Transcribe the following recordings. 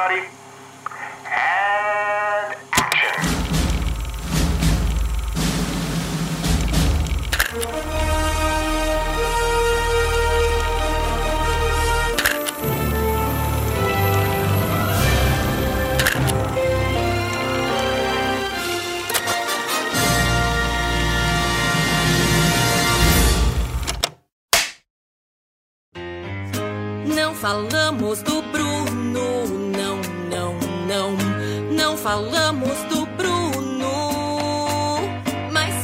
everybody. And action. Não falamos do falamos do Bruno, mas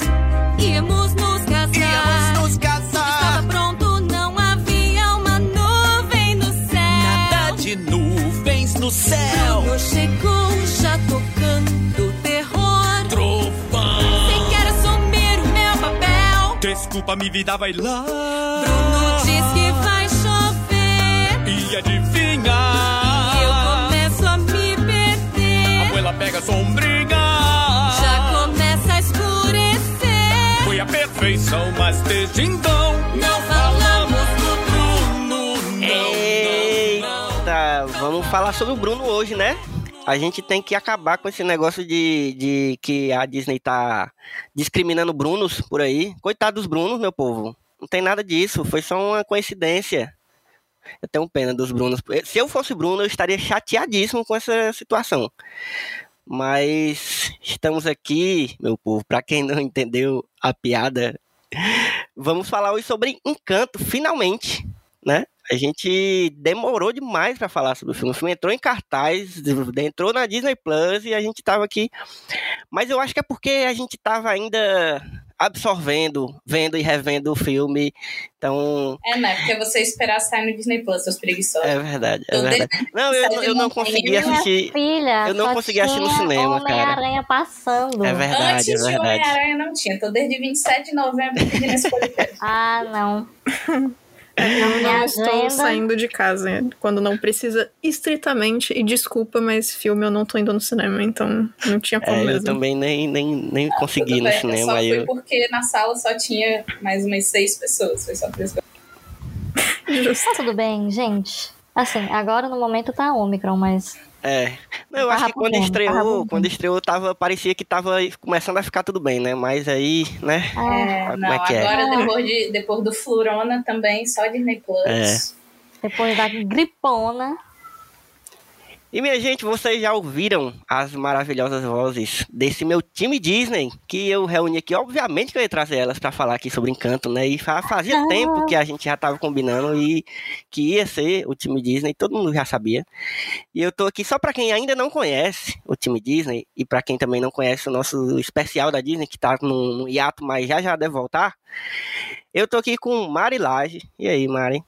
íamos nos casar. Íamos nos casar. Estava pronto, não havia uma nuvem no céu. Nada de nuvens no céu. Bruno chegou já tocando terror. Trovão. Sem quer assumir o meu papel. Desculpa, minha vida vai lá. Bruno diz que vai chover. E adivinha? E pega sombrinha. Já começa a escurecer. Foi a perfeição, mas desde então Não falamos do Bruno, não, não, não. Eita, vamos falar sobre o Bruno hoje, né? A gente tem que acabar com esse negócio de, de que a Disney tá discriminando Brunos por aí. Coitado dos Brunos, meu povo. Não tem nada disso, foi só uma coincidência. Eu tenho pena dos Brunos. Se eu fosse Bruno, eu estaria chateadíssimo com essa situação. Mas estamos aqui, meu povo, para quem não entendeu a piada, vamos falar hoje sobre Encanto, finalmente, né? A gente demorou demais para falar sobre o filme. O filme entrou em cartaz, entrou na Disney Plus e a gente tava aqui. Mas eu acho que é porque a gente tava ainda absorvendo, vendo e revendo o filme. Então, É, né? Porque você esperar sair no Disney Plus, seus preguiçosos. é verdade, é Eu verdade. Não, eu, eu não consegui assistir. Filha, Eu não consegui assistir no cinema, cara. Homem-Aranha passando. É verdade, Antes é de verdade. Homem-Aranha não tinha. Tô desde 27 de novembro pedindo esse podcast. Ah, não. Eu não estou saindo de casa quando não precisa estritamente. E desculpa, mas filme eu não tô indo no cinema, então não tinha como É, eu mesmo. também nem, nem, nem consegui Tudo no bem, cinema. Só aí fui eu... porque na sala só tinha mais umas seis pessoas. Foi só isso. Justo. Tá tudo bem, gente. Assim, agora no momento tá Omicron, mas. É. Não, eu acho que quando estreou, quando estreou, tava, parecia que tava começando a ficar tudo bem, né? Mas aí, né? É, Como não, é que é? agora depois, de, depois do Flurona também, só Disney Plus. É. depois da gripona. E minha gente, vocês já ouviram as maravilhosas vozes desse meu time Disney, que eu reuni aqui, obviamente que eu ia trazer elas pra falar aqui sobre Encanto, né? E fa- fazia Ah. tempo que a gente já tava combinando e que ia ser o time Disney, todo mundo já sabia. E eu tô aqui só pra quem ainda não conhece o time Disney e pra quem também não conhece o nosso especial da Disney, que tá no, no hiato, mas já já deve voltar. Eu tô aqui com Mari Laje. E aí, Mari?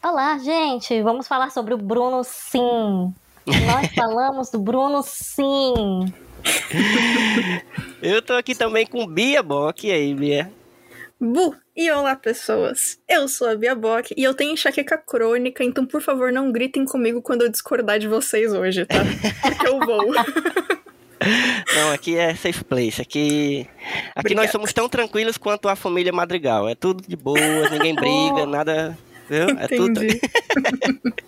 Olá, gente. Vamos falar sobre o Bruno Sim. Nós falamos do Bruno Sim. Eu tô aqui também com Bia Bock. E aí, Bia? Bu! E olá, pessoas! Eu sou a Bia Bock e eu tenho enxaqueca crônica, então por favor não gritem comigo quando eu discordar de vocês hoje, tá? Porque eu vou. Não, aqui é safe place. Aqui, aqui nós somos tão tranquilos quanto a família Madrigal. É tudo de boa, ninguém briga, nada. Viu? É tudo. Entendi.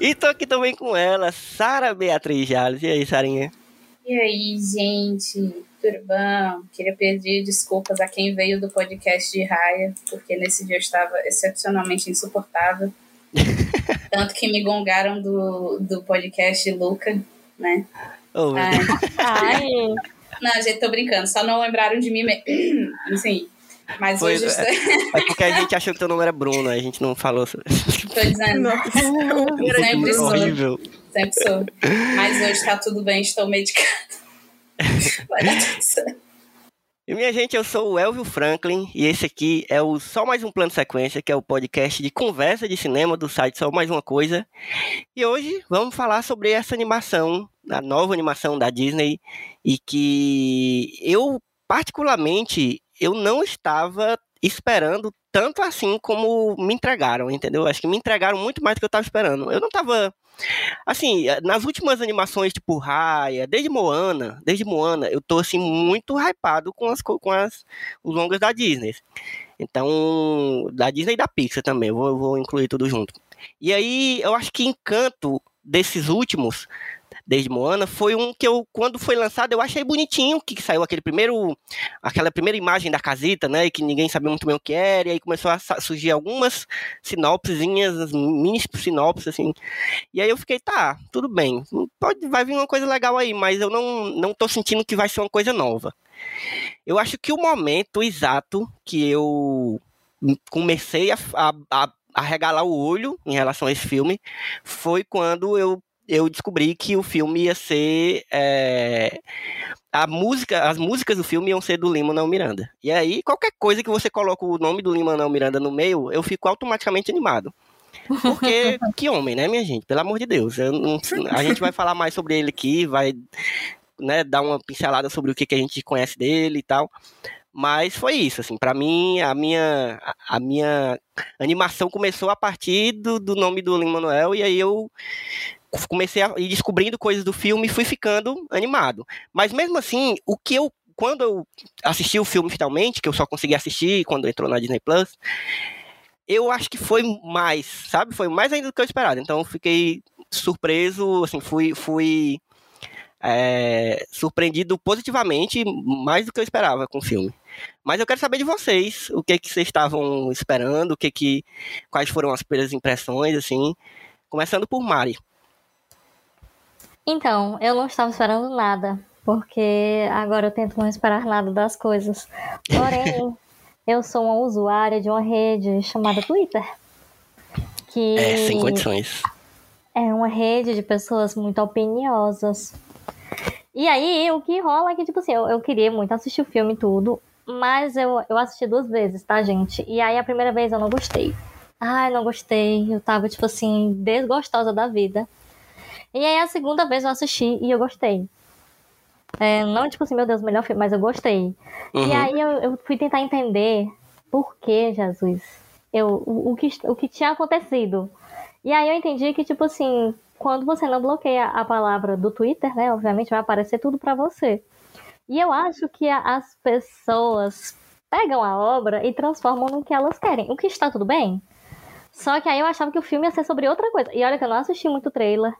E tô aqui também com ela, Sara Beatriz Jales. E aí, Sarinha? E aí, gente, tudo bom? Queria pedir desculpas a quem veio do podcast de Raia, porque nesse dia eu estava excepcionalmente insuportável. Tanto que me gongaram do, do podcast de Luca, né? Meu Ai. Ai, não, gente, tô brincando, só não lembraram de mim mesmo. Enfim. Mas Foi- hoje eu estou, É porque a gente achou que teu nome era Bruno, a gente não falou sobre tô dizendo, Nossa, sempre sou. horrível. sempre sou. Mas hoje tá tudo bem, estou medicada. Vai dar tudo certo. E minha gente, eu sou o Elvio Franklin e esse aqui é o Só Mais Um Plano Sequência, que é o podcast de conversa de cinema do site Só Mais Uma Coisa. E hoje vamos falar sobre essa animação, a nova animação da Disney, e que eu, particularmente, eu não estava esperando tanto assim como me entregaram, entendeu? Acho que me entregaram muito mais do que eu estava esperando. Eu não estava Assim, nas últimas animações, tipo Raya, desde Moana, desde Moana, eu tô assim muito hypado com as co- com as os longas da Disney. Então, da Disney e da Pixar também, eu vou, vou incluir tudo junto. E aí, eu acho que Encanto desses últimos, desde Moana, foi um que eu, quando foi lançado, eu achei bonitinho, que saiu aquele primeiro, aquela primeira imagem da casita, né, e que ninguém sabia muito bem o que era, e aí começou a surgir algumas sinopsezinhas, mini sinopses, assim, e aí eu fiquei, tá, tudo bem, pode, vai vir uma coisa legal aí, mas eu não, não tô sentindo que vai ser uma coisa nova. Eu acho que o momento exato que eu comecei a, a, a, a regalar o olho em relação a esse filme foi quando eu, eu descobri que o filme ia ser. é, a música, as músicas do filme iam ser do Lin-Manuel Miranda. E aí, qualquer coisa que você coloca o nome do Lin-Manuel Miranda no meio, eu fico automaticamente animado. Porque, que homem, né, minha gente? Pelo amor de Deus. eu não- a gente vai falar mais sobre ele aqui, vai né, dar uma pincelada sobre o que, que a gente conhece dele e tal. Mas foi isso, assim, para mim, a minha, a- minha animação começou a partir do, do nome do Lin-Manuel, e aí eu comecei a ir descobrindo coisas do filme e fui ficando animado. Mas mesmo assim, o que eu, quando eu assisti o filme finalmente, que eu só consegui assistir quando entrou na Disney Plus, eu acho que foi mais, sabe? Foi mais ainda do que eu esperava. Então eu fiquei surpreso, assim, fui, fui é, surpreendido positivamente, mais do que eu esperava com o filme. Mas eu quero saber de vocês, o que que vocês estavam esperando, o que que, quais foram as primeiras impressões, assim, começando por Mari. Então, eu não estava esperando nada, porque agora eu tento não esperar nada das coisas. Porém, eu sou uma usuária de uma rede chamada Twitter. Que É, sem condições. é uma rede de pessoas muito opiniosas. E aí, o que rola é que, tipo assim, eu, eu queria muito assistir o filme e tudo, mas eu, eu assisti duas vezes, tá, gente? E aí, a primeira vez eu não gostei. Ai, não gostei. Eu tava, tipo assim, desgostosa da vida. E aí, a segunda vez eu assisti e eu gostei. É, não, tipo assim, meu Deus, melhor filme, mas eu gostei. E Uhum. aí, eu, eu fui tentar entender por que, Jesus, eu, o, o, que, o que tinha acontecido. E aí eu entendi que, tipo assim, quando você não bloqueia a palavra do Twitter, né? Obviamente vai aparecer tudo pra você. E eu acho que as pessoas pegam a obra e transformam no que elas querem. O que está tudo bem. Só que aí eu achava que o filme ia ser sobre outra coisa. E olha que eu não assisti muito trailer.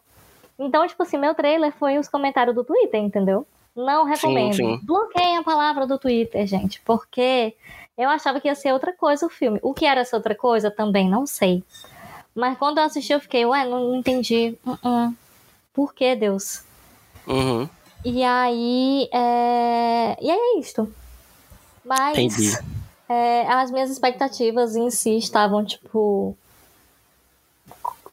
Então, tipo assim, meu trailer foi os comentários do Twitter, entendeu? Não recomendo. sim. Bloqueiem a palavra do Twitter, gente. Porque eu achava que ia ser outra coisa o filme. O que era essa outra coisa também, não sei. Mas quando eu assisti, eu fiquei, ué, não, não entendi. Uh-uh. Por que, Deus? Uhum. E aí. É... E aí é isto. Mas. Entendi. é, as minhas expectativas em si estavam, tipo.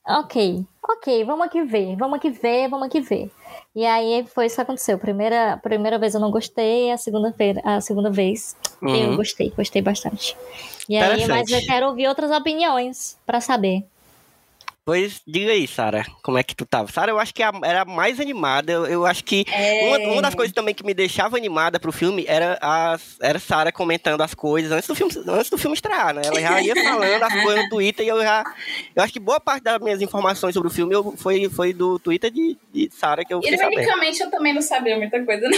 Ok, ok, vamos aqui ver, vamos aqui ver, vamos aqui ver. E aí foi isso que aconteceu. Primeira, primeira vez eu não gostei, a segunda, feira, a segunda vez eu Uhum. gostei, gostei bastante. E aí, mas eu quero ouvir outras opiniões pra saber. Pois diga aí, Sara, como é que tu tava? Sara, eu acho que era a mais animada. Eu, eu acho que É. uma, uma das coisas também que me deixava animada pro filme era a era Sara comentando as coisas antes do filme antes do filme estrear, né? Ela já ia falando as coisas no Twitter e eu já eu acho que boa parte das minhas informações sobre o filme eu, foi foi do Twitter de, de Sara que eu. Ironicamente, eu também não sabia muita coisa, né?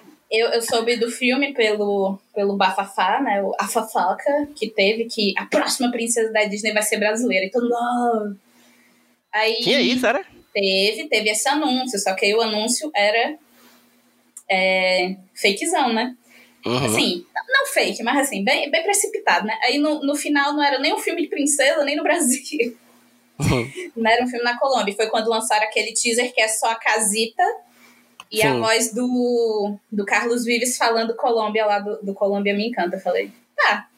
eu, eu soube do filme pelo, pelo Bafafá, né? o- A fofoca que teve, que a próxima princesa da Disney vai ser brasileira. Então, não. Aí Tinha isso, era? teve, teve esse anúncio, só que aí o anúncio era é, fakezão, né? Uhum. Assim, não fake, mas assim, bem, bem precipitado, né? Aí no, no final não era nem um filme de princesa, nem no Brasil. Uhum. Não era um filme na Colômbia. Foi quando lançaram aquele teaser que é só a casita e a Sim. voz do, do Carlos Vives falando Colômbia lá do, do Colômbia Me Encanta. Eu falei, tá.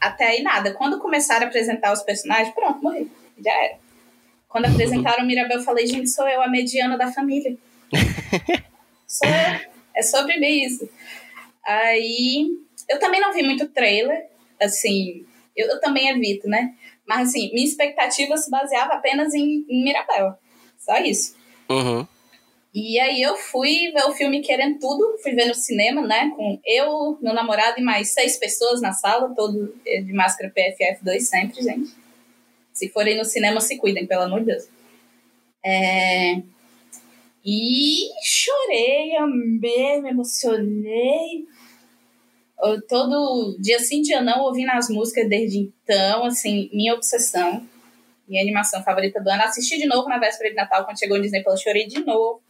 Até aí nada. Quando começaram a apresentar os personagens, pronto, morri. Já era. Quando apresentaram o Mirabel, eu falei, gente, sou eu, a mediana da família. sou eu. É sobre mim isso. Aí, eu também não vi muito trailer, assim, eu, eu também evito, né? Mas, assim, minha expectativa se baseava apenas em, em Mirabel. Só isso. Uhum. E aí eu fui ver o filme querendo tudo, fui ver no cinema, né? Com eu, meu namorado e mais seis pessoas na sala, todo eh, de máscara PFF2 sempre, gente. Se forem no cinema, se cuidem, pelo amor de Deus. É... E chorei, amei, me emocionei. Eu, todo dia sim, dia não, ouvindo as músicas desde então, assim, minha obsessão. minha animação favorita do ano. Assisti de novo na véspera de Natal, quando chegou o Disney Plus, chorei de novo.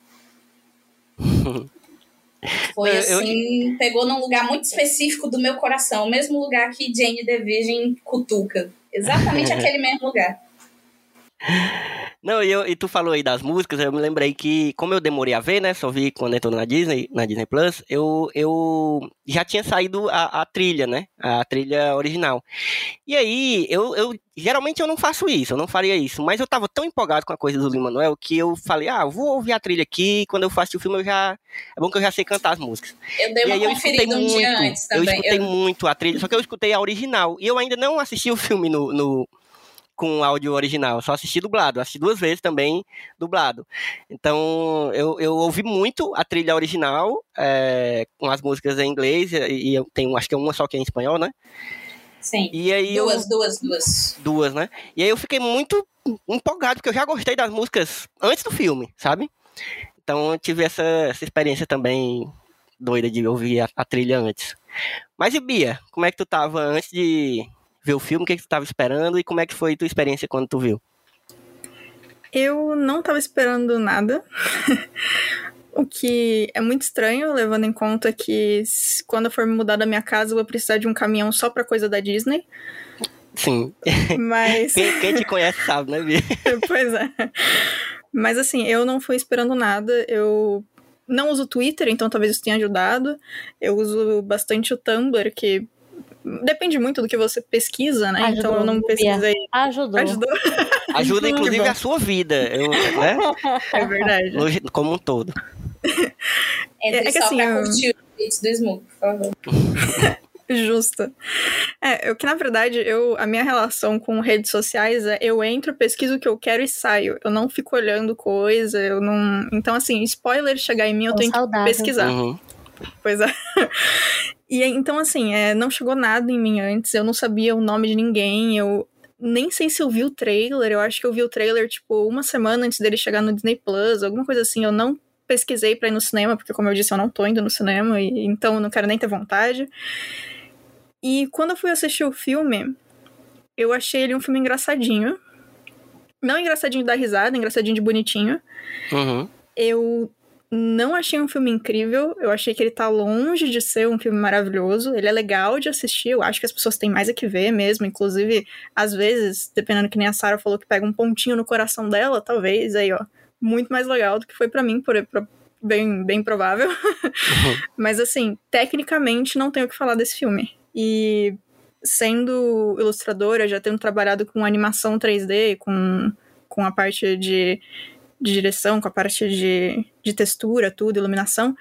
Foi Eu- eu- assim, pegou num lugar muito específico do meu coração, o mesmo lugar que Jane the Virgin cutuca. Exatamente aquele mesmo lugar. Não, e, eu, e tu falou aí das músicas, eu me lembrei que, como eu demorei a ver, né? Só vi quando entrou na Disney, na Disney Plus, eu, eu já tinha saído a, a trilha, né? A trilha original. E aí, eu, eu geralmente eu não faço isso, eu não faria isso, mas eu tava tão empolgado com a coisa do Lin-Manuel que eu falei, ah, eu vou ouvir a trilha aqui, quando eu faço o filme eu já. É bom que eu já sei cantar as músicas. Eu dei e uma aí eu escutei conferida um muito, dia antes eu também. escutei Eu- muito a trilha, só que eu escutei a original. E eu ainda não assisti o filme no, no- com áudio original, só assisti dublado, assisti duas vezes também dublado. Então eu, eu ouvi muito a trilha original, é, com as músicas em inglês, e, eu tenho, acho que é uma só que é em espanhol, né? Sim. E aí eu- Duas, duas, duas. duas, né? E aí eu fiquei muito empolgado, porque eu já gostei das músicas antes do filme, sabe? Então eu tive essa, essa experiência também doida de ouvir a, a trilha antes. Mas e Bia, como é que tu tava antes de ver o filme? O que, que tu tava esperando e como é que foi a tua experiência quando tu viu? Eu não tava esperando nada. o que é muito estranho, levando em conta que quando eu for me mudar da minha casa, eu vou precisar de um caminhão só pra coisa da Disney. Sim, Mas. quem, quem te conhece sabe, né, Bia? pois é. Mas assim, eu não fui esperando nada. Eu não uso Twitter, então talvez isso tenha ajudado. Eu uso bastante o Tumblr, que depende muito do que você pesquisa, né? então eu não Ajudou, pesquisei. Ajudou. Ajudou, Ajuda, inclusive, a sua vida, eu, né? é verdade. No- Como um todo. Entre É que só assim, pra eu- curtir o tweet do Smoke, por favor. Justo. É, eu que na verdade, eu, a minha relação com redes sociais é eu entro, pesquiso o que eu quero e saio. Eu não fico olhando coisa, eu não. Então, assim, spoiler chegar em mim, eu tenho que saudável. pesquisar. Uhum. Pois é. E então, assim, é, não chegou nada em mim antes, eu não sabia o nome de ninguém, eu nem sei se eu vi o trailer, eu acho que eu vi o trailer, tipo, uma semana antes dele chegar no Disney Plus, alguma coisa assim, eu não pesquisei pra ir no cinema, porque, como eu disse, eu não tô indo no cinema, e, então eu não quero nem ter vontade. E quando eu fui assistir o filme, eu achei ele um filme engraçadinho. Não engraçadinho de dar risada, engraçadinho de bonitinho. Uhum. Eu não achei um filme incrível. Eu achei que ele tá longe de ser um filme maravilhoso. Ele é legal de assistir. Eu acho que as pessoas têm mais a que ver mesmo. Inclusive, às vezes, dependendo que nem a Sarah falou que pega um pontinho no coração dela, talvez, aí, ó. Muito mais legal do que foi pra mim, por, por- bem, bem provável. Mas assim, tecnicamente não tenho o que falar desse filme. E sendo ilustradora, já tendo trabalhado com animação 3D, com, com a parte de, de direção, com a parte de, de textura, tudo, iluminação,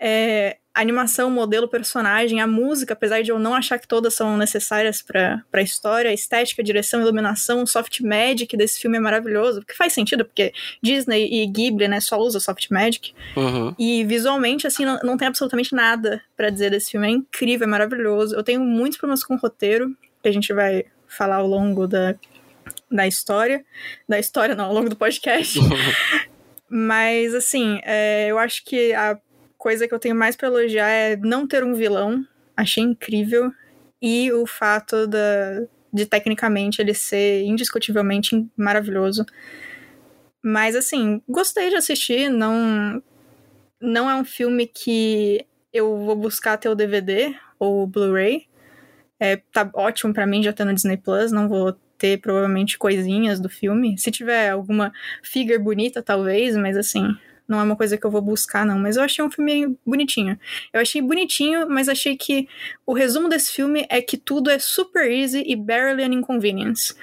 é, animação, modelo, personagem, a música, apesar de eu não achar que todas são necessárias para a história, a estética, direção, iluminação, o soft magic desse filme é maravilhoso, porque faz sentido, porque Disney e Ghibli, né, só usa soft magic. Uhum. E visualmente, assim, não, não tem absolutamente nada pra dizer desse filme. É incrível, é maravilhoso. Eu tenho muitos problemas com o roteiro, que a gente vai falar ao longo da, da história. Da história, não, ao longo do podcast. Mas, assim, é, eu acho que a coisa que eu tenho mais pra elogiar é não ter um vilão. Achei incrível. E o fato da, de, tecnicamente, ele ser indiscutivelmente maravilhoso. Mas, assim, gostei de assistir. Não, não é um filme que eu vou buscar ter o DVD ou o Blu-ray. É, tá ótimo pra mim já ter no Disney Plus. Não vou ter provavelmente coisinhas do filme. Se tiver alguma figure bonita, talvez, mas assim, não é uma coisa que eu vou buscar, não. Mas eu achei um filme bonitinho. Eu achei bonitinho, mas achei que o resumo desse filme é que tudo é super easy e barely an inconvenience.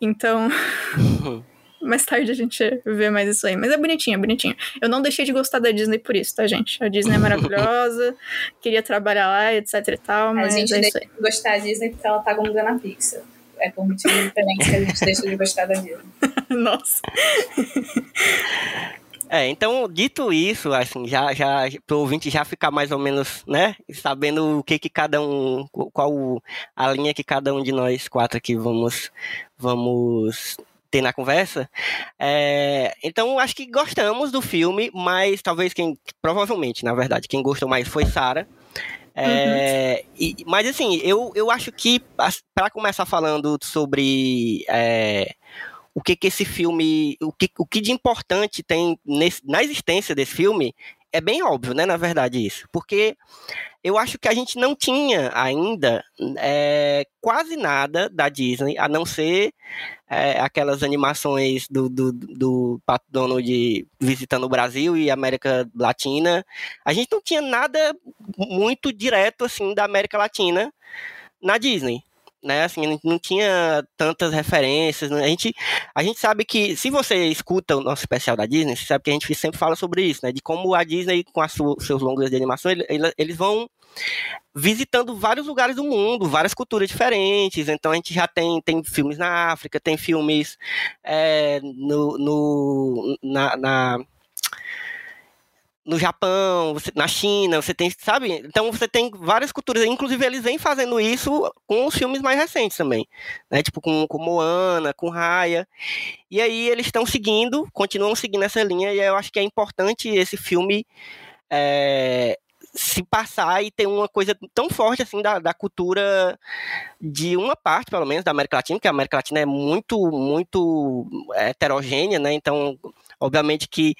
Então. Mais tarde a gente vê mais isso aí. Mas é bonitinho, é bonitinho. Eu não deixei de gostar da Disney por isso, tá, gente? A Disney é maravilhosa, queria trabalhar lá, etc e tal, A mas gente é isso deixa aí. de gostar da Disney porque ela tá gongando a Pixar. É por motivos diferentes que a gente deixa de gostar da Disney. Nossa. É, então, dito isso, assim, já, já, pro ouvinte já ficar mais ou menos, né, sabendo o que que cada um, qual a linha que cada um de nós quatro aqui vamos, vamos ter na conversa, é, então acho que gostamos do filme, mas talvez quem, provavelmente, na verdade, quem gostou mais foi Sara. É, e- mas assim, eu, eu acho que para começar falando sobre é, o que que esse filme, o que, o que de importante tem nesse, na existência desse filme, é bem óbvio, né, na verdade, isso. Porque eu acho que a gente não tinha ainda é, quase nada da Disney, a não ser é, aquelas animações do, do, do Pato Donald visitando o Brasil e América Latina. A gente não tinha nada muito direto, assim, da América Latina na Disney né? Assim, não tinha tantas referências. Né? A, gente, a gente sabe que, se você escuta o nosso especial da Disney, você sabe que a gente sempre fala sobre isso, né? De como a Disney, com as seus longas de animação, eles, eles vão visitando vários lugares do mundo, várias culturas diferentes. Então a gente já tem, tem filmes na África, tem filmes é, no, no, na, na no Japão, você, na China, você tem, sabe? Então você tem várias culturas, inclusive eles vêm fazendo isso com os filmes mais recentes também, né? Tipo com, com Moana, com Raya. E aí eles estão seguindo, continuam seguindo essa linha, e eu acho que é importante esse filme é, se passar e ter uma coisa tão forte assim da, da cultura de uma parte, pelo menos, da América Latina, porque a América Latina é muito, muito heterogênea, né? Então Obviamente que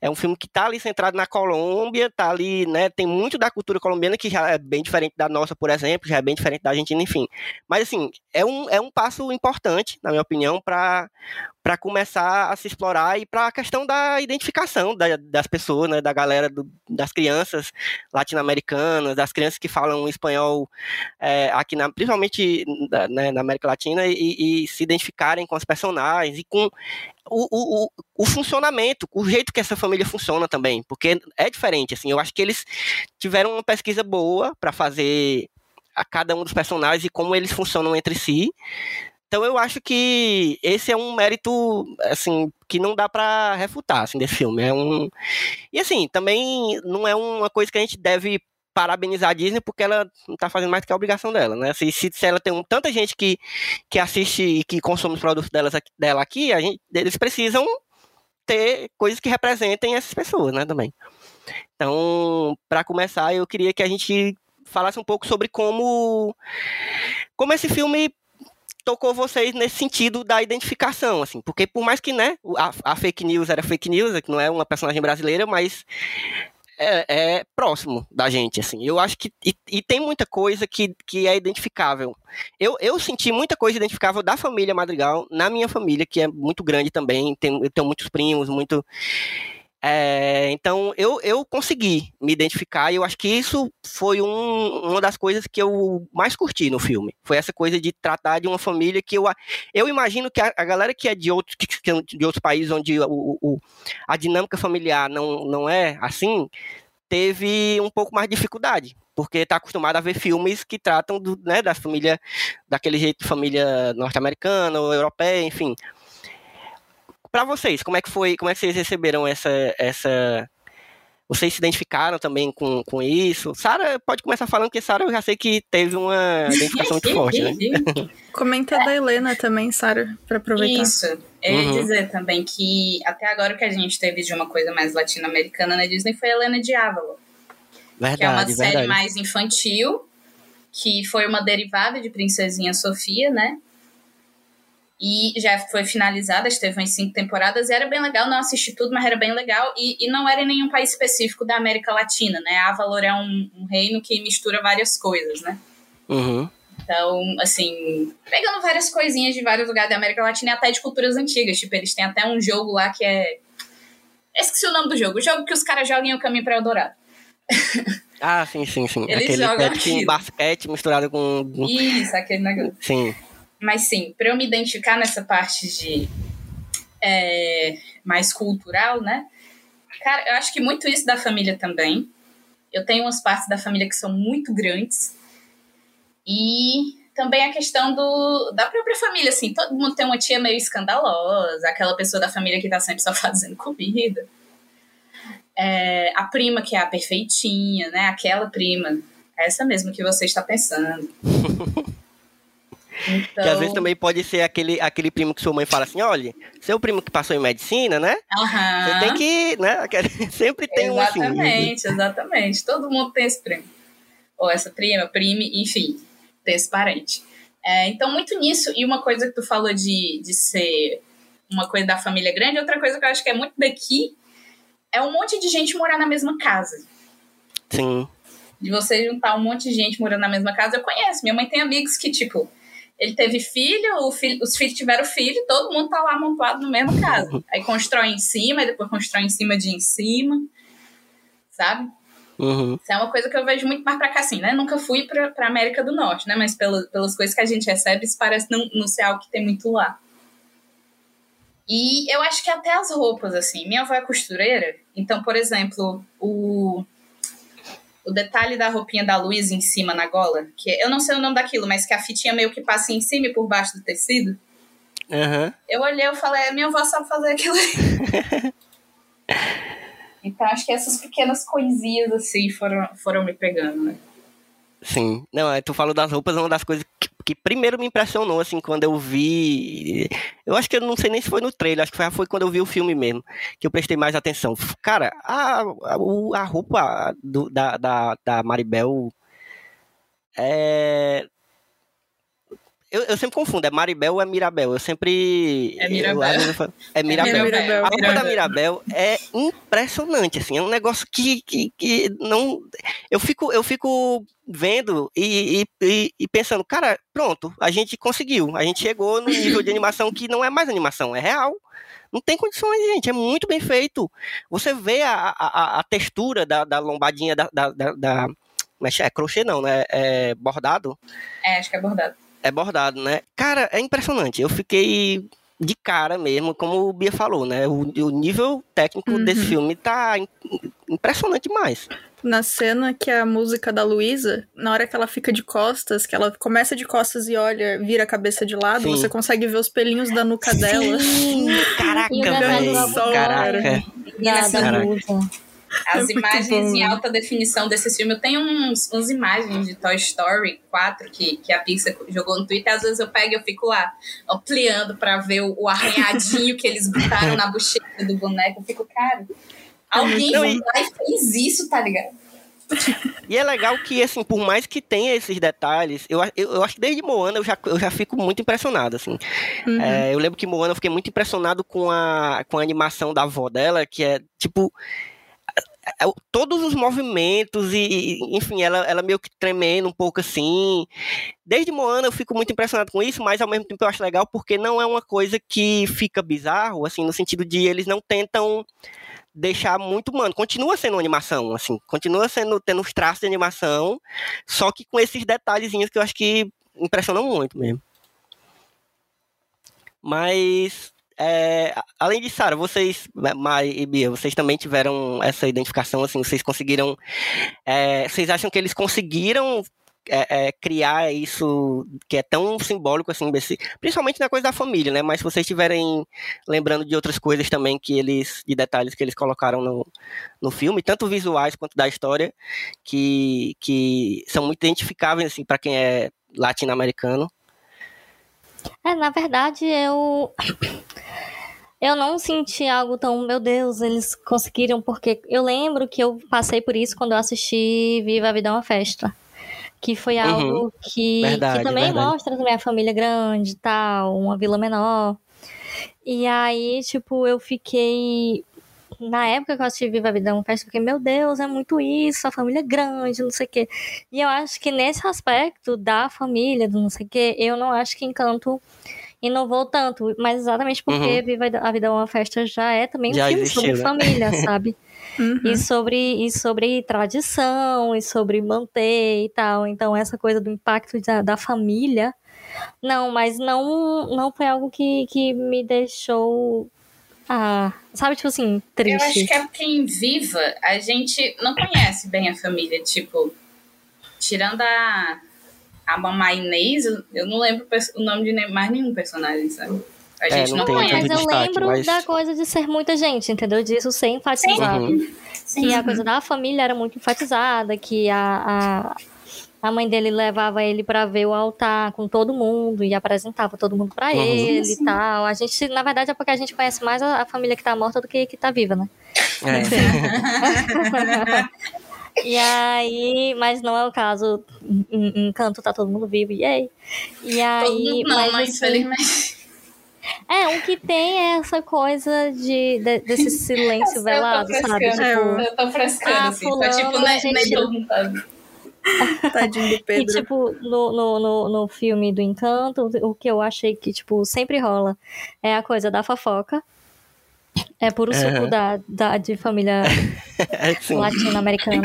é um filme que está ali centrado na Colômbia, tá ali, né? Tem muito da cultura colombiana que já é bem diferente da nossa, por exemplo, já é bem diferente da Argentina, enfim. Mas assim, é um, é um passo importante, na minha opinião, para para começar a se explorar e para a questão da identificação da, das pessoas, né, da galera, do, das crianças latino-americanas, das crianças que falam espanhol é, aqui, na, principalmente né, na América Latina, e, e, se identificarem com os personagens e com o, o, o, funcionamento, o jeito que essa família funciona também, porque é diferente, assim, eu acho que eles tiveram uma pesquisa boa para fazer a cada um dos personagens e como eles funcionam entre si, então eu acho que esse é um mérito, assim, que não dá para refutar, assim, desse filme. É um... E assim, também não é uma coisa que a gente deve parabenizar a Disney porque ela não tá fazendo mais do que a obrigação dela, né? Se, se, se ela tem um, tanta gente que, que assiste e que consome os produtos delas, dela aqui, a gente, eles precisam ter coisas que representem essas pessoas, né, também. Então, para começar, eu queria que a gente falasse um pouco sobre como como esse filme tocou vocês nesse sentido da identificação, assim, porque por mais que, né, a, a fake news era fake news, que não é uma personagem brasileira, mas é, é, próximo da gente, assim. Eu acho que. E, e, tem muita coisa que, que é identificável. Eu, eu senti muita coisa identificável da família Madrigal na minha família, que é muito grande também. Tem, eu tenho muitos primos, muito. É, então eu, eu consegui me identificar e eu acho que isso foi um, uma das coisas que eu mais curti no filme. Foi essa coisa de tratar de uma família que eu, eu imagino que a, a galera que é de outros, de outros países onde o, o, a dinâmica familiar não, não é assim, teve um pouco mais de dificuldade. Porque está acostumado a ver filmes que tratam do, né, da família, daquele jeito família norte-americana ou europeia, enfim para vocês, como é que foi, como é que vocês receberam essa essa vocês se identificaram também com, com isso? Sara pode começar falando, porque Sara eu já sei que teve uma identificação muito forte, né? Comenta da Helena também, Sara, para aproveitar. Isso. Eu ia uhum. dizer também que até agora o que a gente teve de uma coisa mais latino-americana na Disney foi a Helena Diávolo. Verdade, que é uma verdade. série mais infantil, que foi uma derivada de Princesinha Sofia, né? E já foi finalizada, teve umas cinco temporadas, e era bem legal, não assisti tudo, mas era bem legal, e, e não era em nenhum país específico da América Latina, né? A Avalor é um, um reino que mistura várias coisas, né? Uhum. Então, assim, pegando várias coisinhas de vários lugares da América Latina e até de culturas antigas. Tipo, eles têm até um jogo lá que é. esqueci o nome do jogo. O jogo que os caras jogam em o caminho para Eldorado. Ah, sim, sim, sim. Eles aquele jogam um basquete misturado com. Isso, aquele negócio. Sim. Mas sim, para eu me identificar nessa parte de é, mais cultural, né? Cara, eu acho que muito isso da família também. Eu tenho umas partes da família que são muito grandes. E também a questão do, da própria família, assim, todo mundo tem uma tia meio escandalosa, aquela pessoa da família que tá sempre só fazendo comida. É, a prima que é a perfeitinha, né? Aquela prima, essa mesmo que você está pensando. Então... Que às vezes também pode ser aquele, aquele primo que sua mãe fala assim, olha, seu primo que passou em medicina, né? Uhum. Você tem que, né? Sempre tem exatamente, um assim. Exatamente, exatamente. Todo mundo tem esse primo. Ou essa prima, prime, enfim, tem esse parente. É, então, muito nisso, e uma coisa que tu falou de, de ser uma coisa da família grande. Outra coisa que eu acho que é muito daqui é um monte de gente morar na mesma casa. Sim. De você juntar um monte de gente morando na mesma casa, eu conheço. Minha mãe tem amigos que, tipo, ele teve filho, o filho os filhos tiveram filho, todo mundo tá lá amontoado no mesmo casa. Aí constrói em cima, e depois constrói em cima de em cima. Sabe? Uhum. Isso é uma coisa que eu vejo muito mais pra cá, assim, né? Nunca fui pra, pra América do Norte, né? Mas pela, pelas coisas que a gente recebe, isso parece não, não ser algo que tem muito lá. E eu acho que até as roupas, assim. Minha avó é costureira, então, por exemplo, o, o detalhe da roupinha da Luísa em cima na gola, que eu não sei o nome daquilo, mas que a fitinha meio que passa em cima e por baixo do tecido. Aham. Eu olhei e falei, minha avó sabe fazer aquilo aí. então acho que essas pequenas coisinhas assim foram, foram me pegando, né? Sim. Não, é, tu falou das roupas, é uma das coisas que, que primeiro me impressionou, assim, quando eu vi. Eu acho que eu não sei nem se foi no trailer, acho que foi, quando eu vi o filme mesmo, que eu prestei mais atenção. Cara, a, a, a roupa do- da, da, da Maribel é. Eu, eu sempre confundo, é Maribel ou é Mirabel? Eu sempre. É Mirabel. eu falo- é Mirabel. Mirabel. A roupa da Mirabel é impressionante, assim, é um negócio que, que, que não. Eu fico, eu fico vendo e, e- e- pensando, cara, pronto, a gente conseguiu. A gente chegou no nível de animação que não é mais animação, é real. Não tem condições, gente. É muito bem feito. Você vê a, a, a- textura da, da lombadinha da. da, da, da- mas é crochê não, né? É bordado. É, acho que é bordado. É bordado, né? Cara, é impressionante. Eu fiquei de cara mesmo, como o Bia falou, né? O, o nível técnico Uhum. desse filme tá im- impressionante demais. Na cena que a música da Luísa, na hora que ela fica de costas, que ela começa de costas e olha, vira a cabeça de lado, Sim. você consegue ver os pelinhos da nuca dela. Sim, caraca, o detalhe velho. Caraca. E assim, Caraca. Blusa. As muito imagens bom, em né? alta definição desse filme, eu tenho uns, uns imagens de Toy Story 4 que, que a Pixar jogou no Twitter, às vezes eu pego e eu fico lá ampliando pra ver o, o arranhadinho que eles botaram na bochecha do boneco. Eu fico, cara, alguém Não, foi e- lá e fez isso, tá ligado? E é legal que, assim, por mais que tenha esses detalhes, eu, eu, eu acho que desde Moana eu já, eu já fico muito impressionado, assim. Uhum. É, eu lembro que Moana eu fiquei muito impressionado com a, com a animação da avó dela, que é, tipo... é- é- Todos os movimentos e, enfim, ela, ela meio que tremendo um pouco assim. Desde Moana eu fico muito impressionado com isso, mas ao mesmo tempo eu acho legal porque não é uma coisa que fica bizarro, assim, no sentido de eles não tentam deixar muito humano. Continua sendo uma animação, assim, continua sendo tendo os traços de animação, só que com esses detalhezinhos que eu acho que impressionam muito mesmo. Mas é, além de Sara, vocês, Mai e Bia, vocês também tiveram essa identificação, assim, vocês conseguiram. é, vocês acham que eles conseguiram é, é, criar isso que é tão simbólico assim, desse, principalmente na coisa da família, né? Mas se vocês estiverem lembrando de outras coisas também que eles, de detalhes que eles colocaram no, no filme, tanto visuais quanto da história, que, que são muito identificáveis assim para quem é latino-americano. É, na verdade, eu. Eu não senti algo tão, meu Deus, eles conseguiram, porque eu lembro que eu passei por isso quando eu assisti Viva a Vida é uma Festa. Que foi Uhum. algo que, Verdade, que também verdade. mostra também a família grande e tal, uma vila menor. E aí, tipo, eu fiquei. Na época que eu assisti Viva a Vida é uma Festa, eu fiquei, meu Deus, é muito isso, a família é grande, não sei o quê. E eu acho que nesse aspecto da família, do não sei o quê, eu não acho que Encanto inovou tanto, mas exatamente porque Uhum. Viva a Vida é uma Festa já é também um Já filme existiu, sobre né? família, sabe? Uhum. E sobre, e sobre tradição, e sobre manter e tal. Então, essa coisa do impacto da, da família. Não, mas não, não foi algo que, que me deixou. Ah, sabe, tipo assim, Eu triste. acho que é porque em Viva a gente não conhece bem a família. Tipo, tirando a, a mamãe Inês, eu- eu não lembro o nome de nem- mais nenhum personagem, sabe? A É, gente não não, tem conhece. Mas eu destaque, lembro mas- da coisa de ser muita gente, entendeu? Disso ser enfatizado. Uhum. Que a coisa da família era muito enfatizada, que a, a, a mãe dele levava ele pra ver o altar com todo mundo e apresentava todo mundo pra Uhum. ele Sim, e tal. A gente, na verdade, é porque a gente conhece mais a, a família que tá morta do que que tá viva, né? É. E aí, mas não é o caso. Em, em Canto tá todo mundo vivo, e aí. E aí, Todo mundo não, mas mas assim, infelizmente. É, o que tem é essa coisa de, de- desse silêncio velado, sabe? Tipo, Eu tô frescando, Ah, assim. Tá fulano, tipo, nem, gente-. Tadinho do E, Pedro. tipo, no, no, no, no filme do Encanto, o que eu achei que, tipo, sempre rola é a coisa da fofoca. É puro suco Aham. da, da, de família É, latino-americana.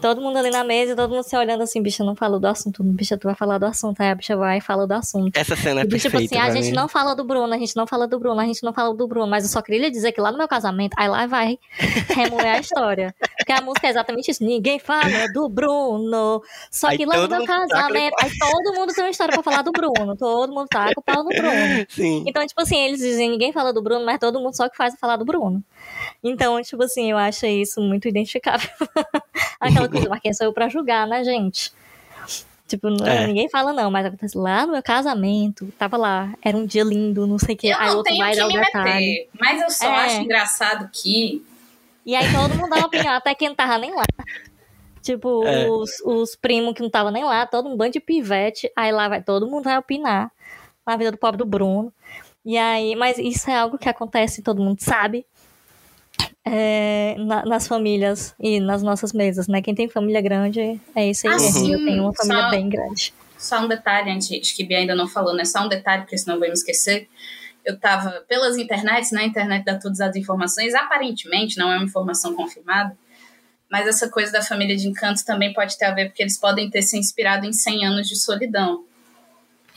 todo mundo ali na mesa todo mundo se olhando assim, bicha, não falou do assunto. Bicha, tu vai falar do assunto. Aí a bicha vai e fala do assunto. Essa cena é E, tipo perfeita. assim, a gente mim. não fala do Bruno, a gente não fala do Bruno, a gente não fala do Bruno, mas eu só queria lhe dizer que lá no meu casamento, aí lá vai remoer a história. Porque a música é exatamente isso. Ninguém fala do Bruno. Só Aí que lá no meu taca casamento, aí todo mundo tem uma história pra falar do Bruno. Todo mundo taca o pau no Bruno. Sim. Então, tipo assim, eles dizem ninguém fala do Bruno, mas todo mundo só que faz falar do Bruno. Então, tipo assim, eu acho isso muito identificável. Aquela coisa, mas quem sou eu pra julgar, né, gente? Tipo, não- É. ninguém fala não, mas acontece lá no meu casamento, tava lá, era um dia lindo, não sei o que. Eu Aí não outro tenho vai que dar o detalhe. meter, mas eu só É. acho engraçado que E aí todo mundo dá uma opinião, até quem não tava nem lá. Tipo, É. os, os primos que não estavam nem lá, todo um bando de pivete, aí lá vai todo mundo vai opinar na vida do pobre do Bruno. E aí, mas isso é algo que acontece, todo mundo sabe. é, na- nas famílias e nas nossas mesas, né? Quem tem família grande é isso aí Ah, sim, Eu tenho uma família só- bem grande. Só um detalhe, antes que Bia ainda não falou, né? Só um detalhe, porque senão eu vou me esquecer. Eu tava pelas internets, né? A internet dá todas as informações. Aparentemente, não é uma informação confirmada. Mas essa coisa da família de encanto também pode ter a ver, porque eles podem ter se inspirado em 100 anos de solidão.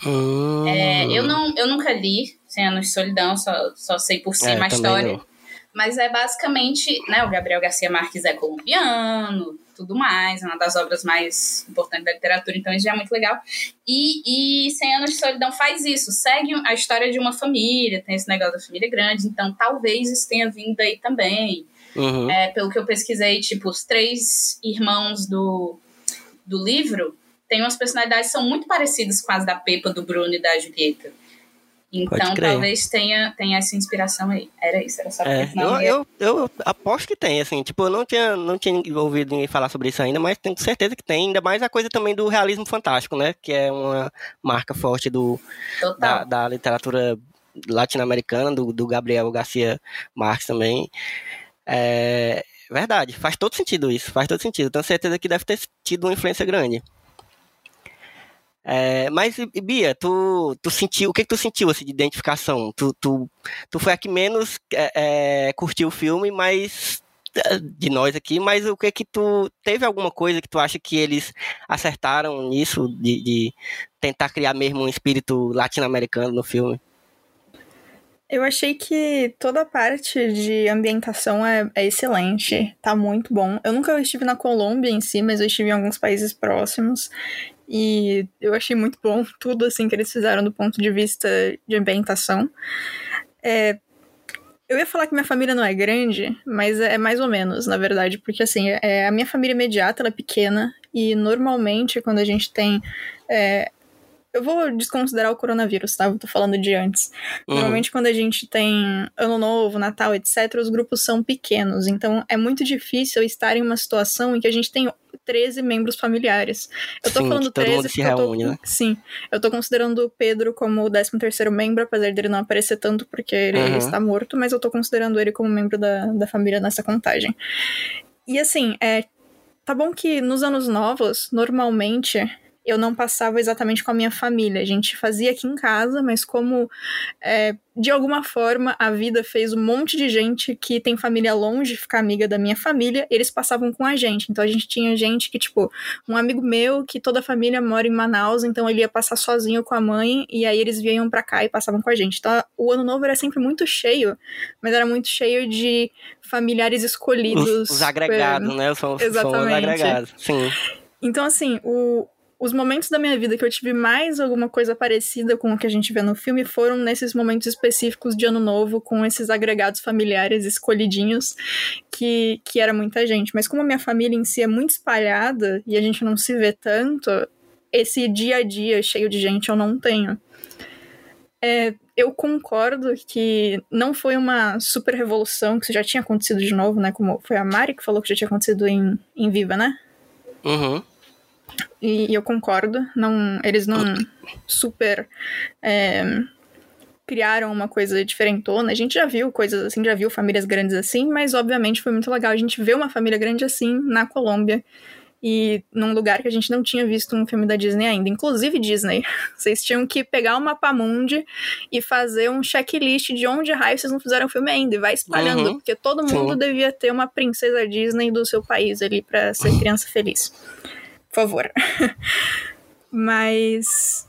Hum. É, eu, não, eu nunca li 100 anos de solidão, só, só sei por cima É, a história. não. Mas é basicamente, né, o Gabriel Garcia Marques é colombiano, tudo mais, é uma das obras mais importantes da literatura, então isso já é muito legal. E, e 100 Anos de Solidão faz isso, segue a história de uma família, tem esse negócio da família grande, então talvez isso tenha vindo aí também. Uhum. É, pelo que eu pesquisei, tipo, os três irmãos do, do livro têm umas personalidades que são muito parecidas com as da Pepa, do Bruno e da Julieta. Então talvez tenha, tenha essa inspiração aí. Era isso, era só É, eu, eu, eu aposto que tem, assim, tipo, eu não tinha, não tinha ouvido ninguém falar sobre isso ainda, mas tenho certeza que tem, ainda mais a coisa também do realismo fantástico, né, que é uma marca forte do, da, da literatura latino-americana, do, do Gabriel Garcia Marques também. É verdade, faz todo sentido isso, faz todo sentido. Tenho certeza que deve ter tido uma influência grande. É, mas, Bia, tu, tu sentiu, o que, que tu sentiu assim, de identificação? Tu, tu, tu foi a que menos é, é, curtiu o filme, mas é, de nós aqui, mas o que que tu teve alguma coisa que tu acha que eles acertaram nisso de, de tentar criar mesmo um espírito latino-americano no filme? Eu achei que toda a parte de ambientação é, é excelente, tá muito bom. Eu nunca estive na Colômbia em si, mas eu estive em alguns países próximos. E eu achei muito bom tudo assim que eles fizeram do ponto de vista de ambientação. É, eu ia falar que minha família não é grande, mas é mais ou menos, na verdade, porque assim, é, a minha família imediata ela é pequena e normalmente quando a gente tem. é, eu vou desconsiderar o coronavírus, tá? Eu tô falando de antes. Uhum. Normalmente, quando a gente tem Ano Novo, Natal, etc., os grupos são pequenos. Então, é muito difícil estar em uma situação em que a gente tem 13 membros familiares. Eu tô Sim, falando que todo 13 mundo se porque eu tô, reúne, né? Sim. Eu tô considerando o Pedro como o 13 membro, apesar dele não aparecer tanto porque ele Uhum. está morto, mas eu tô considerando ele como membro da, da família nessa contagem. E assim, é, tá bom que nos anos novos, normalmente, eu não passava exatamente com a minha família. A gente fazia aqui em casa, mas como é, de alguma forma a vida fez um monte de gente que tem família longe ficar amiga da minha família, eles passavam com a gente. Então a gente tinha gente que, tipo, um amigo meu que toda a família mora em Manaus, então ele ia passar sozinho com a mãe e aí eles vinham pra cá e passavam com a gente. Então o ano novo era sempre muito cheio, mas era muito cheio de familiares escolhidos. Os, os agregados, né? São, são os Exatamente. agregados. Sim. Então, assim, o- os momentos da minha vida que eu tive mais alguma coisa parecida com o que a gente vê no filme foram nesses momentos específicos de ano novo, com esses agregados familiares escolhidinhos, que, que era muita gente. Mas como a minha família em si é muito espalhada e a gente não se vê tanto, esse dia a dia cheio de gente eu não tenho. É, eu concordo que não foi uma super revolução, que isso já tinha acontecido de novo, né? Como foi a Mari que falou que já tinha acontecido em, em Viva, né? Uhum. E, e eu concordo, não, eles não super é, criaram uma coisa diferentona. A gente já viu coisas assim, já viu famílias grandes assim, mas obviamente foi muito legal a gente ver uma família grande assim na Colômbia e num lugar que a gente não tinha visto um filme da Disney ainda. Inclusive, Disney, vocês tinham que pegar o Mapamundi e fazer um checklist de onde raio vocês não fizeram filme ainda. E vai espalhando, Uhum. porque todo mundo Sim. devia ter uma princesa Disney do seu país ali pra ser criança feliz. Por favor. Mas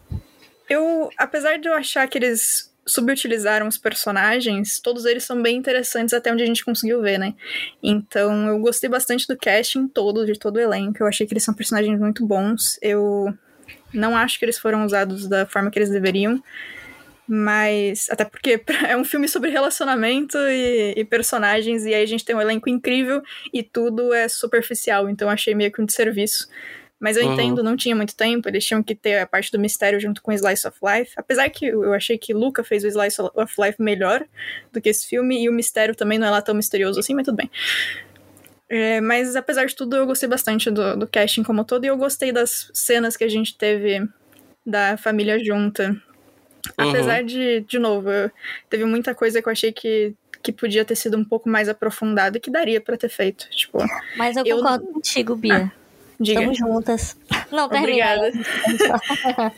eu, apesar de eu achar que eles subutilizaram os personagens, todos eles são bem interessantes até onde a gente conseguiu ver, né? Então eu gostei bastante do casting todo, de todo o elenco. Eu achei que eles são personagens muito bons. Eu não acho que eles foram usados da forma que eles deveriam. Mas. Até porque é um filme sobre relacionamento e, e personagens, e aí a gente tem um elenco incrível e tudo é superficial, então achei meio que um desserviço. Mas eu Uhum. entendo, não tinha muito tempo, eles tinham que ter a parte do mistério junto com o Slice of Life. Apesar que eu achei que Luca fez o Slice of Life melhor do que esse filme, e o mistério também não é lá tão misterioso assim, mas tudo bem. É, mas apesar de tudo, eu gostei bastante do, do casting como um todo, e eu gostei das cenas que a gente teve da família junta. Apesar de, de novo, eu- teve muita coisa que eu achei que, que podia ter sido um pouco mais aprofundada e que daria pra ter feito. Tipo, Mas eu Eu- concordo contigo, Bia. Diga. Estamos juntas. Não, termina. Obrigada.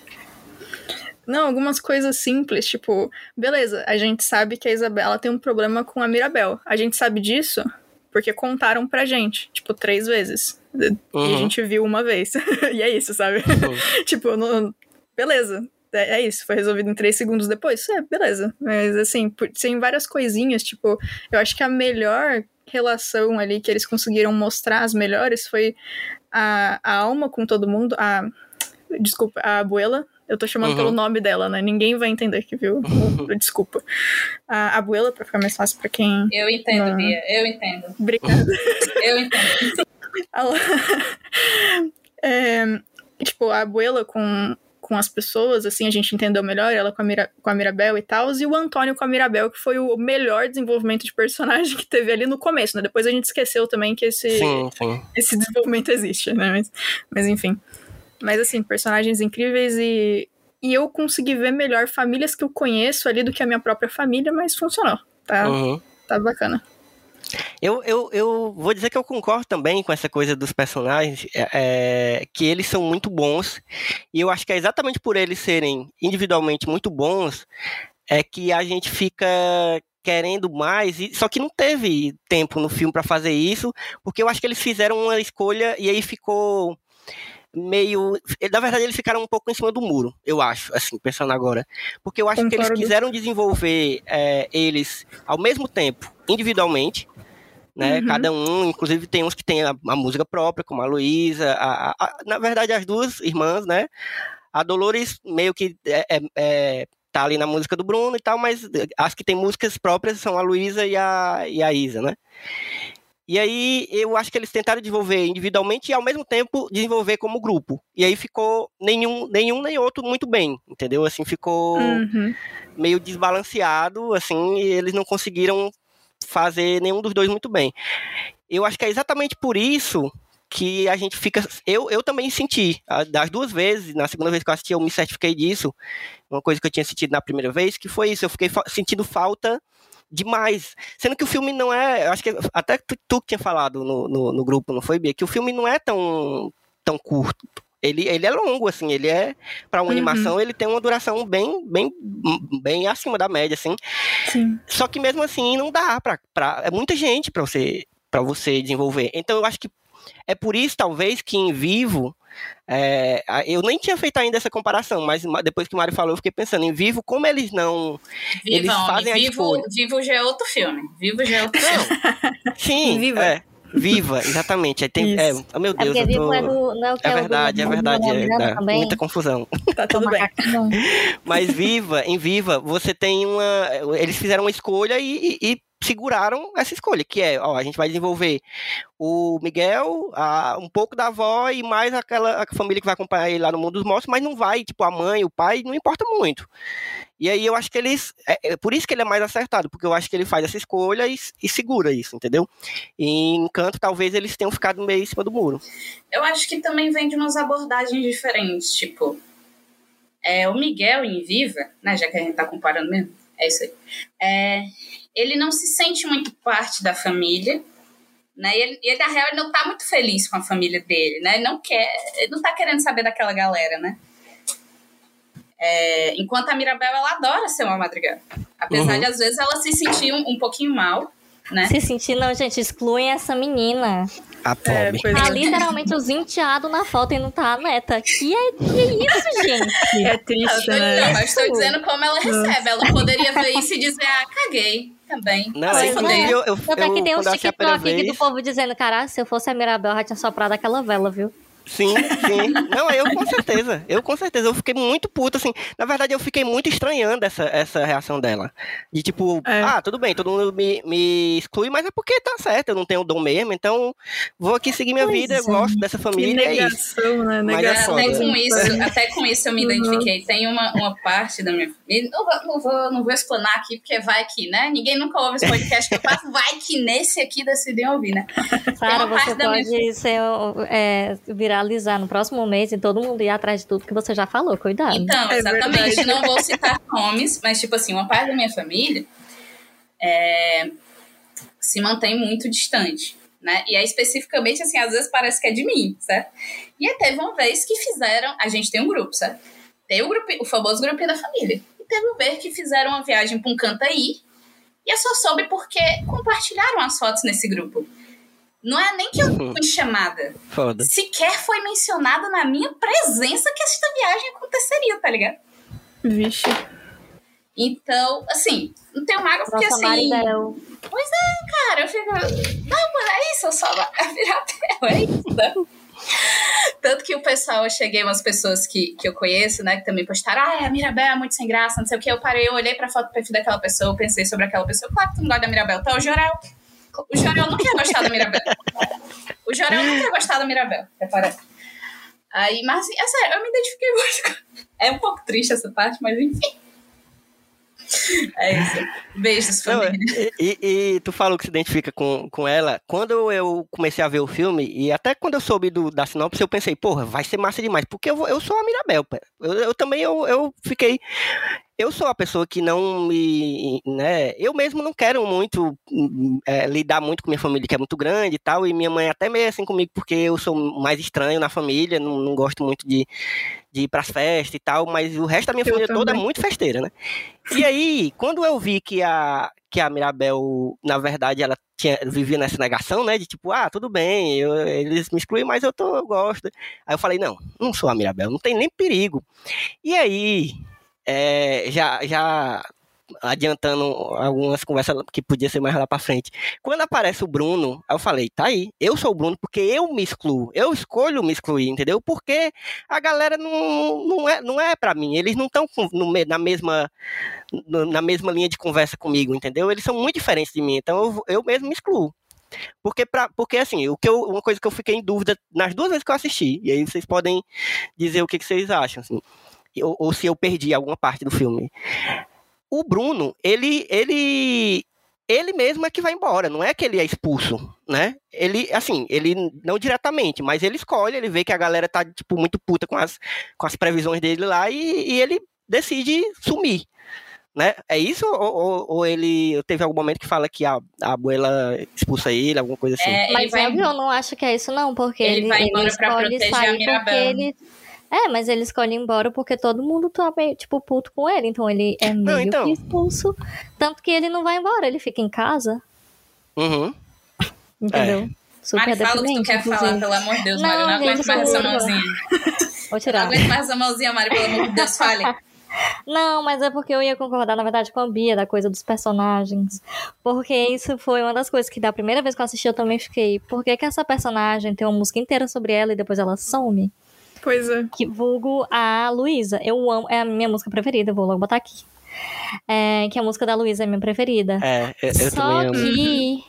Não, algumas coisas simples, tipo, beleza, a gente sabe que a Isabela tem um problema com a Mirabel. A gente sabe disso porque contaram pra gente, tipo, três vezes. E a Uhum. gente viu uma vez. e é isso, sabe? tipo, não- beleza. É, é isso, foi resolvido em três segundos depois. É, beleza. Mas assim, por- tem várias coisinhas, tipo, eu acho que a melhor relação ali que eles conseguiram mostrar, as melhores, foi a, a alma com todo mundo. A. Desculpa, a abuela. Eu tô chamando Uhum. pelo nome dela, né? Ninguém vai entender que viu. Desculpa. A abuela, pra ficar mais fácil pra quem. Eu entendo, Não. Bia. Eu entendo. Obrigada. Eu entendo. Ela- É, tipo, a abuela com, com as pessoas, assim, a gente entendeu melhor, ela com a, Mira, com a Mirabel e tal, e o Antônio com a Mirabel, que foi o melhor desenvolvimento de personagem que teve ali no começo, né? Depois a gente esqueceu também que esse, Sim, sim. esse desenvolvimento existe, né? Mas, mas enfim. Mas assim, personagens incríveis e, e eu consegui ver melhor famílias que eu conheço ali do que a minha própria família, mas funcionou. Tá, Uhum. tá bacana. Eu, eu, eu vou dizer que eu concordo também com essa coisa dos personagens, é, é, que eles são muito bons, e eu acho que é exatamente por eles serem individualmente muito bons, é que a gente fica querendo mais, e- só que não teve tempo no filme para fazer isso, porque eu acho que eles fizeram uma escolha e aí ficou meio. Na verdade, eles ficaram um pouco em cima do muro, eu acho, assim, pensando agora. Porque eu acho que eles Concordo. quiseram desenvolver é, eles ao mesmo tempo, individualmente. Né? Uhum. Cada um, inclusive tem uns que tem a, a música própria, como a Luísa, na verdade as duas irmãs, né? A Dolores meio que é, é- é, tá ali na música do Bruno e tal, mas as que tem músicas próprias são a Luísa e a, e a Isa, né? E aí eu acho que eles tentaram desenvolver individualmente e ao mesmo tempo desenvolver como grupo. E aí ficou nenhum, nenhum nem outro muito bem, entendeu? Assim, ficou Uhum. meio desbalanceado, assim, e eles não conseguiram fazer nenhum dos dois muito bem. Eu acho que é exatamente por isso que a gente fica. Eu, eu também senti, das duas vezes, na segunda vez que eu assisti, eu me certifiquei disso. Uma coisa que eu tinha sentido na primeira vez, que foi isso, eu fiquei sentindo falta demais. Sendo que o filme não é. Acho que até tu, tu que tinha falado no, no, no grupo, não foi, Bia? Que o filme não é tão, tão curto. Ele, ele é longo, assim, ele é. Pra uma Uhum. animação, ele tem uma duração bem, bem, bem acima da média, assim. Sim. Só que mesmo assim não dá pra. pra é muita gente pra você, pra você desenvolver. Então eu acho que é por isso, talvez, que em vivo. é, eu nem tinha feito ainda essa comparação, mas ma- depois que o Mário falou, eu fiquei pensando em vivo, como eles não. Eles Viva, homem. fazem a Vivo, escolha. Vivo já é outro filme. Vivo já é outro filme. Sim, Viva. É, viva, exatamente. Aí tem, é, oh, meu É Deus, Vivo tô... é, do, não é o que É é, verdade, é verdade. É, também. muita confusão. Tá tudo O bem. macaquinho. Mas Viva, em Viva, você tem uma. Eles fizeram uma escolha e, e- e seguraram essa escolha, que é, ó, a gente vai desenvolver o Miguel, a- um pouco da avó e mais aquela a família que vai acompanhar ele lá no mundo dos mortos, mas não vai, tipo, a mãe, o pai, não importa muito. E aí eu acho que eles. É, é por isso que ele é mais acertado, porque eu acho que ele faz essa escolha e, e segura isso, entendeu? E em talvez eles tenham ficado meio em cima do muro. Eu acho que também vem de umas abordagens diferentes. Tipo, é, o Miguel em Viva, né? Já que a gente tá comparando mesmo. É isso aí. É, ele não se sente muito parte da família, né? E ele, ele, na real, ele não tá muito feliz com a família dele, né? Ele não quer, ele não tá querendo saber daquela galera, né? É, enquanto a Mirabel, ela adora ser uma madrigal. Apesar Uhum. de, às vezes, ela se sentir um, um pouquinho mal, né? Se sentir, não, gente, excluem essa menina. A pobre. pois Tá é. literalmente os enteados na foto e não tá a neta. Que é que é isso, gente? É triste, tô, né? não, eu estou dizendo como ela recebe. Ela poderia ver isso e dizer, ah, caguei também. Não, Se eu, fuder. eu, eu, Tanto é que eu- tem uns primeira TikTok aqui do povo dizendo, cara, se eu fosse a Mirabel, eu já tinha soprado aquela vela, viu? Sim, sim. Não, eu com certeza. Eu com certeza. Eu fiquei muito puto, assim. Na verdade, eu fiquei muito estranhando essa, essa reação dela. De tipo, É. ah, tudo bem, todo mundo me, me exclui, mas é porque tá certo, eu não tenho dom mesmo, então vou aqui seguir minha Pois vida, eu é. gosto dessa Que família, é isso. negação, né? Mas é Negação. Até foda. com isso, até com isso eu me Uhum. identifiquei. Tem uma, uma parte da minha família. Não vou, não, vou, não vou explanar aqui, porque vai que, né? Ninguém nunca ouve esse podcast que eu faço, vai que nesse aqui decidem ouvir, né? Parte você da minha pode ser, é, viralizar no próximo mês e todo mundo ir atrás de tudo que você já falou, cuidado. Então, É exatamente. verdade. Não vou citar nomes, mas, tipo assim, uma parte da minha família é, se mantém muito distante. Né? E aí, especificamente, assim, às vezes parece que é de mim, certo? E aí teve uma vez que fizeram. A gente tem um grupo, certo? Tem o, grupo, o famoso grupinho da família. E teve uma vez que fizeram uma viagem pra um canto aí. E eu só soube porque compartilharam as fotos nesse grupo. Não é nem que eu fui chamada. Foda. Sequer foi mencionado na minha presença que essa viagem aconteceria, tá ligado? Vixe. Então, assim, não tenho mágoa porque Nossa, assim. Maribel. Pois é, cara, eu fico. Não, mano, é isso, eu só a Mirabel, é isso, né? Tanto que o pessoal, eu cheguei umas pessoas que, que eu conheço, né, que também postaram, ah, a Mirabel é muito sem graça, não sei o que. Eu parei, eu olhei pra foto do perfil daquela pessoa, eu pensei sobre aquela pessoa. Claro que tu não gosta da Mirabel, tá? O Jorel. O Jorel não quer gostar da Mirabel. O Jorel não quer gostar da Mirabel, repara. Aí, mas assim, é sério, eu me identifiquei muito. com- É um pouco triste essa parte, mas enfim. É isso. Beijos, Não, família. e, e- e tu falou que se identifica com, com ela. Quando eu comecei a ver o filme, e até quando eu soube do, da sinopse, eu pensei, porra, vai ser massa demais, porque eu, eu sou a Mirabel, pô. eu, eu também eu, eu fiquei. Eu sou a pessoa que não me. né? Eu mesmo não quero muito é, lidar muito com minha família, que é muito grande e tal, e minha mãe até meio assim comigo, porque eu sou mais estranho na família, não, não gosto muito de, de ir pras festas e tal, mas o resto da minha Eu família toda é também. muito festeira, né? E aí, quando eu vi que a, que a Mirabel, na verdade, ela tinha, vivia nessa negação, né? De tipo, ah, tudo bem, eu- eles me excluem, mas eu, tô, eu gosto. Aí eu falei, não, não sou a Mirabel, não tem nem perigo. E aí, é, já, já adiantando algumas conversas que podia ser mais lá pra frente. Quando aparece o Bruno, eu falei, tá aí, eu sou o Bruno porque eu me excluo, eu escolho me excluir, entendeu? Porque a galera não, não é, não é pra mim, eles não estão na mesma na mesma linha de conversa comigo, entendeu? Eles são muito diferentes de mim, então eu, eu mesmo me excluo. Porque, pra, porque assim, o que eu, uma coisa que eu fiquei em dúvida nas duas vezes que eu assisti, e aí vocês podem dizer o que, que vocês acham, assim, ou, ou se eu perdi alguma parte do filme. O Bruno, ele, ele, ele mesmo é que vai embora, não é que ele é expulso, né? Ele, assim, ele não diretamente, mas ele escolhe, ele vê que a galera tá, tipo, muito puta com as, com as previsões dele lá e, e ele decide sumir. Né? É isso? Ou, ou, ou ele teve algum momento que fala que a, a abuela expulsa ele, alguma coisa assim? É, ele Mas vai eu não acho que é isso não, porque Ele ele, vai ele embora pra escolhe proteger a Mirabel. porque ele... É, mas ele escolhe ir embora porque todo mundo tá meio, tipo, puto com ele, então ele é meio então. que expulso. Tanto que ele não vai embora, ele fica em casa, Uhum. entendeu? Super Mari, fala o que tu quer falar, inclusive. pelo amor de Deus, Não, Mari. Não aguento mais essa mãozinha. Vou Eu não tirar. aguento mais essa mãozinha, Mari, pelo amor de Deus, fale. Não, mas é porque eu ia concordar, na verdade, com a Bia, da coisa dos personagens. Porque isso foi uma das coisas que da primeira vez que eu assisti eu também fiquei. Por que, que essa personagem tem uma música inteira sobre ela e depois ela some? Pois é. Que vulgo a Luísa. Eu amo, é a minha música preferida, vou logo botar aqui. É, que a música da Luísa é a minha preferida. É, eu, eu Só também amo. que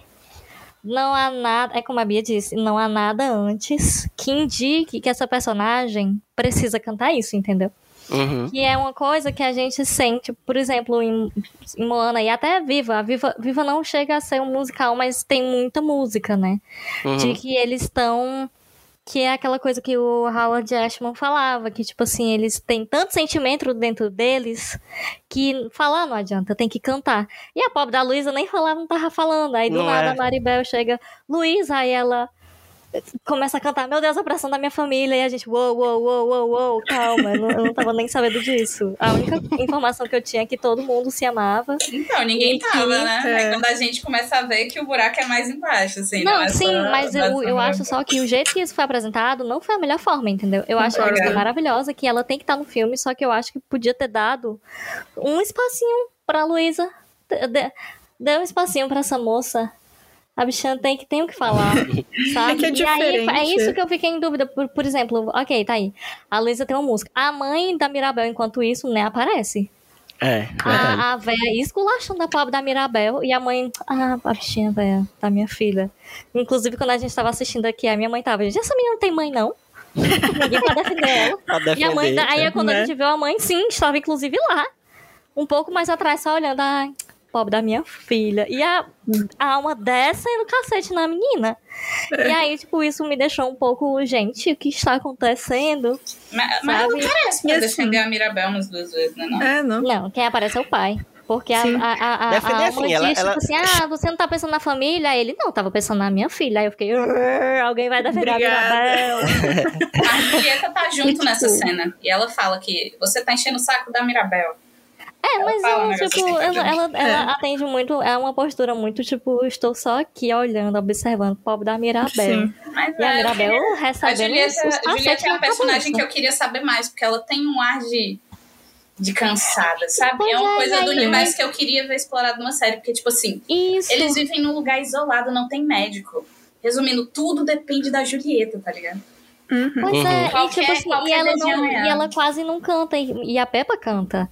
não há nada, é como a Bia disse, não há nada antes que indique que essa personagem precisa cantar isso, entendeu? Uhum. Que é uma coisa que a gente sente, por exemplo, em, em Moana e até Viva. A Viva. Viva não chega a ser um musical, mas tem muita música, né? Uhum. De que eles estão que é aquela coisa que o Howard Ashman falava, que, tipo assim, eles têm tanto sentimento dentro deles que falar não adianta, tem que cantar. E a pobre da Luísa nem falava, não tava falando. Aí do Não nada é. a Maribel chega, Luísa, aí ela começa a cantar, meu Deus, a pressão da minha família, e a gente, uou, uou, uou, uou, uou, calma, eu não, eu não tava nem sabendo disso. A única informação que eu tinha é que todo mundo se amava. Então, ninguém E que- tava, né? é. Aí quando a gente começa a ver que o buraco é mais embaixo, assim. Não, é sim, só- mas não eu, eu acho só que o jeito que isso foi apresentado não foi a melhor forma, entendeu? Eu acho Concordo. ela maravilhosa, que ela tem que estar no filme, só que eu acho que podia ter dado um espacinho pra Luísa. D- d- Dê um espacinho pra essa moça. A bichinha tem que, tem o que falar, sabe? É que é E aí, é diferente. isso que eu fiquei em dúvida. Por, por exemplo, ok, tá aí. A Luísa tem uma música. A mãe da Mirabel, enquanto isso, nem aparece. É, verdade. A, a véia esculachando a pobre da Mirabel e a mãe, ah, a bichinha véia, da minha filha. Inclusive, quando a gente tava assistindo aqui, a minha mãe tava, gente, essa menina não tem mãe, não. Ninguém pra defender ela. Pra E a mãe, defender. aí é quando a né? gente viu a mãe, sim, estava inclusive lá. Um pouco mais atrás, só olhando, ai, pobre da minha filha. E a, a alma descendo o cacete na menina. É. E aí, tipo, isso me deixou um pouco, gente, o que está acontecendo? Mas, mas Sabe? não parece pra assim- defender a Mirabel umas duas vezes, né? Não. É, não. Não, quem aparece é o pai. Porque a, Sim. a, a, a, Defender a assim, alma ela- diz, ela- tipo assim, ah, você não tá pensando na família? Aí ele, não, tava pensando na minha filha. Aí eu fiquei, "Urr, alguém vai defender Obrigada. a Mirabel. A Julieta tá junto tipo- nessa cena. E ela fala que você tá enchendo o saco da Mirabel. É, Ela mas fala um ela, tipo, assim, ela, tá ela, ela atende muito, é uma postura muito, tipo, estou só aqui olhando, observando, pobre da Mirabel. Sim. Mas E a é, Mirabel queria- A recebendo Julieta, os cacetes Julieta é uma personagem cabeça. que eu queria saber mais, porque ela tem um ar de, de cansada, sabe? Pois é uma é, coisa e do universo que eu queria ver explorado numa série, porque, tipo assim, Isso. eles vivem num lugar isolado, não tem médico. Resumindo, tudo depende da Julieta, tá ligado? Uhum. Pois é, e, Qualquer- tipo assim, e, qualquer ela dedinho não, e ela quase não canta, e, e a Peppa canta.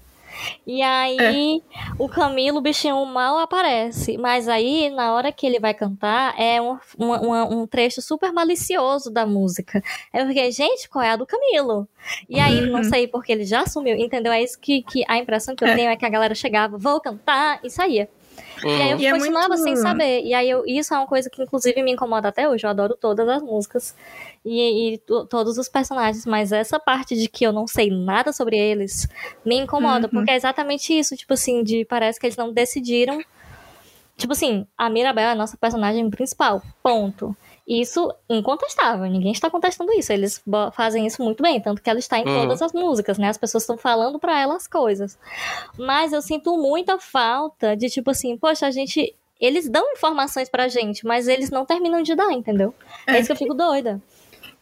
E aí, o Camilo, o bichinho mal aparece. Mas aí, na hora que ele vai cantar, é um, uma- um trecho super malicioso da música. Eu fiquei, gente, qual é a do Camilo? E aí, não Uhum. sei porque ele já sumiu, entendeu? É isso que, que a impressão que eu É. tenho é que a galera chegava, vou cantar, e saía. E aí eu Uhum. E é continuava muito- sem saber. E aí eu, isso é uma coisa que inclusive me incomoda até hoje. Eu adoro todas as músicas e, e to- todos os personagens, mas essa parte de que eu não sei nada sobre eles me incomoda, Uhum. porque é exatamente isso, tipo assim, de parece que eles não decidiram. Tipo assim, a Mirabel é a nossa personagem principal. Ponto. Isso incontestável, ninguém está contestando isso. Eles fazem isso muito bem, tanto que ela está em Uhum. todas as músicas, né? As pessoas estão falando pra ela as coisas. Mas eu sinto muita falta de tipo assim, poxa, a gente. Eles dão informações pra gente, mas eles não terminam de dar, entendeu? É, É. isso que eu fico doida.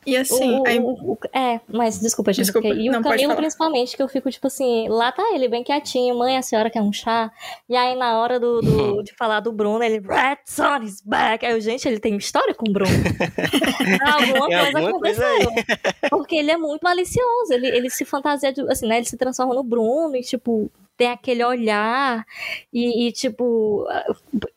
E assim, O- aí- o- o- é, mas desculpa, gente. Desculpa, porque- e o Camilo, principalmente, que eu fico, tipo assim, lá tá ele bem quietinho, mãe, a senhora quer um chá? E aí, na hora do, do- de falar do Bruno, ele, Red Son is back. Aí eu, gente, ele tem história com o Bruno. alguma coisa alguma coisa aconteceu. porque ele é muito malicioso. Ele, ele se fantasia, de, assim, né? Ele se transforma no Bruno e, tipo, tem aquele olhar e, e, tipo,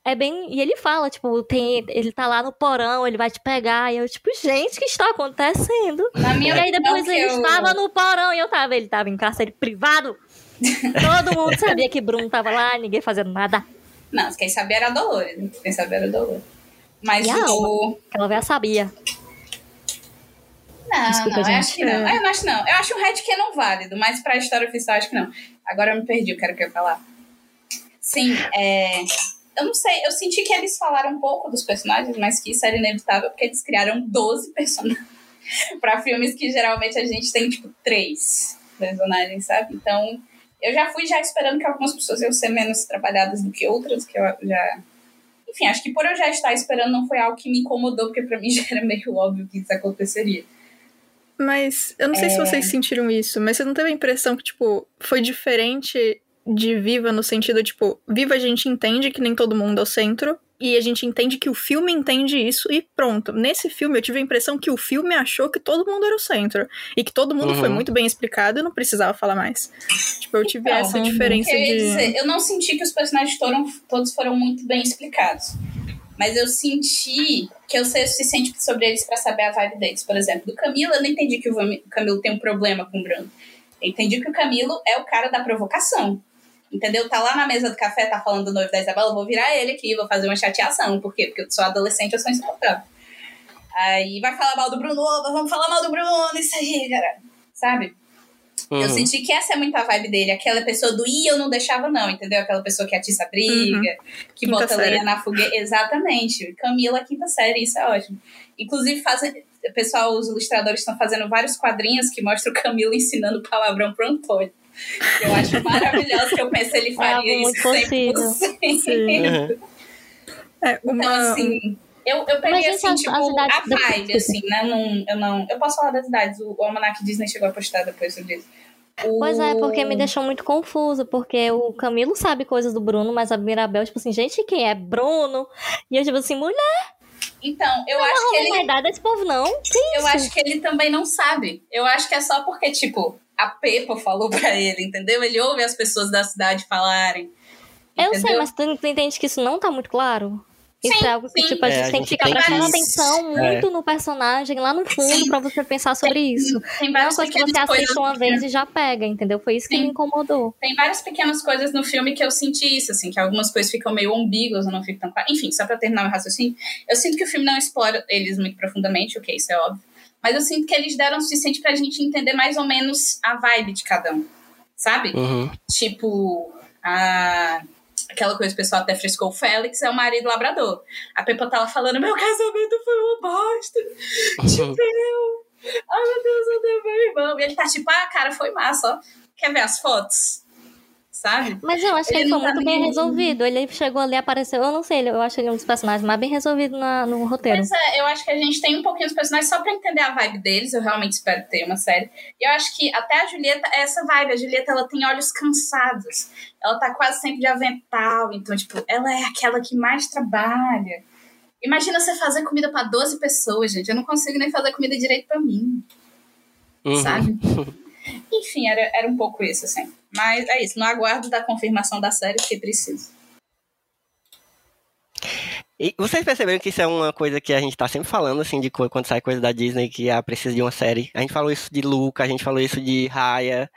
é bem. E ele fala, tipo, tem, ele tá lá no porão, ele vai te pegar. E eu, tipo, gente, o que está acontecendo? Na E minha aí depois ele eu- estava no porão e eu tava, ele tava em cárcere privado. Todo mundo sabia que Bruno tava lá, ninguém fazendo nada. Não, quem sabia era a Dolores. Quem sabia era a Dolores. Mas E o. Aquela velha sabia. Não, Desculpa, não, eu acho que não. É. Eu não acho não. Eu acho um headcanon válido, mas pra história oficial acho que não. Agora eu me perdi, eu quero que eu falar. Sim, é... Eu não sei, eu senti que eles falaram um pouco dos personagens, mas que isso era inevitável, porque eles criaram 12 personagens. pra filmes que geralmente a gente tem, tipo, três personagens, sabe? Então, eu já fui já esperando que algumas pessoas iam ser menos trabalhadas do que outras, que eu já... Enfim, acho que por eu já estar esperando não foi algo que me incomodou, porque pra mim já era meio óbvio que isso aconteceria. Mas eu não sei se É. vocês sentiram isso, mas você não teve a impressão que, tipo, foi diferente de Viva no sentido, tipo, Viva a gente entende que nem todo mundo é o centro, e a gente entende que o filme entende isso, e pronto. Nesse filme eu tive a impressão que o filme achou que todo mundo era o centro, e que todo mundo Uhum. foi muito bem explicado e não precisava falar mais. Tipo, eu tive Então, essa diferença Eu, ia de. dizer, eu não senti que os personagens foram, todos foram muito bem explicados. Mas eu senti que eu sei o suficiente sobre eles pra saber a vibe deles. Por exemplo, do Camilo, eu não entendi que o Camilo tem um problema com o Bruno. Eu entendi que o Camilo é o cara da provocação. Entendeu? Tá lá na mesa do café, tá falando do noivo da Isabela, vou virar ele aqui, vou fazer uma chateação. Por quê? Porque eu sou adolescente, eu sou insuportável. Aí vai falar mal do Bruno, vamos falar mal do Bruno, isso aí, cara. Sabe? Eu Uhum. senti que essa é muito a vibe dele. Aquela pessoa do i eu não deixava, não, entendeu? Aquela pessoa que atiça a briga, que Quinta bota lenha na fogueira. Exatamente. Camila, quinta série, isso é ótimo. Inclusive, fazem. Pessoal, os ilustradores estão fazendo vários quadrinhos que mostram o Camilo ensinando palavrão pro Antônio. Eu acho maravilhoso que eu pensei ele faria algo muito isso 100%. Sim. Uhum. É, Então, uma, assim, eu, eu peguei, Mas, assim, as- tipo, as idades a da- vibe, assim, né? Não, eu, não, eu posso falar das idades. O, o Almanac Disney chegou a postar depois sobre isso. O- Pois é, porque me deixou muito confuso, porque o Camilo sabe coisas do Bruno, mas a Mirabel, tipo assim, gente, quem é Bruno? E eu, tipo assim, mulher, Então, eu acho que não é ele, idade desse povo, não. Que eu isso? acho que ele também não sabe. Eu acho que é só porque, tipo, a Pepa falou pra ele, entendeu? Ele ouve as pessoas da cidade falarem. Eu sei, mas tu entende que isso não tá muito claro? Isso Sim, é algo que, sim. tipo, a É, gente a tem gente que ficar tem prestando atenção É. muito no personagem lá no fundo Sim. pra você pensar sobre isso. Tem Não é uma várias coisa que pequenas você coisas assiste uma vez e já pega, entendeu? Foi isso que me incomodou. Tem várias pequenas coisas no filme que eu senti isso, assim, que algumas coisas ficam meio ambíguas, eu não fico tão claro. Enfim, só pra terminar o raciocínio, eu sinto que o filme não explora eles muito profundamente, ok, isso é óbvio. Mas eu sinto que eles deram o suficiente pra gente entender mais ou menos a vibe de cada um, sabe? Uhum. Tipo, a... aquela coisa o pessoal até frescou, o Félix é o marido labrador. A Pepa tava falando, meu casamento foi uma bosta. Tipo, eu... Ai, meu Deus, eu tenho meu irmão. E ele tá tipo, ah, cara, foi massa, ó. Quer ver as fotos? Sabe? Mas eu acho que Ele ele foi muito bem resolvido. Ele chegou ali, apareceu. Eu não sei, eu acho ele um dos personagens mais bem resolvidos na- no roteiro. Pois é, eu acho que a gente tem um pouquinho dos personagens só pra entender a vibe deles. Eu realmente espero ter uma série. E eu acho que até a Julieta é essa vibe. A Julieta, ela tem olhos cansados. Ela tá quase sempre de avental. Então, tipo, ela é aquela que mais trabalha. Imagina você fazer comida pra 12 pessoas, gente. Eu não consigo nem fazer comida direito pra mim, Uhum. sabe? Enfim, era, era um pouco isso, assim. Mas é isso. No aguardo da confirmação da série, que preciso. E vocês perceberam que isso é uma coisa que a gente tá sempre falando, assim, de quando sai coisa da Disney que ah, precisa de uma série. A gente falou isso de Luca, a gente falou isso de Raya.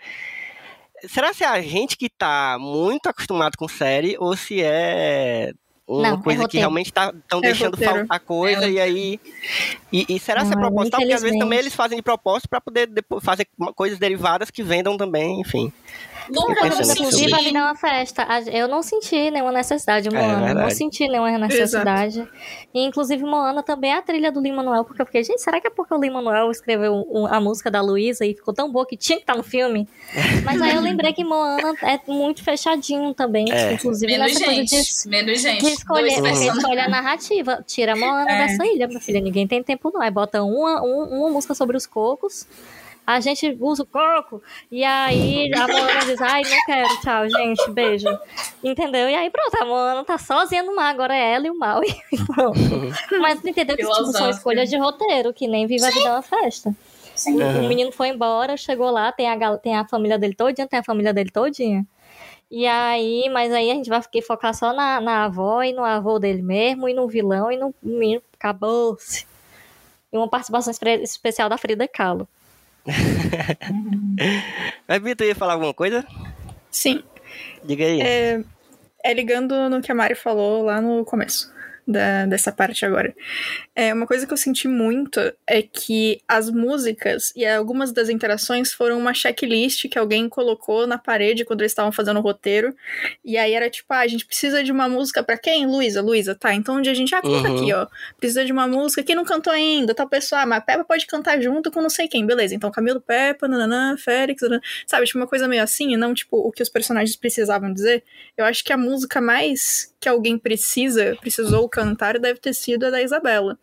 Será se é a gente que tá muito acostumado com série ou se é uma Não, é coisa que roteiro. realmente estão É deixando roteiro. faltar coisa É e aí. E, e será se é proposital? Porque às vezes também eles fazem de propósito pra poder fazer coisas derivadas que vendam também, enfim. Inclusive, vai senti... virar uma festa. A- Eu não senti nenhuma necessidade, Moana. eu não É verdade. senti nenhuma necessidade. E, inclusive, Moana também é a trilha do Lin-Manuel, porque eu fiquei, gente, será que é porque o Lin-Manuel escreveu a música da Luísa e ficou tão boa que tinha que estar no filme? Mas aí eu lembrei que Moana é muito fechadinho também. É. Inclusive, Menos nessa coisa gente. de Menos gente. de escolher, Dois escolher a narrativa. Tira a Moana É. dessa ilha, minha filha. Ninguém tem tempo, não. Aí bota uma, um- uma música sobre os cocos. A gente usa o coco. E aí a Moana diz, ai, não quero, tchau, gente, beijo. Entendeu? E aí pronto, a Moana tá sozinha no mar. Agora é ela e o mal. E pronto. Mas tu entendeu que tipo, são escolhas de roteiro, que nem Viva a Vida é uma festa. Sim. Uhum. O menino foi embora, chegou lá, tem a, tem a família dele todinha, tem a família dele todinha. E aí, mas aí a gente vai ficar- focar só na, na avó e no avô dele mesmo, e no vilão, e no menino. Acabou-se. E uma participação especial da Frida Kahlo. Mas Vitor ia falar alguma coisa? sim. Diga aí. É, é ligando no que a Mari falou lá no começo da, dessa parte agora. É, uma coisa que eu senti muito é que as músicas e algumas das interações foram uma checklist que alguém colocou na parede quando eles estavam fazendo o roteiro. E aí era tipo, ah, a gente precisa de uma música pra quem? Luísa, Luísa, tá. Então onde a gente já coloca Uhum. aqui, ó. Precisa de uma música. Quem não cantou ainda? Tal pessoa, ah, mas a Peppa pode cantar junto com não sei quem. Beleza, então Camilo Peppa, nananã, Félix, nananã. sabe? Tipo, uma coisa meio assim, não tipo o que os personagens precisavam dizer. Eu acho que a música mais que alguém precisa, precisou cantar, deve ter sido a da Isabela.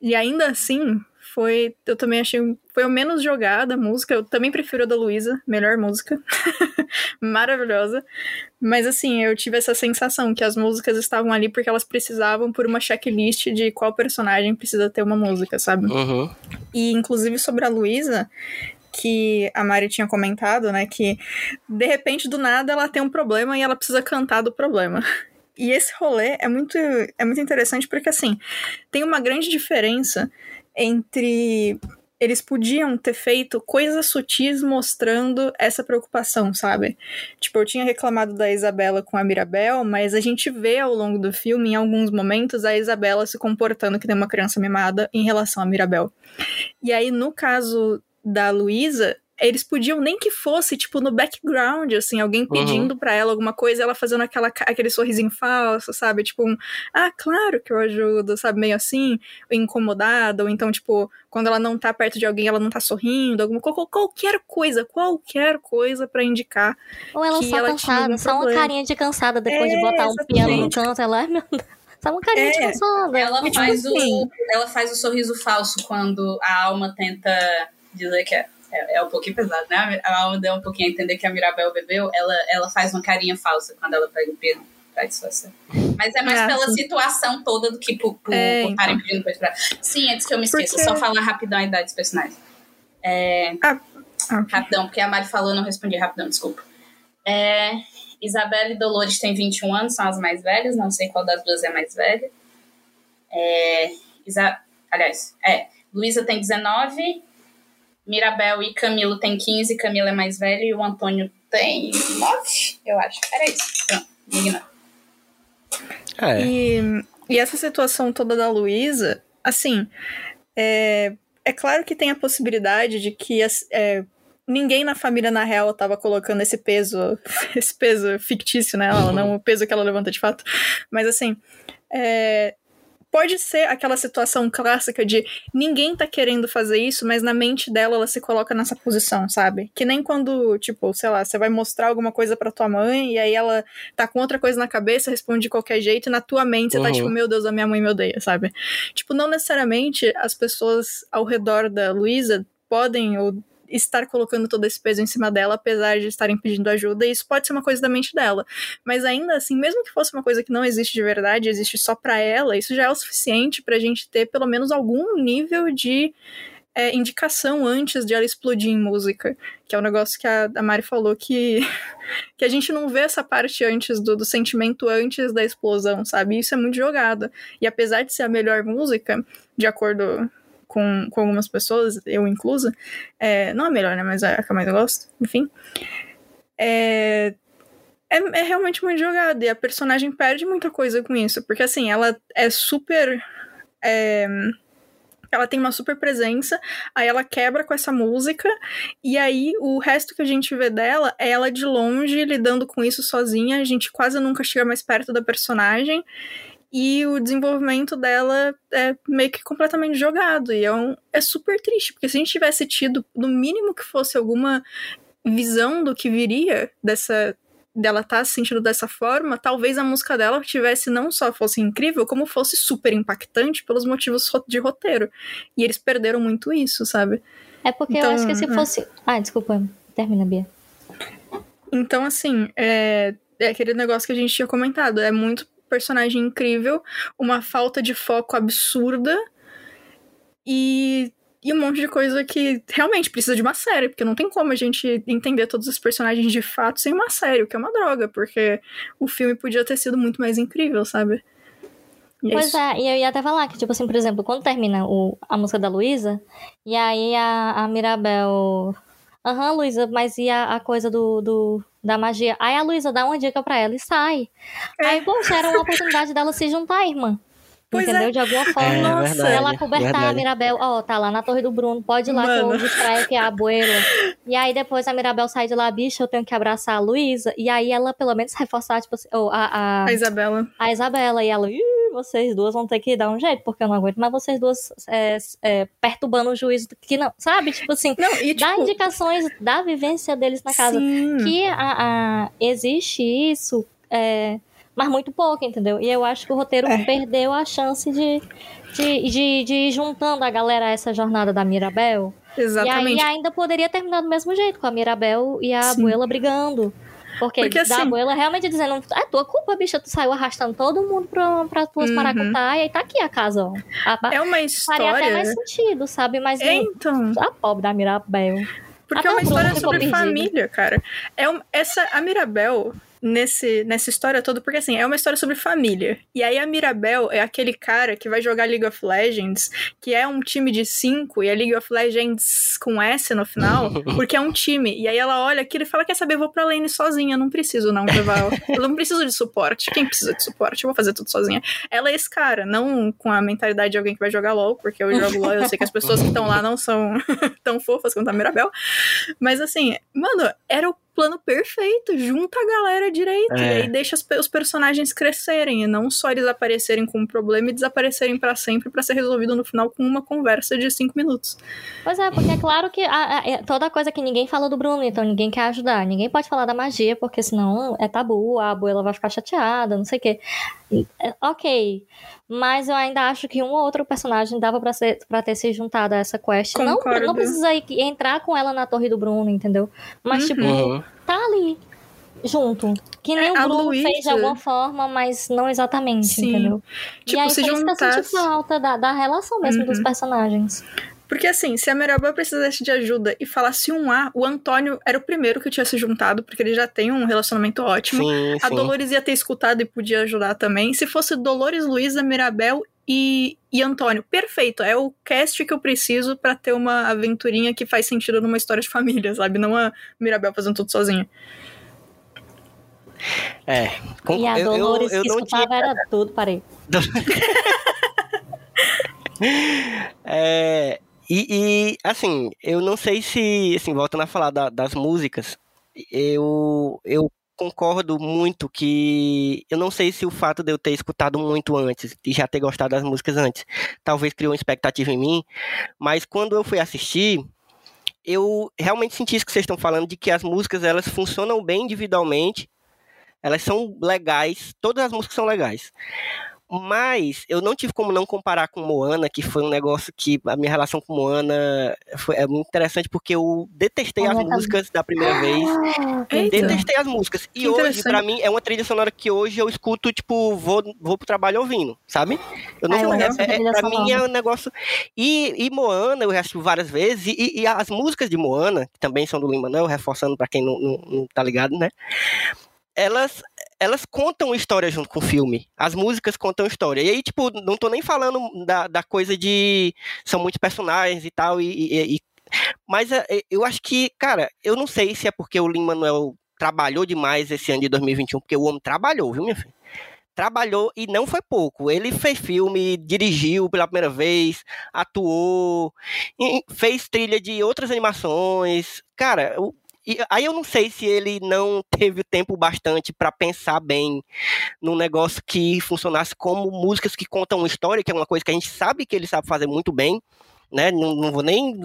E ainda assim, foi. Eu também achei. Foi o menos jogada a música. Eu também prefiro a da Luísa, melhor música. Maravilhosa. Mas assim, eu tive essa sensação que as músicas estavam ali porque elas precisavam por uma checklist de qual personagem precisa ter uma música, sabe? Uhum. E inclusive sobre a Luísa, que a Mari tinha comentado, né? Que de repente, do nada, ela tem um problema e ela precisa cantar do problema. E esse rolê é muito, é muito interessante porque, assim, tem uma grande diferença entre eles podiam ter feito coisas sutis mostrando essa preocupação, sabe? Tipo, eu tinha reclamado da Isabela com a Mirabel, mas a gente vê ao longo do filme, em alguns momentos, a Isabela se comportando que nem uma criança mimada em relação a Mirabel. E aí, no caso da Luísa, eles podiam nem que fosse, tipo, no background, assim, alguém pedindo pra ela alguma coisa, ela fazendo aquela, aquele sorrisinho falso, sabe? Tipo, um, ah, claro que eu ajudo, sabe? Meio assim, incomodada, ou então, tipo, quando ela não tá perto de alguém, ela não tá sorrindo, alguma qual- qualquer coisa, qualquer coisa pra indicar. Ou ela que só ela cansada, só uma carinha de cansada depois de É, botar um piano no canto. Ela, ai meu Deus, só uma carinha de É. cansada. Ela tipo faz, assim. o, ela faz o sorriso falso quando a alma tenta dizer que é, é, é um pouquinho pesado, né? A alma deu um pouquinho a entender que a Mirabel bebeu. Ela, ela faz uma carinha falsa quando ela pega o piano pra disfarçar. Mas é mais Ah, pela sim. situação toda do que por por É, por estarem pedindo coisa pra. Sim, antes que eu me esqueça, Porque- só falar rapidão a idade dos personagens. É, Ah, Rapidão, porque a Mari falou, eu não respondi rapidão, desculpa. É, Isabela e Dolores têm 21 anos, são as mais velhas, não sei qual das duas é mais velha. É, Isa, aliás, é, Luísa tem 19, Mirabel e Camilo têm 15, Camila é mais velha e o Antônio tem 9, eu acho. Era isso. Ignora. É. E, e essa situação toda da Luísa, assim, é, é claro que tem a possibilidade de que as- é, ninguém na família, na real, tava colocando esse peso, esse peso fictício nela, não o peso que ela levanta de fato. Mas assim, é, pode ser aquela situação clássica de ninguém tá querendo fazer isso, mas na mente dela ela se coloca nessa posição, sabe? Que nem quando, tipo, sei lá, você vai mostrar alguma coisa pra tua mãe e aí ela tá com outra coisa na cabeça, responde de qualquer jeito, e na tua mente você tá Uhum. tipo, meu Deus, a minha mãe me odeia, sabe? Tipo, não necessariamente as pessoas ao redor da Luísa podem ou estar colocando todo esse peso em cima dela, apesar de estarem pedindo ajuda, e isso pode ser uma coisa da mente dela. Mas ainda assim, mesmo que fosse uma coisa que não existe de verdade, existe só pra ela, isso já é o suficiente pra gente ter pelo menos algum nível de é, indicação antes de ela explodir em música. Que é um negócio que a, a Mari falou que, que a gente não vê essa parte antes do, do sentimento antes da explosão, sabe? Isso é muito jogado. E apesar de ser a melhor música, de acordo com, com algumas pessoas, eu inclusa, é, não a melhor, né? Mas é a que eu mais gosto, enfim. É, é, é realmente muito jogado. E a personagem perde muita coisa com isso. Porque assim, ela é super. é, ela tem uma super presença, aí ela quebra com essa música, e aí o resto que a gente vê dela é ela de longe lidando com isso sozinha, a gente quase nunca chega mais perto da personagem, e o desenvolvimento dela é meio que completamente jogado, e é, um, é super triste, porque se a gente tivesse tido, no mínimo que fosse alguma visão do que viria dessa dela tá se sentindo dessa forma, talvez a música dela tivesse não só fosse incrível, como fosse super impactante pelos motivos de roteiro. E eles perderam muito isso, sabe? É porque Então, eu acho que se é. fosse. Ah, desculpa. Termina, Bia. Então, assim, é, é aquele negócio que a gente tinha comentado. É muito personagem incrível, uma falta de foco absurda e, e um monte de coisa que realmente precisa de uma série, porque não tem como a gente entender todos os personagens de fato sem uma série, o que é uma droga, porque o filme podia ter sido muito mais incrível, sabe? É Pois isso. é, e eu ia até falar que, tipo assim, por exemplo, quando termina o, a música da Luísa, e aí a, a Mirabel. Aham, Luísa, mas e a, a coisa do, do, da magia? Aí a Luísa dá uma dica pra ela e sai. É. Aí, poxa, era uma oportunidade dela se juntar, irmã. Pois entendeu? é. De alguma É, forma. Nossa, verdade. ela cobertar a. Mirabel, ó, tá lá na Torre do Bruno, pode ir lá que eu Mano. distraio que é a abuela. E aí depois a Mirabel sai de lá, bicha, eu tenho que abraçar a Luísa. E aí ela pelo menos reforçar, tipo assim, ou a, a, A Isabela. a Isabela. E ela, vocês duas vão ter que dar um jeito, porque eu não aguento mais vocês duas é, é, perturbando o juízo que não, sabe? Tipo assim, Não, e dá tipo, indicações da vivência deles na casa. sim. Que a, a- existe isso, é, mas muito pouco, entendeu? E eu acho que o roteiro É. perdeu a chance de, de, de, de ir juntando a galera a essa jornada da Mirabel. Exatamente. E aí ainda poderia terminar do mesmo jeito, com a Mirabel e a Sim. abuela brigando. Porque, Porque, da assim- abuela realmente dizendo, é tua culpa, bicha, tu saiu arrastando todo mundo pra, pra tuas Uhum. maracutaia e tá aqui a casa, ó. A, É uma faria até história. mais sentido, sabe? Mas É, não- então. a pobre da Mirabel. Porque Até é uma história sobre família, cara. É um- essa, a Mirabel, nesse, nessa história toda, porque assim, é uma história sobre família. E aí a Mirabel é aquele cara que vai jogar League of Legends, que é um time de cinco, e é League of Legends com S no final, porque é um time. E aí ela olha aquilo e fala: Quer saber, eu vou pra lane sozinha, não preciso não levar. eu não preciso de suporte. Quem precisa de suporte? Eu vou fazer tudo sozinha. Ela é esse cara, não com a mentalidade de alguém que vai jogar LOL, porque eu jogo LOL, eu sei que as pessoas que estão lá não são tão fofas quanto a Mirabel. Mas assim, mano, era o plano perfeito, junta a galera direito, É. e aí deixa os, os personagens crescerem, e não só eles aparecerem com um problema e desaparecerem pra sempre pra ser resolvido no final com uma conversa de cinco minutos. Pois é, porque é claro que a- a- é toda coisa que ninguém falou do Bruno, então ninguém quer ajudar. Ninguém pode falar da magia, porque senão é tabu, a abuela vai ficar chateada, não sei o quê. É, Ok, mas eu ainda acho que um ou outro personagem dava pra, ser, pra ter se juntado a essa quest. Não, Concordo. não precisa ir- entrar com ela na torre do Bruno, entendeu? Mas, tipo, Uhum. tá ali, junto. Que nem É, o Bruno Luísa- fez de alguma forma, mas não exatamente, Sim. entendeu? Tipo, e aí se foi isso que eu senti falta da, da relação mesmo dos Uhum. personagens. Porque assim, se a Mirabel precisasse de ajuda e falasse um A, o Antônio era o primeiro que tinha se juntado, porque ele já tem um relacionamento ótimo. Sim, A sim. Dolores ia ter escutado e podia ajudar também. Se fosse Dolores, Luísa, Mirabel e, e Antônio, perfeito. É o cast que eu preciso pra ter uma aventurinha que faz sentido numa história de família, sabe? Não a Mirabel fazendo tudo sozinha. É. Com- E a eu- eu- Dolores eu que escutava era tudo, parei. É, e, e, assim, eu não sei se, assim, voltando a falar da- das músicas, eu, eu concordo muito que eu não sei se o fato de eu ter escutado muito antes e já ter gostado das músicas antes, talvez criou uma expectativa em mim, mas quando eu fui assistir, eu realmente senti isso que vocês estão falando, de que as músicas elas funcionam bem individualmente, elas são legais, todas as músicas são legais. Mas eu não tive como não comparar com Moana, que foi um negócio que a minha relação com Moana foi, é muito interessante, porque eu detestei as Olha, músicas da primeira vez. Eita. Detestei as músicas. E Que hoje, pra mim, é uma trilha sonora que hoje eu escuto, tipo, vou, vou pro trabalho ouvindo, sabe? Eu não, Ah, eu é, é- pra mim é um negócio. E, e Moana, eu assisti várias vezes, e, e as músicas de Moana, que também são do Lin-Manuel, reforçando pra quem não, não, não tá ligado, né? Elas, elas contam história junto com o filme. As músicas contam história. E aí, tipo, não tô nem falando da, da coisa de. São muitos personagens e tal, e, e- e- mas é, é, eu acho que, cara, eu não sei se é porque o Lin-Manuel trabalhou demais esse ano de 2021, porque o homem trabalhou, viu, minha filha? Trabalhou e não foi pouco. Ele fez filme, dirigiu pela primeira vez, atuou, fez trilha de outras animações. Cara, o- e aí eu não sei se ele não teve tempo bastante pra pensar bem num negócio que funcionasse como músicas que contam uma história, que é uma coisa que a gente sabe que ele sabe fazer muito bem né? Não, não vou nem.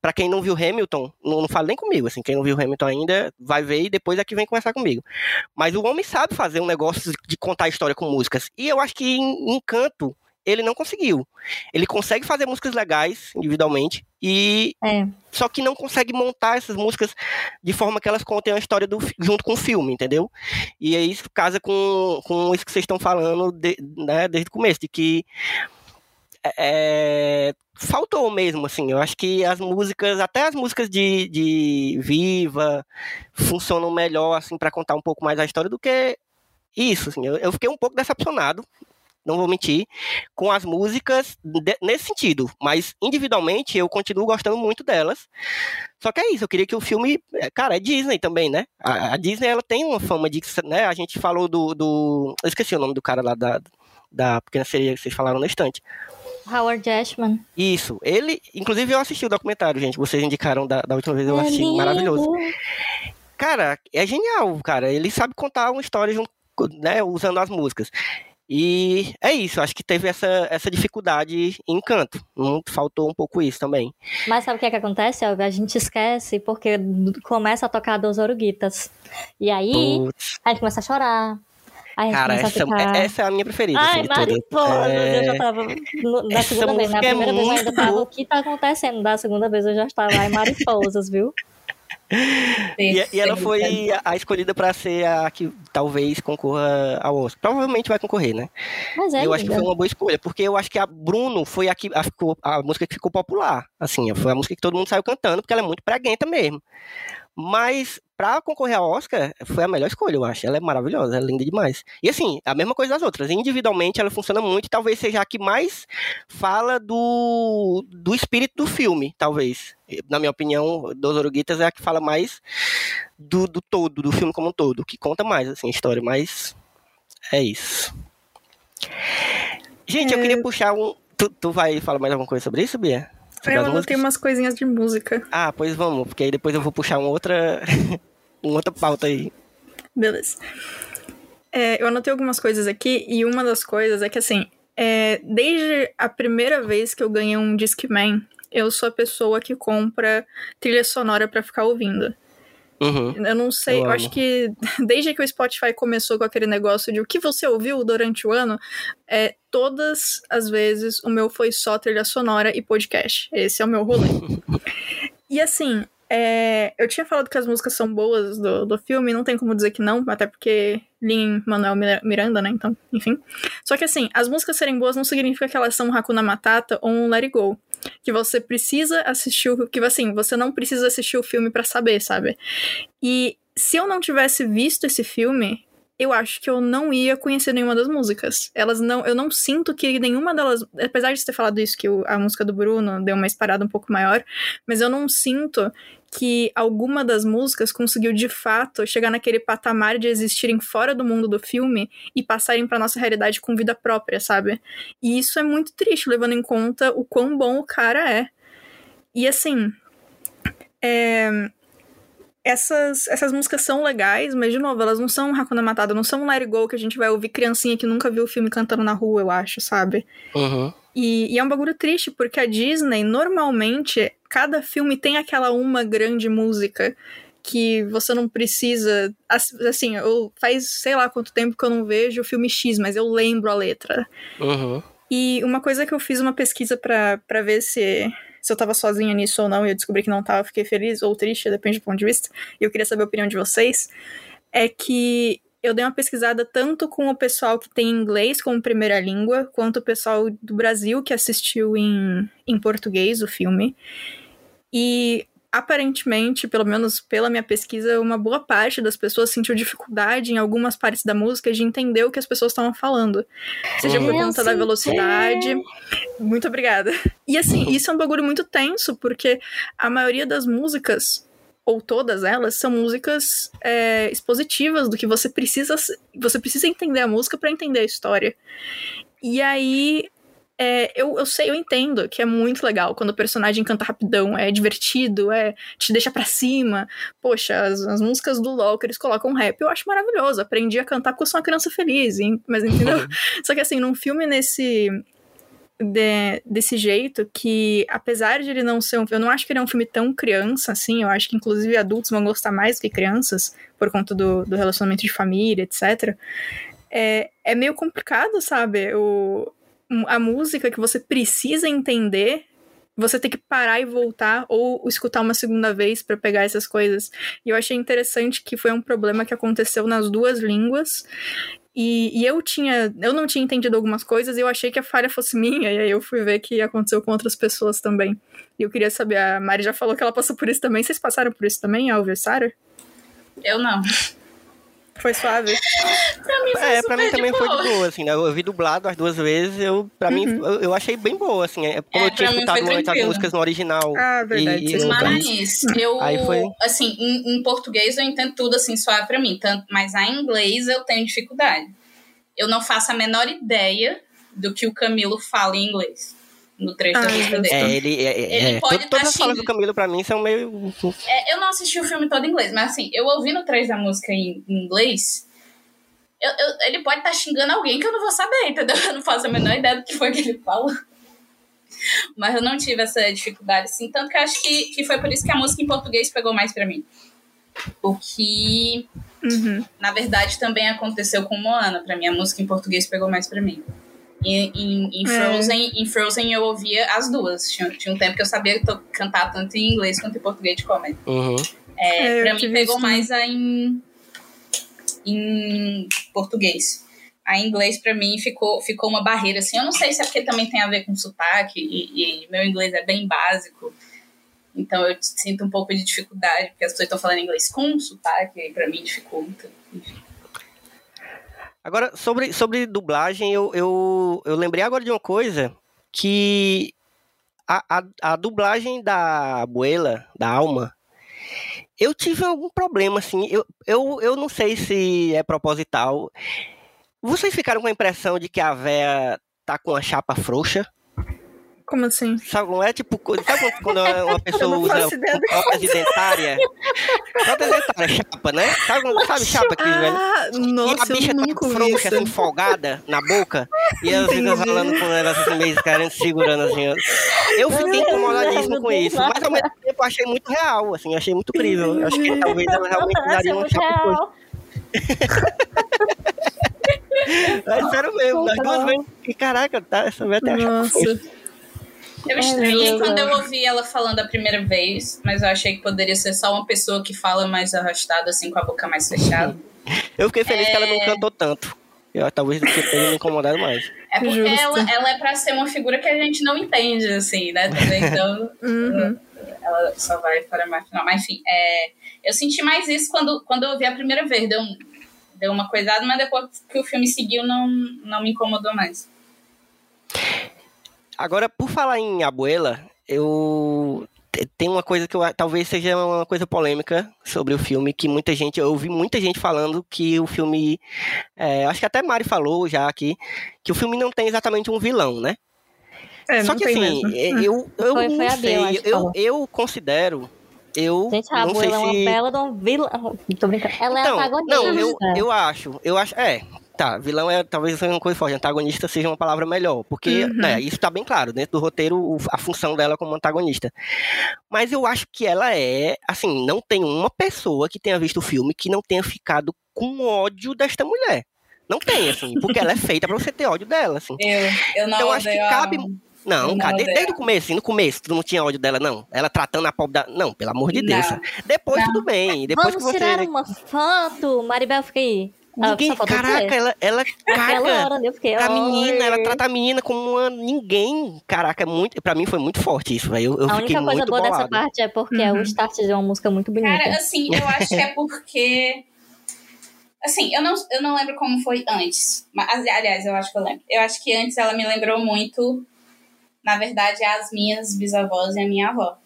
Pra quem não viu Hamilton, não, não fala nem comigo, assim. Quem não viu Hamilton ainda vai ver e depois é que vem conversar comigo. Mas o homem sabe fazer um negócio de contar história com músicas. E eu acho que em Encanto ele não conseguiu. Ele consegue fazer músicas legais individualmente e É. só que não consegue montar essas músicas de forma que elas contem a história do, junto com o filme, entendeu? E aí isso casa com, com isso que vocês estão falando de- né, desde o começo, de que é, faltou mesmo, assim. Eu acho que as músicas, até as músicas de, de Viva, funcionam melhor, assim, para contar um pouco mais a história do que isso, assim. Eu, eu fiquei um pouco decepcionado, não vou mentir, com as músicas de- nesse sentido. Mas individualmente eu continuo gostando muito delas. Só que é isso, eu queria que o filme. é, Cara, é Disney também, né? A, a Disney ela tem uma fama de. né? A gente falou do, do. Eu esqueci o nome do cara lá da, da pequena sereia que vocês falaram na estante. Howard Ashman. Isso. Ele. Inclusive eu assisti o documentário, gente. Vocês indicaram da, da última vez, eu É assisti. lindo. Maravilhoso. Cara, é genial, cara. Ele sabe contar uma história junto, né, usando as músicas. E é isso, acho que teve essa, essa dificuldade em canto. Hum, faltou um pouco isso também. Mas sabe o que, é que acontece, Elvio? A gente esquece porque começa a tocar dos oruguitas. E aí, Putz, a gente começa a chorar. A gente cara, essa, a ficar... essa é a minha preferida. Ai, assim, É, eu já tava no- da essa segunda vez. Na música é primeira vez eu ainda tava, o que tá acontecendo? Da segunda vez eu já estava, ai, mariposas, viu? E, e ela foi a, escolhida pra ser a que talvez concorra ao Oscar. Provavelmente vai concorrer, né? Mas é eu acho que foi uma boa escolha, porque eu acho que a Bruno foi a, que, a, a música que ficou popular. Assim, foi a música que todo mundo saiu cantando, porque ela é muito preguenta mesmo. Mas pra concorrer ao Oscar, foi a melhor escolha, eu acho. Ela é maravilhosa, ela é linda demais. E assim, a mesma coisa das outras. Individualmente ela funciona muito e talvez seja a que mais fala do, do espírito do filme, talvez. Na minha opinião, Dos Oruguitas é a que fala mais do, do todo, do filme como um todo, que conta mais, assim, a história, mas é isso. Gente, eu queria puxar um. Tu, tu vai falar mais alguma coisa sobre isso, Bia? Eu músicas? umas coisinhas de música. Ah, pois vamos, porque aí depois eu vou puxar uma outra. uma outra pauta aí. Beleza. É, eu anotei algumas coisas aqui e uma das coisas é que, assim, é, desde a primeira vez que eu ganhei um Discman, eu sou a pessoa que compra trilha sonora pra ficar ouvindo. Uhum. Eu não sei, Eu eu, acho que desde que o Spotify começou com aquele negócio de o que você ouviu durante o ano, é, todas as vezes o meu foi só trilha sonora e podcast. Esse é o meu rolê. e assim, é, eu tinha falado que as músicas são boas do, do filme, não tem como dizer que não, até porque Lin Manuel Mira- Miranda, né? Então, enfim. Só que assim, as músicas serem boas não significa que elas são um Hakuna Matata ou um Let It Go. Que você precisa assistir o. Que assim, você não precisa assistir o filme pra saber, sabe? E se eu não tivesse visto esse filme, eu acho que eu não ia conhecer nenhuma das músicas. Elas não, eu não sinto que nenhuma delas, apesar de ter falado isso que o- a música do Bruno deu uma esparada um pouco maior, mas eu não sinto que alguma das músicas conseguiu de fato chegar naquele patamar de existirem fora do mundo do filme e passarem pra nossa realidade com vida própria, sabe? E isso é muito triste, levando em conta o quão bom o cara é. E assim, é, essas, essas músicas são legais, mas de novo, elas não são Hakuna Matata, não são um Let It Go que a gente vai ouvir criancinha que nunca viu o filme cantando na rua, eu acho, sabe? Uhum. E, e é um bagulho triste, porque a Disney, normalmente, cada filme tem aquela uma grande música que você não precisa. ass- Assim, eu, faz sei lá quanto tempo que eu não vejo o filme X, mas eu lembro a letra. Uhum. E uma coisa que eu fiz uma pesquisa pra ver se, se eu tava sozinha nisso ou não, e eu descobri que não tava, fiquei feliz ou triste, depende do ponto de vista, e eu queria saber a opinião de vocês, é que eu dei uma pesquisada tanto com o pessoal que tem inglês como primeira língua, quanto o pessoal do Brasil que assistiu em, em português o filme. E aparentemente, pelo menos pela minha pesquisa, uma boa parte das pessoas sentiu dificuldade em algumas partes da música de entender o que as pessoas estavam falando. Seja por conta da velocidade. Muito obrigada. E assim, isso é um bagulho muito tenso, porque a maioria das músicas, ou todas elas, são músicas é, expositivas do que você precisa. Você precisa entender a música para entender a história. E aí. É, eu, eu sei, eu entendo que é muito legal quando o personagem canta rapidão, é divertido, é te deixa pra cima. Poxa, as, as músicas do LOL que eles colocam rap, eu acho maravilhoso. Aprendi a cantar porque eu sou uma criança feliz, hein? mas entendeu? Só que assim, num filme nesse. de- desse jeito, que apesar de ele não ser um. Eu não acho que ele é um filme tão criança, assim. Eu acho que inclusive adultos vão gostar mais do que crianças, por conta do, do relacionamento de família, etc. É, é meio complicado, sabe? O, a música que você precisa entender. Você tem que parar e voltar ou escutar uma segunda vez pra pegar essas coisas. E eu achei interessante que foi um problema que aconteceu nas duas línguas. E, e eu tinha. Eu não tinha entendido algumas coisas e eu achei que a falha fosse minha. E aí eu fui ver que aconteceu com outras pessoas também. E eu queria saber, a Mari já falou que ela passou por isso também. Vocês passaram por isso também, Alves Sara? Eu não. Foi suave? Pra mim foi É, super pra mim de também foi boa. de boa, assim, né? Eu vi dublado as duas vezes, eu, pra mim, eu, eu achei bem boa, assim. é, Como É, eu tinha escutado foi antes as tranquilo. músicas no original. Ah, verdade, E, e falaram. Mas eu, Aí foi- assim, em, em português eu entendo tudo assim, suave pra mim, tanto, mas a inglês eu tenho dificuldade. Eu não faço a menor ideia do que o Camilo fala em inglês no trecho da Ai, música dele. É, ele. É, é, Ele é, pode to- todas tá as falas do. Camilo pra mim são meio. É, eu não assisti o filme todo em inglês, mas assim, eu ouvindo o trecho da música em, em inglês, eu- eu- ele pode estar xingando alguém que eu não vou saber, entendeu? Eu não faço a menor ideia do que foi que ele falou. Mas eu não tive essa dificuldade, assim, tanto que eu acho que, que foi por isso que a música em português pegou mais pra mim. O que, Uhum. na verdade, também aconteceu com Moana. Pra mim, a música em português pegou mais pra mim. E, em, em, É. Frozen, em Frozen eu ouvia as duas. Tinha, tinha um tempo que eu sabia to- cantar tanto em inglês quanto em português de comédia. Uhum. É, É, pra mim pegou isso mais a em, em português. A em inglês, pra mim, ficou, ficou uma barreira. Assim, eu não sei se é porque também tem a ver com sotaque, e, e meu inglês é bem básico. Então eu sinto um pouco de dificuldade, porque as pessoas estão falando inglês com sotaque, e pra mim dificulta. Enfim. Agora, sobre, sobre dublagem, eu, eu, eu lembrei agora de uma coisa que a, a, a dublagem da Abuela, da Alma, eu tive algum problema, assim, eu, eu, eu não sei se é proposital. Vocês ficaram com a impressão de que a véia tá com a chapa frouxa? Como assim? Sabe como é? Tipo, sabe quando- uma pessoa não usa prótese dentária? Prótese dentária, chapa, né? Sabe, sabe chapa que velho? Ah, e a nossa, bicha tá frouxa, assim, folgada na boca. E ela fica falando com ela assim, meio querendo, segurando assim. ó. Eu fiquei incomodadíssimo com isso. Mas ao mesmo tempo eu achei muito real, assim, achei muito crível. Eu acho que talvez ela realmente Nossa, usaria é uma muito chapa real. É sério mesmo, das duas vezes. Caraca, tá, essa vai ter a chapa. Nossa. Eu Ai, estranhei quando eu ouvi ela falando a primeira vez, mas eu achei que poderia ser só uma pessoa que fala mais arrastado, assim, com a boca mais fechada. Eu fiquei feliz que ela não É. cantou tanto. Eu talvez tenha me incomodado mais. É porque Justo. ela, ela é pra ser uma figura que a gente não entende, assim, né? Então, Uhum. ela só vai para mais final. Mas, enfim, é, eu senti mais isso quando, quando eu ouvi a primeira vez. Deu, deu uma coisada, mas depois que o filme seguiu, não, não me incomodou mais. Agora, por falar em Abuela, eu te- tem uma coisa que eu, talvez seja uma coisa polêmica sobre o filme, que muita gente, eu ouvi muita gente falando que o filme, é, acho que até Mari falou já aqui, que o filme não tem exatamente um vilão, né? É, Só não que tem assim, mesmo. é, eu, eu Foi- não foi sei, Bia, eu eu, eu considero, eu Gente, a não sei abuela é uma se... bela de um vilã. Tô brincando. Ela é Então, antagonista. não, eu, eu acho, eu acho, é, tá, vilão é talvez seja uma coisa forte, antagonista seja uma palavra melhor, porque, Uhum. né, isso tá bem claro, dentro do roteiro, o- a função dela como antagonista. Mas eu acho que ela é, assim, não tem uma pessoa que tenha visto o filme que não tenha ficado com ódio desta mulher. Não tem, assim, porque ela é feita pra você ter ódio dela, assim. Eu, eu não Então, acho que cabe- Não, Não, cara, de- dela. desde o começo, assim, no começo, tu não tinha ódio dela, não. Ela tratando a pobre da. Não, pelo amor de Deus. Não. Depois Não. tudo bem. Depois Vamos que você. tirar uma foto. Maribel, fica aí. Ah, Ninguém, faltou caraca, ela, ela caga hora, pra "Oi". menina, ela trata a menina como uma ninguém. Caraca, é muito, pra mim foi muito forte isso, velho. Eu, eu A fiquei única coisa muito boa dessa bolado. parte é porque é o Uhum. start de uma música muito bonita. Cara, assim, eu acho que é porque. Assim, eu não, eu não lembro como foi antes. Mas, aliás, eu acho que eu lembro. Eu acho que antes ela me lembrou muito, na verdade, as minhas bisavós e a minha avó.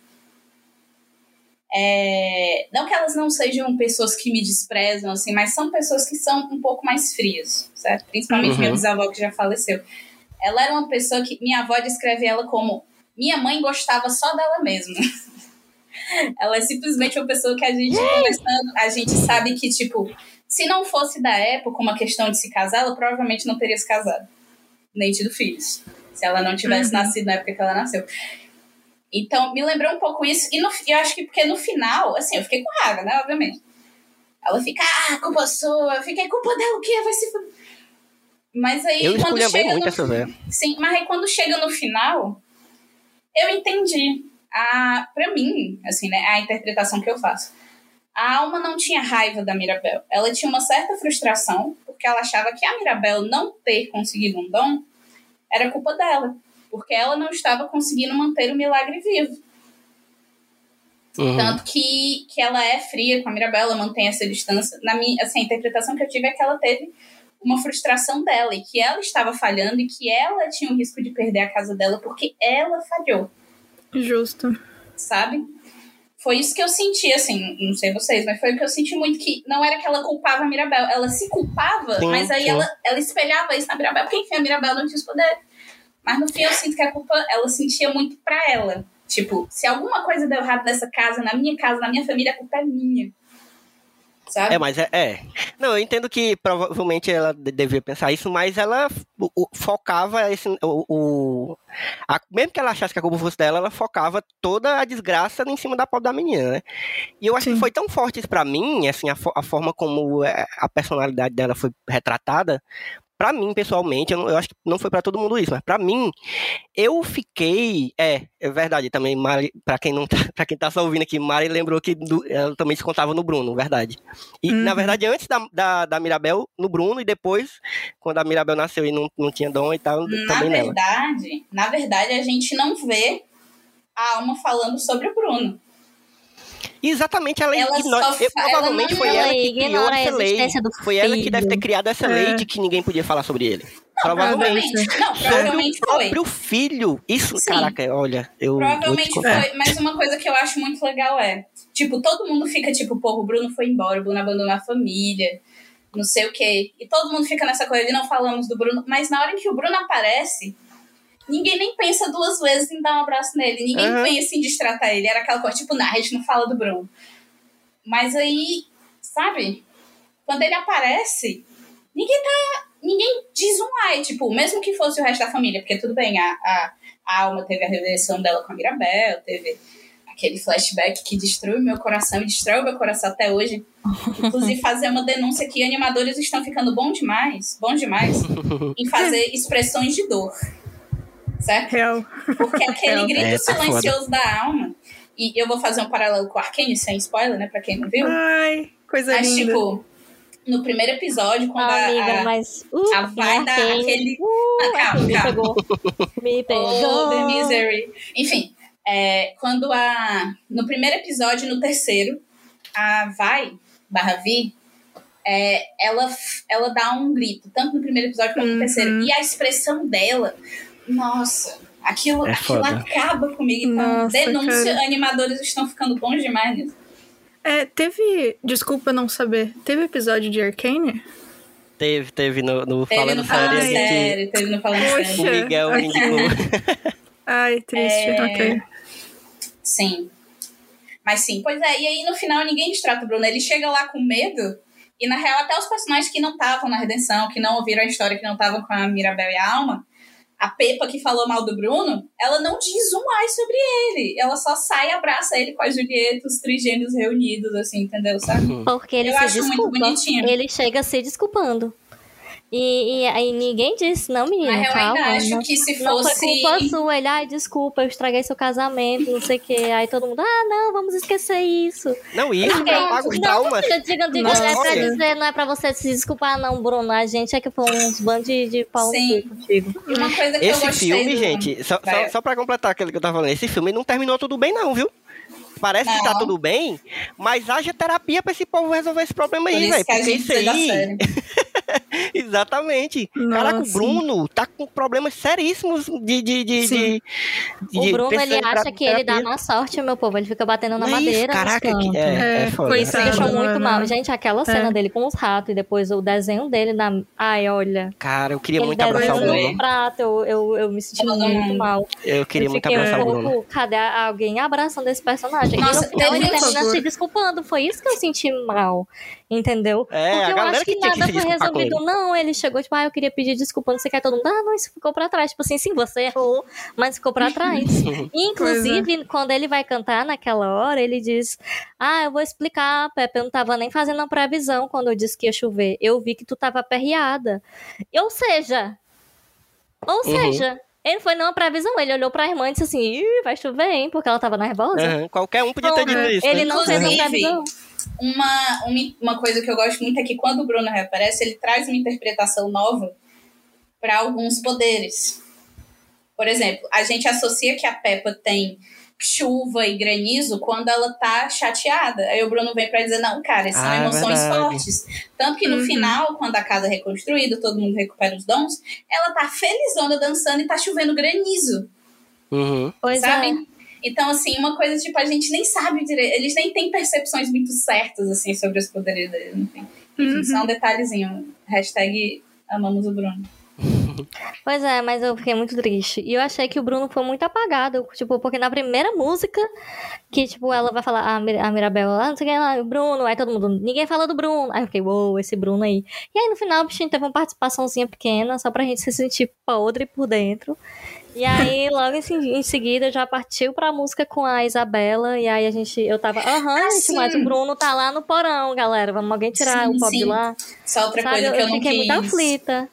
É, não que elas não sejam pessoas que me desprezam, assim, mas são pessoas que são um pouco mais frias, certo? Principalmente Uhum. minha bisavó que já faleceu. Ela era uma pessoa que minha avó descreve ela como minha mãe gostava só dela mesma. Ela é simplesmente uma pessoa que a gente conversando, a gente sabe que, tipo, se não fosse da época uma questão de se casar, ela provavelmente não teria se casado. Nem tido filhos. Se ela não tivesse Uhum. nascido na época que ela nasceu. Então, me lembrou um pouco isso. E no, eu acho que porque no final, assim, eu fiquei com raiva, né? Obviamente. Ela fica, ah, culpa sua. Eu fiquei, culpa dela o quê? Vai se fuder." Mas aí, Eu quando chega muito no essa velha. Sim, mas aí quando chega no final, eu entendi. A, pra mim, assim, né, a interpretação que eu faço. A Alma não tinha raiva da Mirabel. Ela tinha uma certa frustração, porque ela achava que a Mirabel não ter conseguido um dom era culpa dela. Porque ela não estava conseguindo manter o milagre vivo. Uhum. Tanto que, que ela é fria com a Mirabel, ela mantém essa distância. Na minha, assim, a interpretação que eu tive é que ela teve uma frustração dela e que ela estava falhando e que ela tinha o risco de perder a casa dela porque ela falhou, Justo. sabe? Foi isso que eu senti, assim, não sei vocês, mas foi o que eu senti muito que não era que ela culpava a Mirabel, ela se culpava, Sim, mas aí sim. ela, ela espelhava isso na Mirabel, porque enfim, a Mirabel não tinha os poderes. Mas no fim eu sinto que a culpa, ela sentia muito pra ela. Tipo, se alguma coisa deu errado nessa casa, na minha casa, na minha família, a culpa é minha. Sabe? É, mas é, é. Não, eu entendo que provavelmente ela de- devia pensar isso, mas ela o- o- focava esse. O, o- a- mesmo que ela achasse que a culpa fosse dela, ela focava toda a desgraça em cima da pobre da menina, né? E eu acho Sim. que foi tão forte isso pra mim, assim, a, a forma como é, a personalidade dela foi retratada, pra mim, pessoalmente, eu, não- eu acho que não foi pra todo mundo isso, mas pra mim, eu fiquei. É, é verdade também, Mari, pra quem não tá, pra quem tá só ouvindo aqui, Mari lembrou que do- ela também se contava no Bruno, verdade. E, na Uhum. verdade, antes da, da, da Mirabel, no Bruno, e depois, quando a Mirabel nasceu e não, não tinha dom e tal, Na também nela. verdade, na verdade, a gente não vê a Alma falando sobre o Bruno. E exatamente, ela, Ela ignora. só provavelmente ela foi não- ela ela que criou essa lei. Foi ela que deve ter criado essa É. lei de que ninguém podia falar sobre ele. provavelmente. Provavelmente. Não, Sobre provavelmente o foi. próprio filho. Isso, Sim. caraca, olha, eu. Provavelmente foi, mas uma coisa que eu acho muito legal é, tipo, todo mundo fica tipo, porra, o Bruno foi embora, o Bruno abandonou a família, não sei o quê. E todo mundo fica nessa coisa de não falamos do Bruno, mas na hora em que o Bruno aparece, ninguém nem pensa duas vezes em dar um abraço nele, ninguém Aham. pensa em destratar ele. Era aquela coisa, tipo, não, a gente não fala do Bruno. Mas aí, sabe, quando ele aparece, ninguém tá. Ninguém diz um ai, tipo, mesmo que fosse o resto da família, porque tudo bem, a, a, a alma teve a revelação dela com a Mirabel, teve aquele flashback que destruiu meu coração e destrói meu coração até hoje. Inclusive, fazer uma denúncia que animadores estão ficando bom demais, bom demais, em fazer expressões de dor. Certo? Real. Porque aquele É, grito é, tá silencioso da alma, e eu vou fazer um paralelo com o Arcane, sem spoiler, né, pra quem não viu. Ai, coisa Mas, linda. tipo, no primeiro episódio, quando Ah, a, amiga, a, mas. Uh, a vai dar aquele. Uh, Ah, calma, Arcane me calma. pegou. Me Oh, pegou. The Misery. Enfim, é, quando a. No primeiro episódio no terceiro, a Vai, barra Vi, é, ela, ela dá um grito, tanto no primeiro episódio quanto no Uhum. terceiro. E a expressão dela, nossa, aquilo, É aquilo acaba comigo. Então, Nossa, denúncia, cara. animadores estão ficando bons demais nisso. É, teve. Desculpa não saber. Teve episódio de Arcane? Teve, teve no, no Teve Falando no Falando Sério, a Ai, gente. Sério, teve no Falando Poxa. Sério. O Miguel indicou. Ai, triste. É. Ok. Sim. Mas sim, pois é. E aí no final ninguém destrata o Bruno. Ele chega lá com medo. E na real, até os personagens que não estavam na redenção, que não ouviram a história, que não estavam com a Mirabel e a Alma, a Pepa que falou mal do Bruno, ela não diz um ai sobre ele. Ela só sai e abraça ele com a Julieta, os trigêmeos reunidos, assim, entendeu? Sabe? Porque ele Eu se acho muito desculpa. bonitinho. Ele chega se desculpando. E, e aí ninguém disse, não, Na menina, eu calma. ainda acho não- que se Não foi fosse. culpa sua. Ele, ai, desculpa, eu estraguei seu casamento, não sei o quê. Aí todo mundo, ah, não, vamos esquecer isso. Não, isso Porque- que apaga os não, diga, diga, Nossa, é pra dizer, não é pra você se desculpar, não, Bruno. A gente é que foi uns bandos de, de pau Sim. contigo. E uma coisa que eu Esse gostei filme, do- gente, só, só, só pra completar aquilo que eu tava falando, esse filme não terminou tudo bem, não, viu? Parece que tá Não. tudo bem, mas haja terapia pra esse povo resolver esse problema Por aí, velho. Porque isso aí. Exatamente. Caraca, o Nossa. Bruno tá com problemas seríssimos de. de, de, Sim. de, O de Bruno, ele acha de que ele dá má sorte, meu povo. Ele fica batendo na é isso, madeira. Caraca, que, é, é, É, foda. Isso me coitado. deixou muito Mano. mal. Gente, aquela cena É. dele com os ratos e depois o desenho dele na. Ai, olha. Cara, eu queria Ele muito abraçar o Bruno. no prato, eu, eu, eu me senti Todo muito mundo. mal. Eu queria eu muito abraçar um o Bruno. pouco, cadê alguém abraçando esse personagem? Nossa, e no final ele termina se desculpando. Foi isso que eu senti mal. Entendeu? É, Porque eu acho que, que nada foi desculpar Não, ele chegou, tipo, ah, eu queria pedir desculpa, não sei o que. Todo mundo, ah, não, isso ficou pra trás. Tipo assim, sim, você errou, mas ficou pra trás. E, inclusive, quando ele vai cantar naquela hora, ele diz: Ah, eu vou explicar, Pepe, eu não tava nem fazendo a previsão quando eu disse que ia chover. Eu vi que tu tava aperreada. Ou seja, ou Uhum. seja, ele foi numa previsão, ele olhou pra irmã e disse assim: Ih, vai chover, hein? Porque ela tava nervosa. Aham, Qualquer um podia ter dito isso. Ele né? não fez uma previsão. Uma, uma, uma coisa que eu gosto muito é que quando o Bruno reaparece, ele traz uma interpretação nova para alguns poderes. Por exemplo, a gente associa que a Peppa tem chuva e granizo quando ela tá chateada. Aí o Bruno vem para dizer: não, cara, são Ah, é emoções verdade. fortes. Tanto que no Uhum. final, quando a casa é reconstruída, todo mundo recupera os dons, ela tá felizona dançando e tá chovendo granizo Uhum. Pois sabe? é. Então, assim, uma coisa, tipo, a gente nem sabe direito, eles nem têm percepções muito certas, assim, sobre os poderes deles, enfim. Uhum. só um detalhezinho. Hashtag amamos o Bruno. Pois é, mas eu fiquei muito triste. E eu achei que o Bruno foi muito apagado. Tipo, porque na primeira música, que, tipo, ela vai falar, a, Mir a Mirabel, ah, não sei quem lá, o Bruno, aí todo mundo, ninguém fala do Bruno. Aí eu fiquei, uou, esse Bruno aí. E aí no final, o bichinho teve uma participaçãozinha pequena, só pra gente se sentir podre por dentro. E aí, logo em, em seguida, já partiu pra música com a Isabela. E aí a gente, eu tava, aham, Ah, gente, sim. mas o Bruno tá lá no porão, galera. Vamos alguém tirar Sim, o pop sim. de lá. Só outra Sabe, coisa eu, que eu, eu não fiquei quis. muito aflita.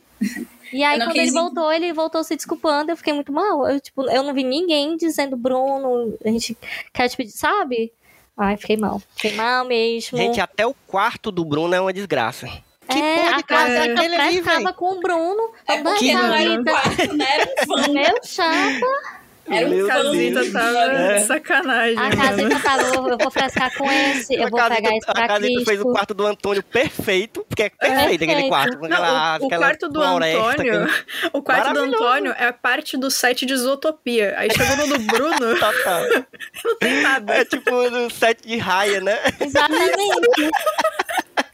E aí, quando ele quis- voltou, ele voltou se desculpando. Eu fiquei muito mal. Eu, tipo, eu não vi ninguém dizendo, Bruno, a gente quer te pedir, sabe? Ai, fiquei mal. Fiquei mal mesmo. Gente, até o quarto do Bruno é uma desgraça. Que é, porra de a casa casa é aquele ali, velho? com o Bruno. É porque não era um quarto, né? Era um. Meu chapa. Era um. Casita tava É. de sacanagem. A mano. casita tava, eu, eu vou frescar com esse, eu a vou Casita- pegar esse a pra Casita fez o Cristo. quarto do Antônio perfeito, porque é perfeito aquele Perfeito. quarto. com Não, aquela- o, o aquela quarto do floresta, Antônio. aquele- O quarto do. Antônio é a parte do set de Isotopia. Aí chegou no do Bruno, Total. não tem nada. É tipo no set de raia, né? Exatamente.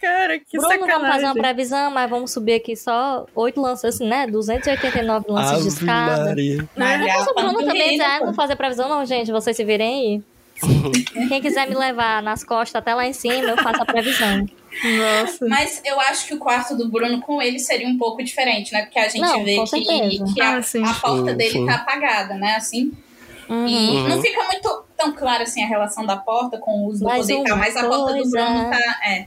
Cara, que Bruno, vamos fazer uma sacanagem. previsão, mas vamos subir aqui só oito lances, assim, né? 289 lances de escada. Maria. Mas o Bruno também já não fazer previsão, não, gente. Vocês se virem aí. Quem quiser me levar nas costas até lá em cima, eu faço a previsão. Nossa. Mas eu acho que o quarto do Bruno com ele seria um pouco diferente, né? Porque a gente Não, vê que, que a, Ah, a porta Sim, dele sim. tá apagada, né? Assim. Uhum. E Uhum. não fica muito tão claro assim a relação da porta com o uso do poder uma mas a porta do. Bruno tá. É,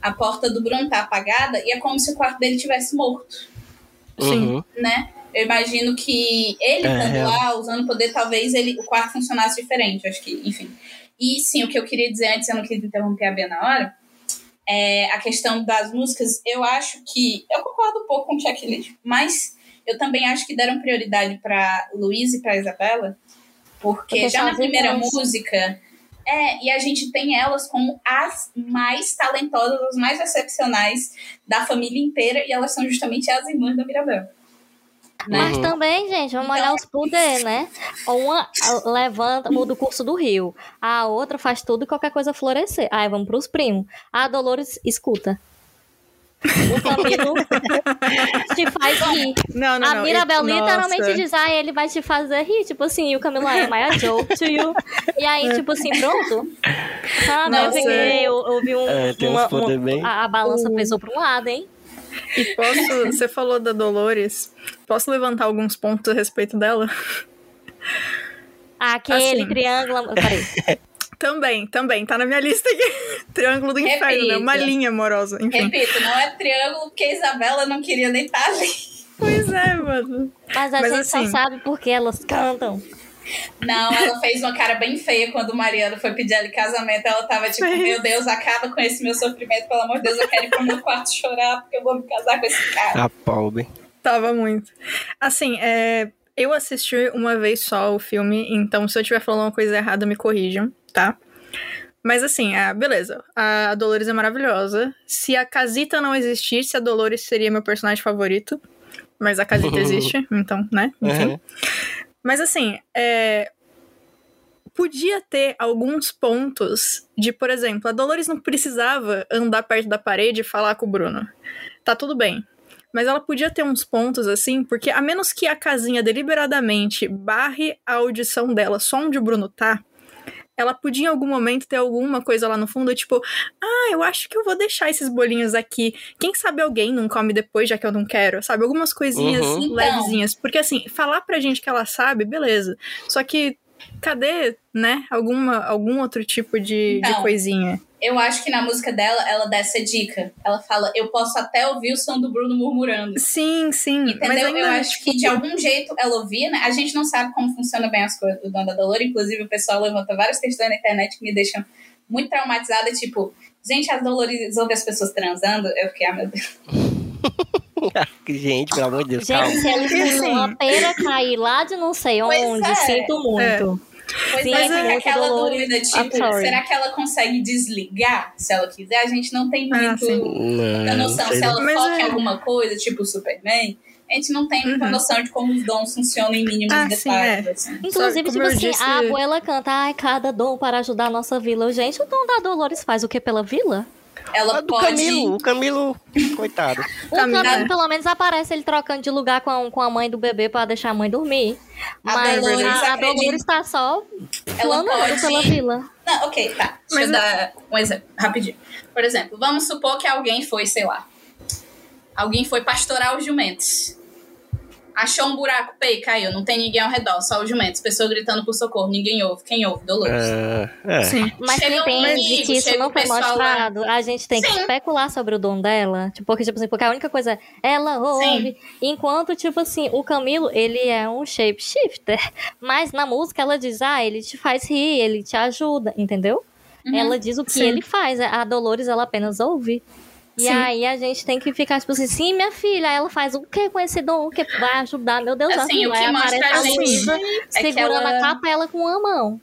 a porta do Bruno tá apagada e é como se o quarto dele tivesse morto, Sim. Uhum. né? Eu imagino que ele É, estando é. lá, usando poder, talvez ele, o quarto funcionasse diferente. Acho que, enfim. E sim, o que eu queria dizer antes, eu não quis interromper a Bia na hora, é a questão das músicas. Eu acho que. Eu concordo um pouco com o checklist, mas eu também acho que deram prioridade para Luiz e para Isabela, porque Porque já na primeira música. É, e a gente tem elas como as mais talentosas, as mais excepcionais da família inteira, e elas são justamente as irmãs da Mirabel. Né? Mas Uhum. também, gente, vamos Então- olhar os poderes, né? Uma a- levanta, muda o curso do rio. A outra faz tudo e qualquer coisa florescer. Aí vamos pros primos. A Dolores escuta. O Camilo te faz rir. Não, não, a não. Mirabel literalmente nossa. diz, ah, ele vai te fazer rir. Tipo assim, e o Camilo é my joke to you. E aí, tipo assim, pronto. Ah, não, eu, peguei, eu, eu vi um. É, uma- a, a balança pesou pra um lado, hein? E posso. Você falou da Dolores. Posso levantar alguns pontos a respeito dela? Aquele Assim. triângulo. Peraí. Também, também. Tá na minha lista aqui. Triângulo do inferno, né? Uma linha amorosa. Enfim. Repito, não é triângulo porque a Isabela não queria nem estar ali. Pois é, mano. Mas a Mas gente assim- só sabe porque elas cantam. Não, ela fez uma cara bem feia quando o Mariano foi pedir ela em casamento. Ela tava tipo, meu Deus, acaba com esse meu sofrimento, pelo amor de Deus, eu quero ir pro meu quarto chorar porque eu vou me casar com esse cara. A pobre. Tava muito. Assim, é, eu assisti uma vez só o filme, então se eu estiver falando uma coisa errada, me corrijam, tá? Mas assim, ah, beleza. A Dolores é maravilhosa. Se a Casita não existisse, a Dolores seria meu personagem favorito. Mas a Casita existe, então, né? Enfim. Uhum. Mas assim, é, podia ter alguns pontos de, por exemplo, a Dolores não precisava andar perto da parede e falar com o Bruno. Tá tudo bem. Mas ela podia ter uns pontos assim, porque a menos que a casinha deliberadamente barre a audição dela só onde o Bruno tá, ela podia em algum momento ter alguma coisa lá no fundo, tipo, ah, eu acho que eu vou deixar esses bolinhos aqui. Quem sabe alguém não come depois, já que eu não quero, sabe? Algumas coisinhas Uhum. Então. levezinhas. Porque assim, falar pra gente que ela sabe, beleza. Só que cadê, né, alguma, algum outro tipo de, de Então. coisinha? Eu acho que na música dela, ela dá essa dica. Ela fala, eu posso até ouvir o som do Bruno murmurando. Sim, sim. mas Entendeu? ainda, Eu acho tipo, que de algum jeito ela ouvia, né? A gente não sabe como funciona bem as coisas do Dona Dolor. Inclusive, o pessoal levanta várias questões na internet que me deixam muito traumatizada. Tipo, gente, as Dolores ouvem as pessoas transando. Eu fiquei, ah, meu Deus. Gente, pelo amor de Deus, calma. Gente, se eles assim- uma pera cair lá de não sei Pois onde, é. sinto muito. Pois Sim, é, fica muito aquela Dolores. dúvida, tipo, será que ela consegue desligar se ela quiser? A gente não tem Ah, muito muita Não, noção. sei Se ela Mas foca em é. alguma coisa, tipo o Superman, a gente não tem muita Uhum. noção de como os dons funcionam em mínimos Ah, sim, detalhes. é. assim. Inclusive, tipo assim, disse- a abuela canta, ai, cada dom para ajudar a nossa vila. Gente, o dom da Dolores faz o que pela vila? Ela A do pode. Camilo, o Camilo, coitado. O Camila. Camilo, pelo menos, aparece ele trocando de lugar com a, com a mãe do bebê pra deixar a mãe dormir. A Mas Dolores a, a Dolores tá só Ela pode- pela vila. Não, ok, tá. Deixa Mas eu dar um exemplo, rapidinho. Por exemplo, vamos supor que alguém foi, sei lá. Alguém foi pastorar os jumentos. Achou um buraco, pei, caiu. Não tem ninguém ao redor, só os jumentos. Pessoa gritando por socorro, ninguém ouve. Quem ouve? Dolores. É, é. Sim. Mas Chega um depende inimigo, que isso não o foi pessoal lá. mostrado. A gente tem que Sim. especular sobre o dom dela. Tipo, porque, tipo assim, porque a única coisa é ela ouve. Enquanto, tipo assim, o Camilo, ele é um shapeshifter. Mas na música ela diz, ah, ele te faz rir, ele te ajuda, entendeu? Uhum. Ela diz o que Sim. ele faz. A Dolores, ela apenas ouve. E Sim. aí a gente tem que ficar, tipo assim, sim, minha filha, ela faz o que com esse dom? O que vai ajudar? Meu Deus, Assim, o vai que mostra aparecer a gente é que segurando ela- a capa ela com uma mão.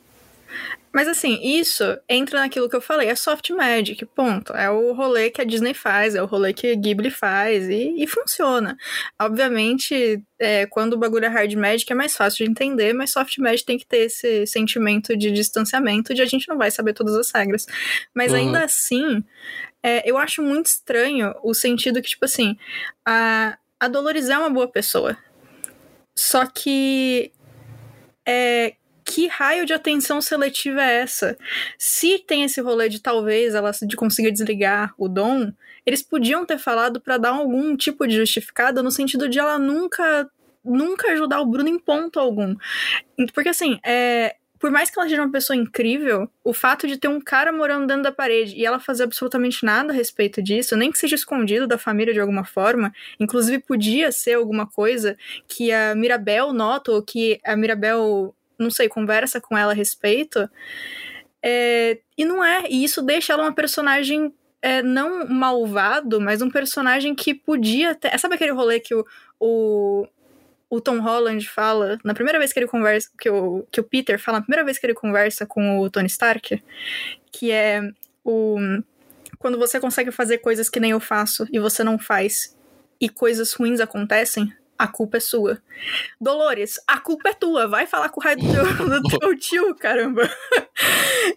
Mas assim, isso entra naquilo que eu falei, é soft magic, ponto. É o rolê que a Disney faz, é o rolê que a Ghibli faz e, e funciona. Obviamente, é, quando o bagulho é hard magic é mais fácil de entender, mas soft magic tem que ter esse sentimento de distanciamento de a gente não vai saber todas as regras. Mas Uhum. ainda assim, é, eu acho muito estranho o sentido que, tipo assim, a, a Dolores é uma boa pessoa. Só que é, que raio de atenção seletiva é essa? Se tem esse rolê de talvez ela de conseguir desligar o dom, eles podiam ter falado pra dar algum tipo de justificada no sentido de ela nunca nunca ajudar o Bruno em ponto algum. Porque assim, é, por mais que ela seja uma pessoa incrível, o fato de ter um cara morando dentro da parede e ela fazer absolutamente nada a respeito disso, nem que seja escondido da família de alguma forma, inclusive podia ser alguma coisa que a Mirabel nota ou que a Mirabel, não sei, conversa com ela a respeito. É, e não é, e isso deixa ela uma personagem é, não malvado, mas um personagem que podia ter. Sabe aquele rolê que o, o, o Tom Holland fala na primeira vez que ele conversa, que o, que o Peter fala na primeira vez que ele conversa com o Tony Stark, que é o. Quando você consegue fazer coisas que nem eu faço e você não faz, e coisas ruins acontecem, a culpa é sua. Dolores, a culpa é tua, vai falar com o raio do teu, do teu tio, caramba.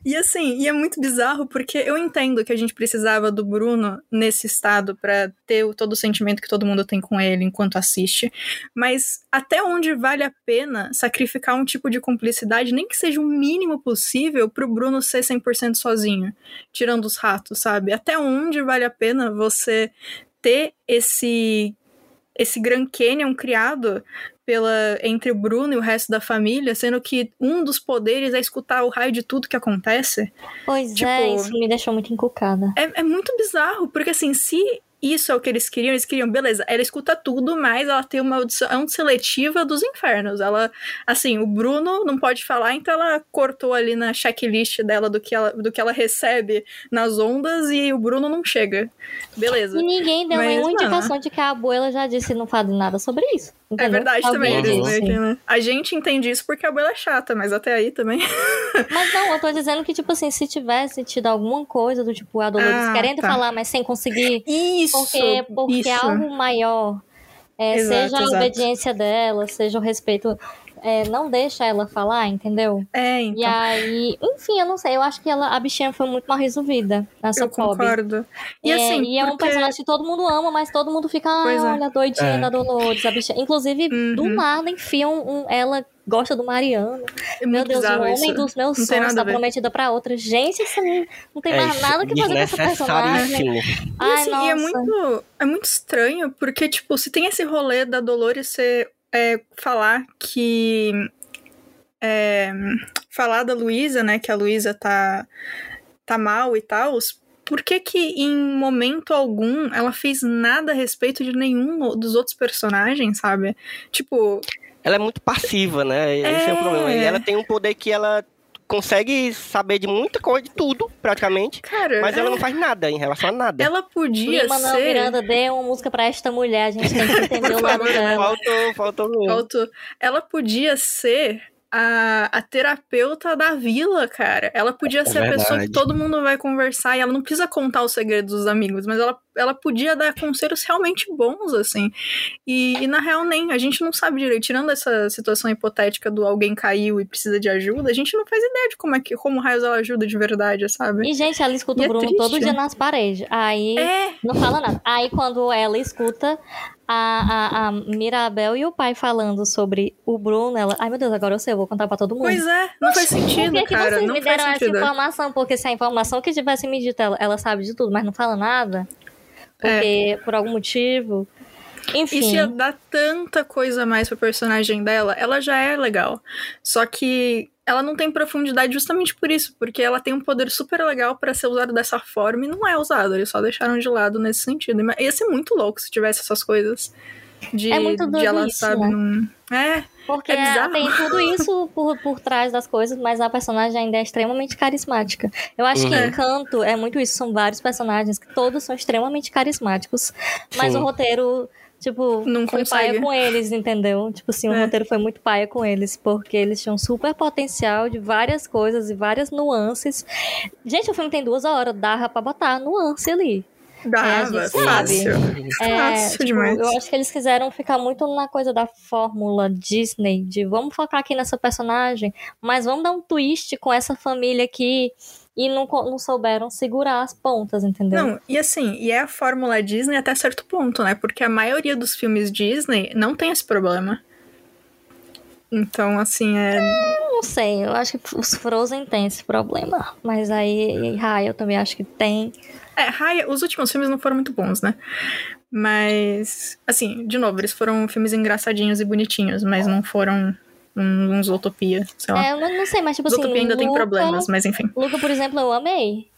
E assim, e é muito bizarro porque eu entendo que a gente precisava do Bruno nesse estado pra ter todo o sentimento que todo mundo tem com ele enquanto assiste, mas até onde vale a pena sacrificar um tipo de cumplicidade, nem que seja o mínimo possível pro Bruno ser 100% sozinho, tirando os ratos, sabe? Até onde vale a pena você ter esse esse Grand Canyon criado pela entre o Bruno e o resto da família, sendo que um dos poderes é escutar o raio de tudo que acontece. Pois Tipo- é, isso me deixou muito encucada. É, é muito bizarro, porque assim, se isso é o que eles queriam, eles queriam, beleza, ela escuta tudo, mas ela tem uma audição seletiva dos infernos. Ela, assim, o Bruno não pode falar, então ela cortou ali na checklist dela do que ela, do que ela recebe nas ondas e o Bruno não chega. Beleza. E ninguém deu Mas, nenhuma mano. indicação de que a abuela já disse não fala nada sobre isso. É entendeu? verdade Alguém também, eles disse. meio que, né? A gente entende isso porque a abuela é chata, mas até aí também. Mas não, eu tô dizendo que, tipo assim, se tivesse tido alguma coisa do tipo, a Dolores Ah, querendo tá. falar, mas sem conseguir, Isso! porque, porque isso. algo maior, é, Exato, seja a exato. obediência dela, seja o respeito, é, não deixa ela falar, entendeu? É, E então. aí, enfim, eu não sei, eu acho que ela, a bichinha foi muito mal resolvida nessa Eu pobre. concordo. E é, assim, e é um personagem que todo mundo ama, mas todo mundo fica, ah, é. olha, a doidinha É. da Dolores, a bichinha. Inclusive, do Uhum. nada enfiam um, ela gosta do Mariano. É Meu Deus, o homem isso. dos meus Não tem sonhos tá prometida pra outra. Gente, isso não, não tem É mais nada que fazer com essa personagem. desnecessaríssimo. Ai, e, assim, e é muito, é muito estranho, porque, tipo, se tem esse rolê da Dolores ser é, falar que. É, falar da Luísa, né? Que a Luísa tá, tá mal e tal. Por que que em momento algum ela fez nada a respeito de nenhum dos outros personagens, sabe? Tipo, Ela é muito passiva, né? Esse é o É. problema. E ela tem um poder que ela consegue saber de muita coisa, de tudo, praticamente. cara, Mas é- ela não faz nada em relação a nada. ela podia Lima ser. Miranda, dê uma música pra esta mulher. A gente tem que entender o lado dela. Faltou, faltou mesmo. Auto- Ela podia ser a, a terapeuta da vila, cara. Ela podia ser a pessoa que verdade. todo mundo vai conversar e ela não precisa contar os segredos dos amigos, mas ela, ela podia dar conselhos realmente bons, assim. E, e, na real, nem. A gente não sabe direito. Tirando essa situação hipotética do alguém caiu e precisa de ajuda, a gente não faz ideia de como é que como raios ela ajuda de verdade, sabe? E, gente, ela escuta E o é Bruno triste. todo dia nas paredes. Aí É, não fala nada. Aí quando ela escuta a, a, a Mirabel e o pai falando sobre o Bruno, ela. Ai, meu Deus, agora eu sei, eu vou contar pra todo mundo. pois é, não faz Por sentido, que, que cara. vocês Não me deram essa informação? Porque se a informação que tivesse me dito, ela, ela sabe de tudo, mas não fala nada. É. Porque, por algum motivo. Enfim. Isso ia dar tanta coisa a mais pra personagem dela. Ela já é legal. Só que ela não tem profundidade justamente por isso, porque ela tem um poder super legal pra ser usado dessa forma e não é usado. Eles só deixaram de lado nesse sentido. Mas Ia ser muito louco se tivesse essas coisas. De, É muito de ela, isso, sabe? né? É, Porque É bizarro. tem tudo isso por, por trás das coisas, mas a personagem ainda é extremamente carismática. Eu acho que Uhum. Encanto é muito isso. São vários personagens que todos são extremamente carismáticos. Mas Sim. o roteiro, tipo, Não foi consegue. paia com eles, entendeu? Tipo assim, o É. roteiro foi muito paia com eles, porque eles tinham super potencial de várias coisas e várias nuances. Gente, o filme tem duas horas, dava pra botar nuance ali. Dava, É, gente sabe. fácil. É, Fácil tipo, demais. Eu acho que eles quiseram ficar muito na coisa da fórmula Disney, de vamos focar aqui nessa personagem, mas vamos dar um twist com essa família aqui. E não, não souberam segurar as pontas, entendeu? Não, e assim, e é a fórmula Disney até certo ponto, né? Porque a maioria dos filmes Disney não tem esse problema. Então, assim, é. Não sei, eu acho que os Frozen têm esse problema. Mas aí, Raya, eu também acho que tem. É, Raya, os últimos filmes não foram muito bons, né? Mas, assim, de novo, eles foram filmes engraçadinhos e bonitinhos, mas não foram um- uns Utopia, sei lá. É, eu não, sei, mas tipo Os assim. Utopia ainda tem Luca- problemas, mas enfim. Luca, por exemplo, eu amei.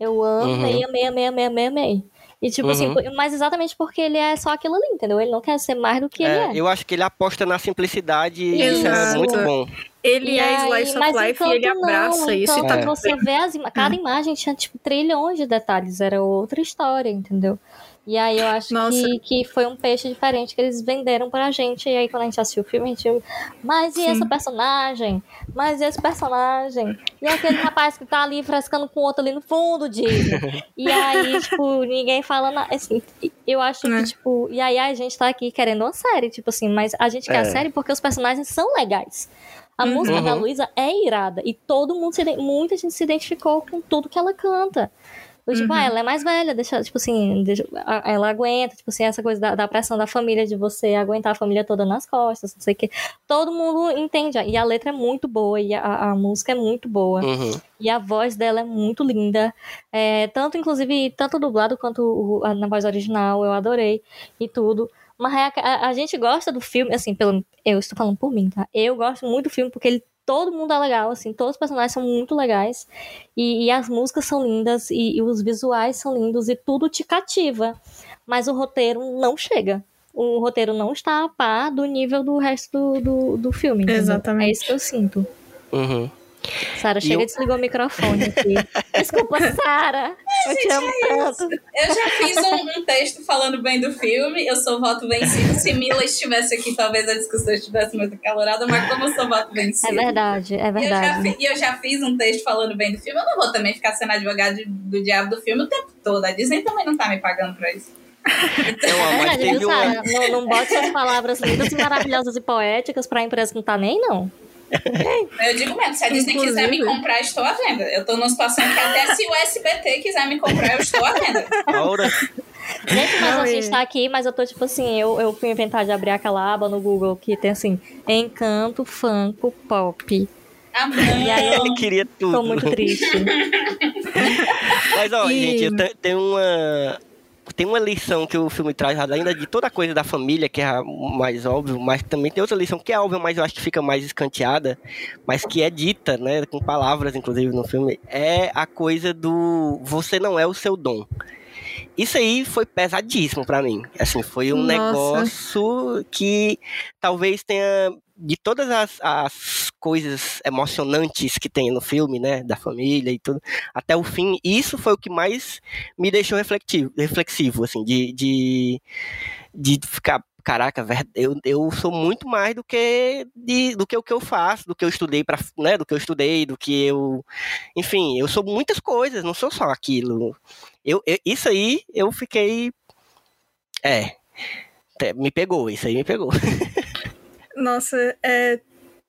Eu amei, Uhum. amei, amei, amei, amei, amei. E tipo assim, Uhum. por- mas exatamente porque ele é só aquilo ali, entendeu? Ele não quer ser mais do que ele É, é. eu acho que ele aposta na simplicidade e isso é muito bom. Ele E é aí, Slice mas of Life e ele abraça não, isso e Encanto tá É. você vê as cada imagem tinha tipo trilhões de detalhes, era outra história, entendeu? E aí eu acho Nossa. que, que foi um peixe diferente que eles venderam pra gente. E aí quando a gente assistiu o filme, a gente. Mas e Sim. essa personagem? Mas e esse personagem? E aquele rapaz que tá ali frescando com o outro ali no fundo, Disney. E aí, tipo, ninguém fala nada. Assim, eu acho Né? que, tipo. E aí a gente tá aqui querendo uma série, tipo assim, mas a gente quer a É. série porque os personagens são legais. A Uhum. música da Uhum. Luísa é irada. E todo mundo se muita gente se identificou com tudo que ela canta. Eu, tipo, Uhum. ah, ela é mais velha, deixa, tipo assim, deixa- ela aguenta, tipo assim, essa coisa da, da pressão da família, de você aguentar a família toda nas costas, não sei o quê. Todo mundo entende. E a letra é muito boa, e a, a música é muito boa. Uhum. E a voz dela é muito linda. É, tanto, inclusive, tanto dublado quanto o- a- na voz original, eu adorei. E tudo. Mas é a, a- a gente gosta do filme, assim, pelo, eu estou falando por mim, tá? Eu gosto muito do filme porque ele, todo mundo é legal, assim, todos os personagens são muito legais. E, e as músicas são lindas, e, e os visuais são lindos, e tudo te cativa. Mas o roteiro não chega. O roteiro não está a par do nível do resto do, do, do filme. entendeu? Exatamente. É isso que eu sinto. Uhum. Sara, chega eu- e desligou o microfone aqui. Desculpa, Sara. Eu te amo tanto. Eu já fiz um, um texto falando bem do filme. Eu sou voto vencido. Se Mila estivesse aqui, talvez a discussão estivesse muito acalorada, mas como eu sou voto É vencido. verdade, é E eu, já, verdade. e eu já fiz um texto falando bem do filme. Eu não vou também ficar sendo advogado do diabo do filme o tempo todo. A Disney também não tá me pagando pra isso. Não, É mas verdade, teve viu. Sara? Não, não bote suas palavras lindas e maravilhosas e poéticas pra empresa que não tá nem, não. Eu digo mesmo, se a Disney Inclusive- quiser me comprar, estou à venda. Eu tô numa situação que até se o SBT quiser me comprar, eu estou à venda. Aura, Gente, mas Não, a gente tá aqui, mas eu tô tipo assim, eu, eu fui inventar de abrir aquela aba no Google que tem assim, Encanto, Funko, Pop. Amor. E aí eu ele queria tudo. tô muito triste. Mas, ó, E- gente, tem uma. Tem uma lição que o filme traz, além de toda a coisa da família, que é a mais óbvio, mas também tem outra lição que é óbvia, mas eu acho que fica mais escanteada, mas que é dita, né, com palavras, inclusive, no filme, é a coisa do você não é o seu dom. Isso aí foi pesadíssimo pra mim. Assim, foi um Nossa. negócio que talvez tenha de todas as, as coisas emocionantes que tem no filme, né, da família e tudo, até o fim, isso foi o que mais me deixou reflexivo, reflexivo assim, de, de, de ficar, caraca, eu, eu sou muito mais do que de, do que o que eu faço, do que eu estudei para, né, do que eu estudei, do que eu, enfim, eu sou muitas coisas, não sou só aquilo. Eu, eu- isso aí eu fiquei, é, me pegou, isso aí me pegou. Nossa, é,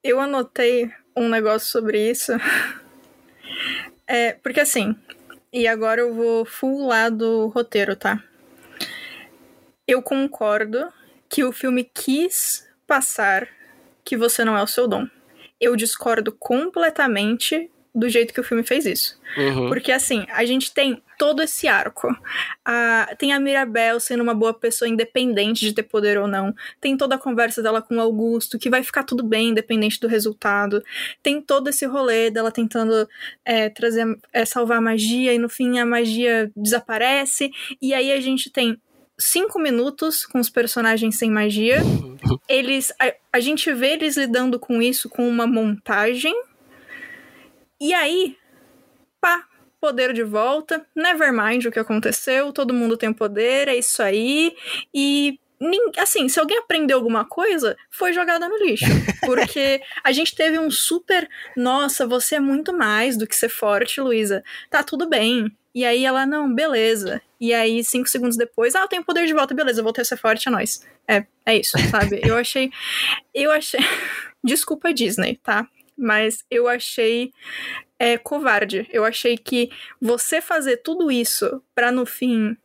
eu anotei um negócio sobre isso. É, porque assim, e agora eu vou full lá do roteiro, tá? Eu concordo que o filme quis passar que você não é o seu dom. Eu discordo completamente do jeito que o filme fez isso. Uhum. Porque assim, a gente tem todo esse arco. A, tem a Mirabel sendo uma boa pessoa, independente de ter poder ou não. Tem toda a conversa dela com o Augusto, que vai ficar tudo bem, independente do resultado. Tem todo esse rolê dela tentando é, trazer, é, salvar a magia, e no fim a magia desaparece. E aí a gente tem cinco minutos com os personagens sem magia. Eles. A, a gente vê eles lidando com isso com uma montagem. E aí, pá, poder de volta. Nevermind o que aconteceu, todo mundo tem poder, é isso aí. E assim, se alguém aprendeu alguma coisa, foi jogada no lixo. Porque a gente teve um super. Nossa, você é muito mais do que ser forte, Luísa. Tá tudo bem. E aí ela, não, beleza. E aí, cinco segundos depois, ah, eu tenho poder de volta, beleza, eu voltei a ser forte, é nóis. É, é isso, sabe? eu achei. Eu achei. Desculpa, Disney, tá? Mas eu achei é, covarde. Eu achei que você fazer tudo isso para no fim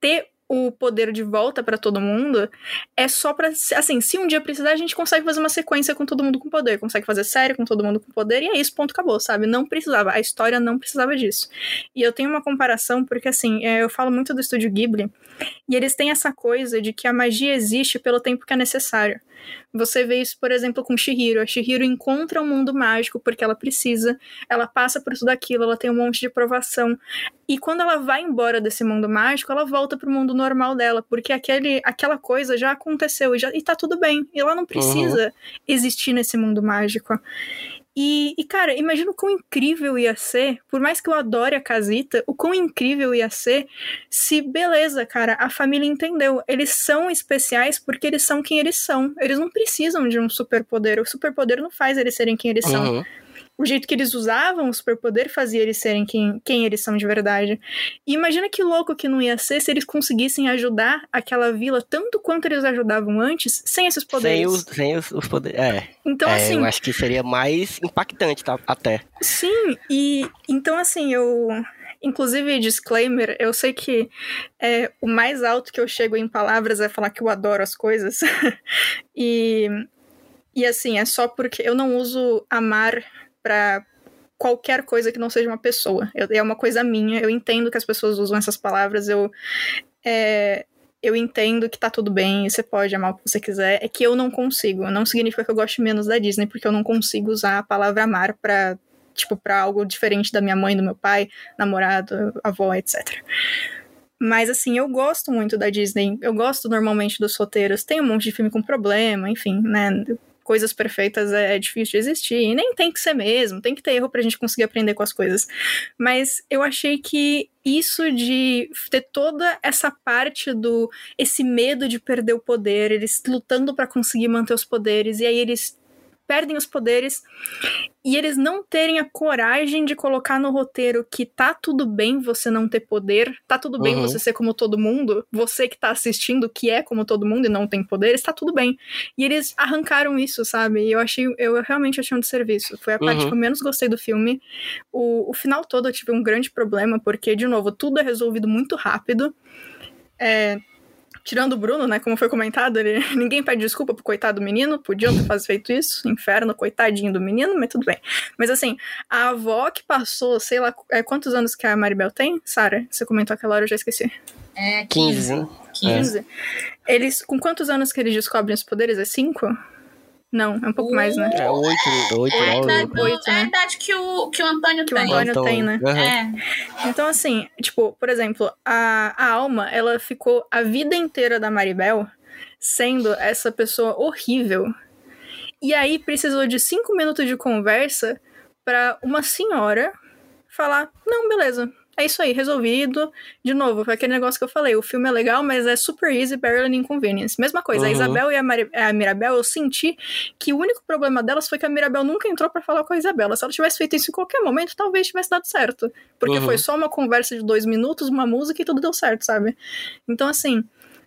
ter o poder de volta para todo mundo é só para assim, se um dia precisar, a gente consegue fazer uma sequência com todo mundo com poder, consegue fazer série com todo mundo com poder e é isso, ponto acabou, sabe? Não precisava, a história não precisava disso. E eu tenho uma comparação porque assim, é, eu falo muito do estúdio Ghibli e eles têm essa coisa de que a magia existe pelo tempo que é necessário. Você vê isso, por exemplo, com Shihiro. A Shihiro encontra um mundo mágico porque ela precisa, ela passa por tudo aquilo, ela tem um monte de provação. E quando ela vai embora desse mundo mágico, ela volta pro mundo normal dela, porque aquele, aquela coisa já aconteceu e, já, e tá tudo bem. E ela não precisa uhum. existir nesse mundo mágico. E, e, cara, imagina o quão incrível ia ser, por mais que eu adore a casita, o quão incrível ia ser se, beleza, cara, a família entendeu. Eles são especiais porque eles são quem eles são. Eles não precisam de um superpoder. O superpoder não faz eles serem quem eles uhum. são o jeito que eles usavam o superpoder fazia eles serem quem, quem eles são de verdade. E imagina que louco que não ia ser se eles conseguissem ajudar aquela vila tanto quanto eles ajudavam antes, sem esses poderes. Sem os, sem os, os poderes. É. Então, é, assim. Eu acho que seria mais impactante, tá? Até. Sim, e então, assim, eu. Inclusive, disclaimer, eu sei que é, o mais alto que eu chego em palavras é falar que eu adoro as coisas. e, e assim, é só porque eu não uso amar para qualquer coisa que não seja uma pessoa. Eu, é uma coisa minha. Eu entendo que as pessoas usam essas palavras. Eu é, eu entendo que tá tudo bem. Você pode amar o que você quiser. É que eu não consigo. Não significa que eu goste menos da Disney, porque eu não consigo usar a palavra amar para tipo para algo diferente da minha mãe, do meu pai, namorado, avó, etc. Mas assim, eu gosto muito da Disney. Eu gosto normalmente dos roteiros. Tem um monte de filme com problema, enfim, né? Coisas perfeitas é, é, difícil de existir. E nem tem que ser mesmo, tem que ter erro pra gente conseguir aprender com as coisas. Mas eu achei que isso de ter toda essa parte do esse medo de perder o poder, eles lutando para conseguir manter os poderes, e aí eles perdem os poderes e eles não terem a coragem de colocar no roteiro que tá tudo bem você não ter poder, tá tudo bem uhum. você ser como todo mundo, você que tá assistindo que é como todo mundo e não tem poderes, tá tudo bem. E eles arrancaram isso, sabe? E eu achei, eu realmente achei um desserviço. Foi a parte uhum. que eu menos gostei do filme. O, o final todo eu tive um grande problema, porque, de novo, tudo é resolvido muito rápido. É, tirando o Bruno, né, como foi comentado, ele, ninguém pede desculpa pro coitado do menino, podiam ter feito isso, inferno, coitadinho do menino, mas tudo bem. Mas assim, a avó que passou, sei lá, é, quantos anos que a Maribel tem? Sara, você comentou aquela hora, eu já esqueci. É, 15. 15. É. Eles, com quantos anos que eles descobrem os poderes? É 5? Não, é um pouco uh, mais, né? É oito, oito, é, idade, oito, é a né? idade que o, que o Antônio que tem. Que o Antônio tem, né? Uhum. É. Então, assim, tipo, por exemplo, a, a Alma, ela ficou a vida inteira da Maribel sendo essa pessoa horrível. E aí precisou de cinco minutos de conversa para uma senhora falar: não, beleza, é isso aí, resolvido. De novo, foi aquele negócio que eu falei: o filme é legal, mas é super easy, barely inconvenience. Mesma coisa, uhum. a Isabel e a, Mari, a, Mirabel, eu senti que o único problema delas foi que a Mirabel nunca entrou para falar com a Isabela. Se ela tivesse feito isso em qualquer momento, talvez tivesse dado certo. Porque uhum. foi só uma conversa de dois minutos, uma música e tudo deu certo, sabe? Então, assim,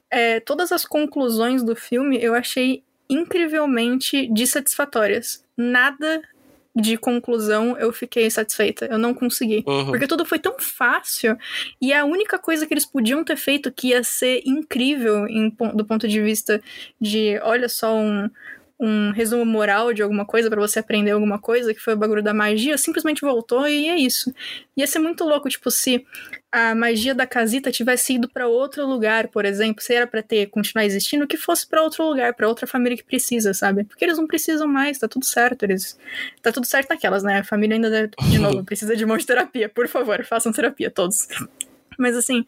é, todas as conclusões do filme eu achei incrivelmente dissatisfatórias. Nada de conclusão eu fiquei satisfeita. Eu não consegui. Uhum. Porque tudo foi tão fácil. E a única coisa que eles podiam ter feito que ia ser incrível em, do ponto de vista de, olha só, um, um resumo moral de alguma coisa para você aprender alguma coisa, que foi o bagulho da magia, simplesmente voltou e é isso. Ia ser muito louco, tipo, se a magia da casita tivesse ido para outro lugar, por exemplo, se era para ter continuar existindo, que fosse para outro lugar, para outra família que precisa, sabe? Porque eles não precisam mais, tá tudo certo, eles tá tudo certo naquelas, né? A família ainda deve, de novo precisa de um monte de terapia, por favor, façam terapia todos. Mas assim,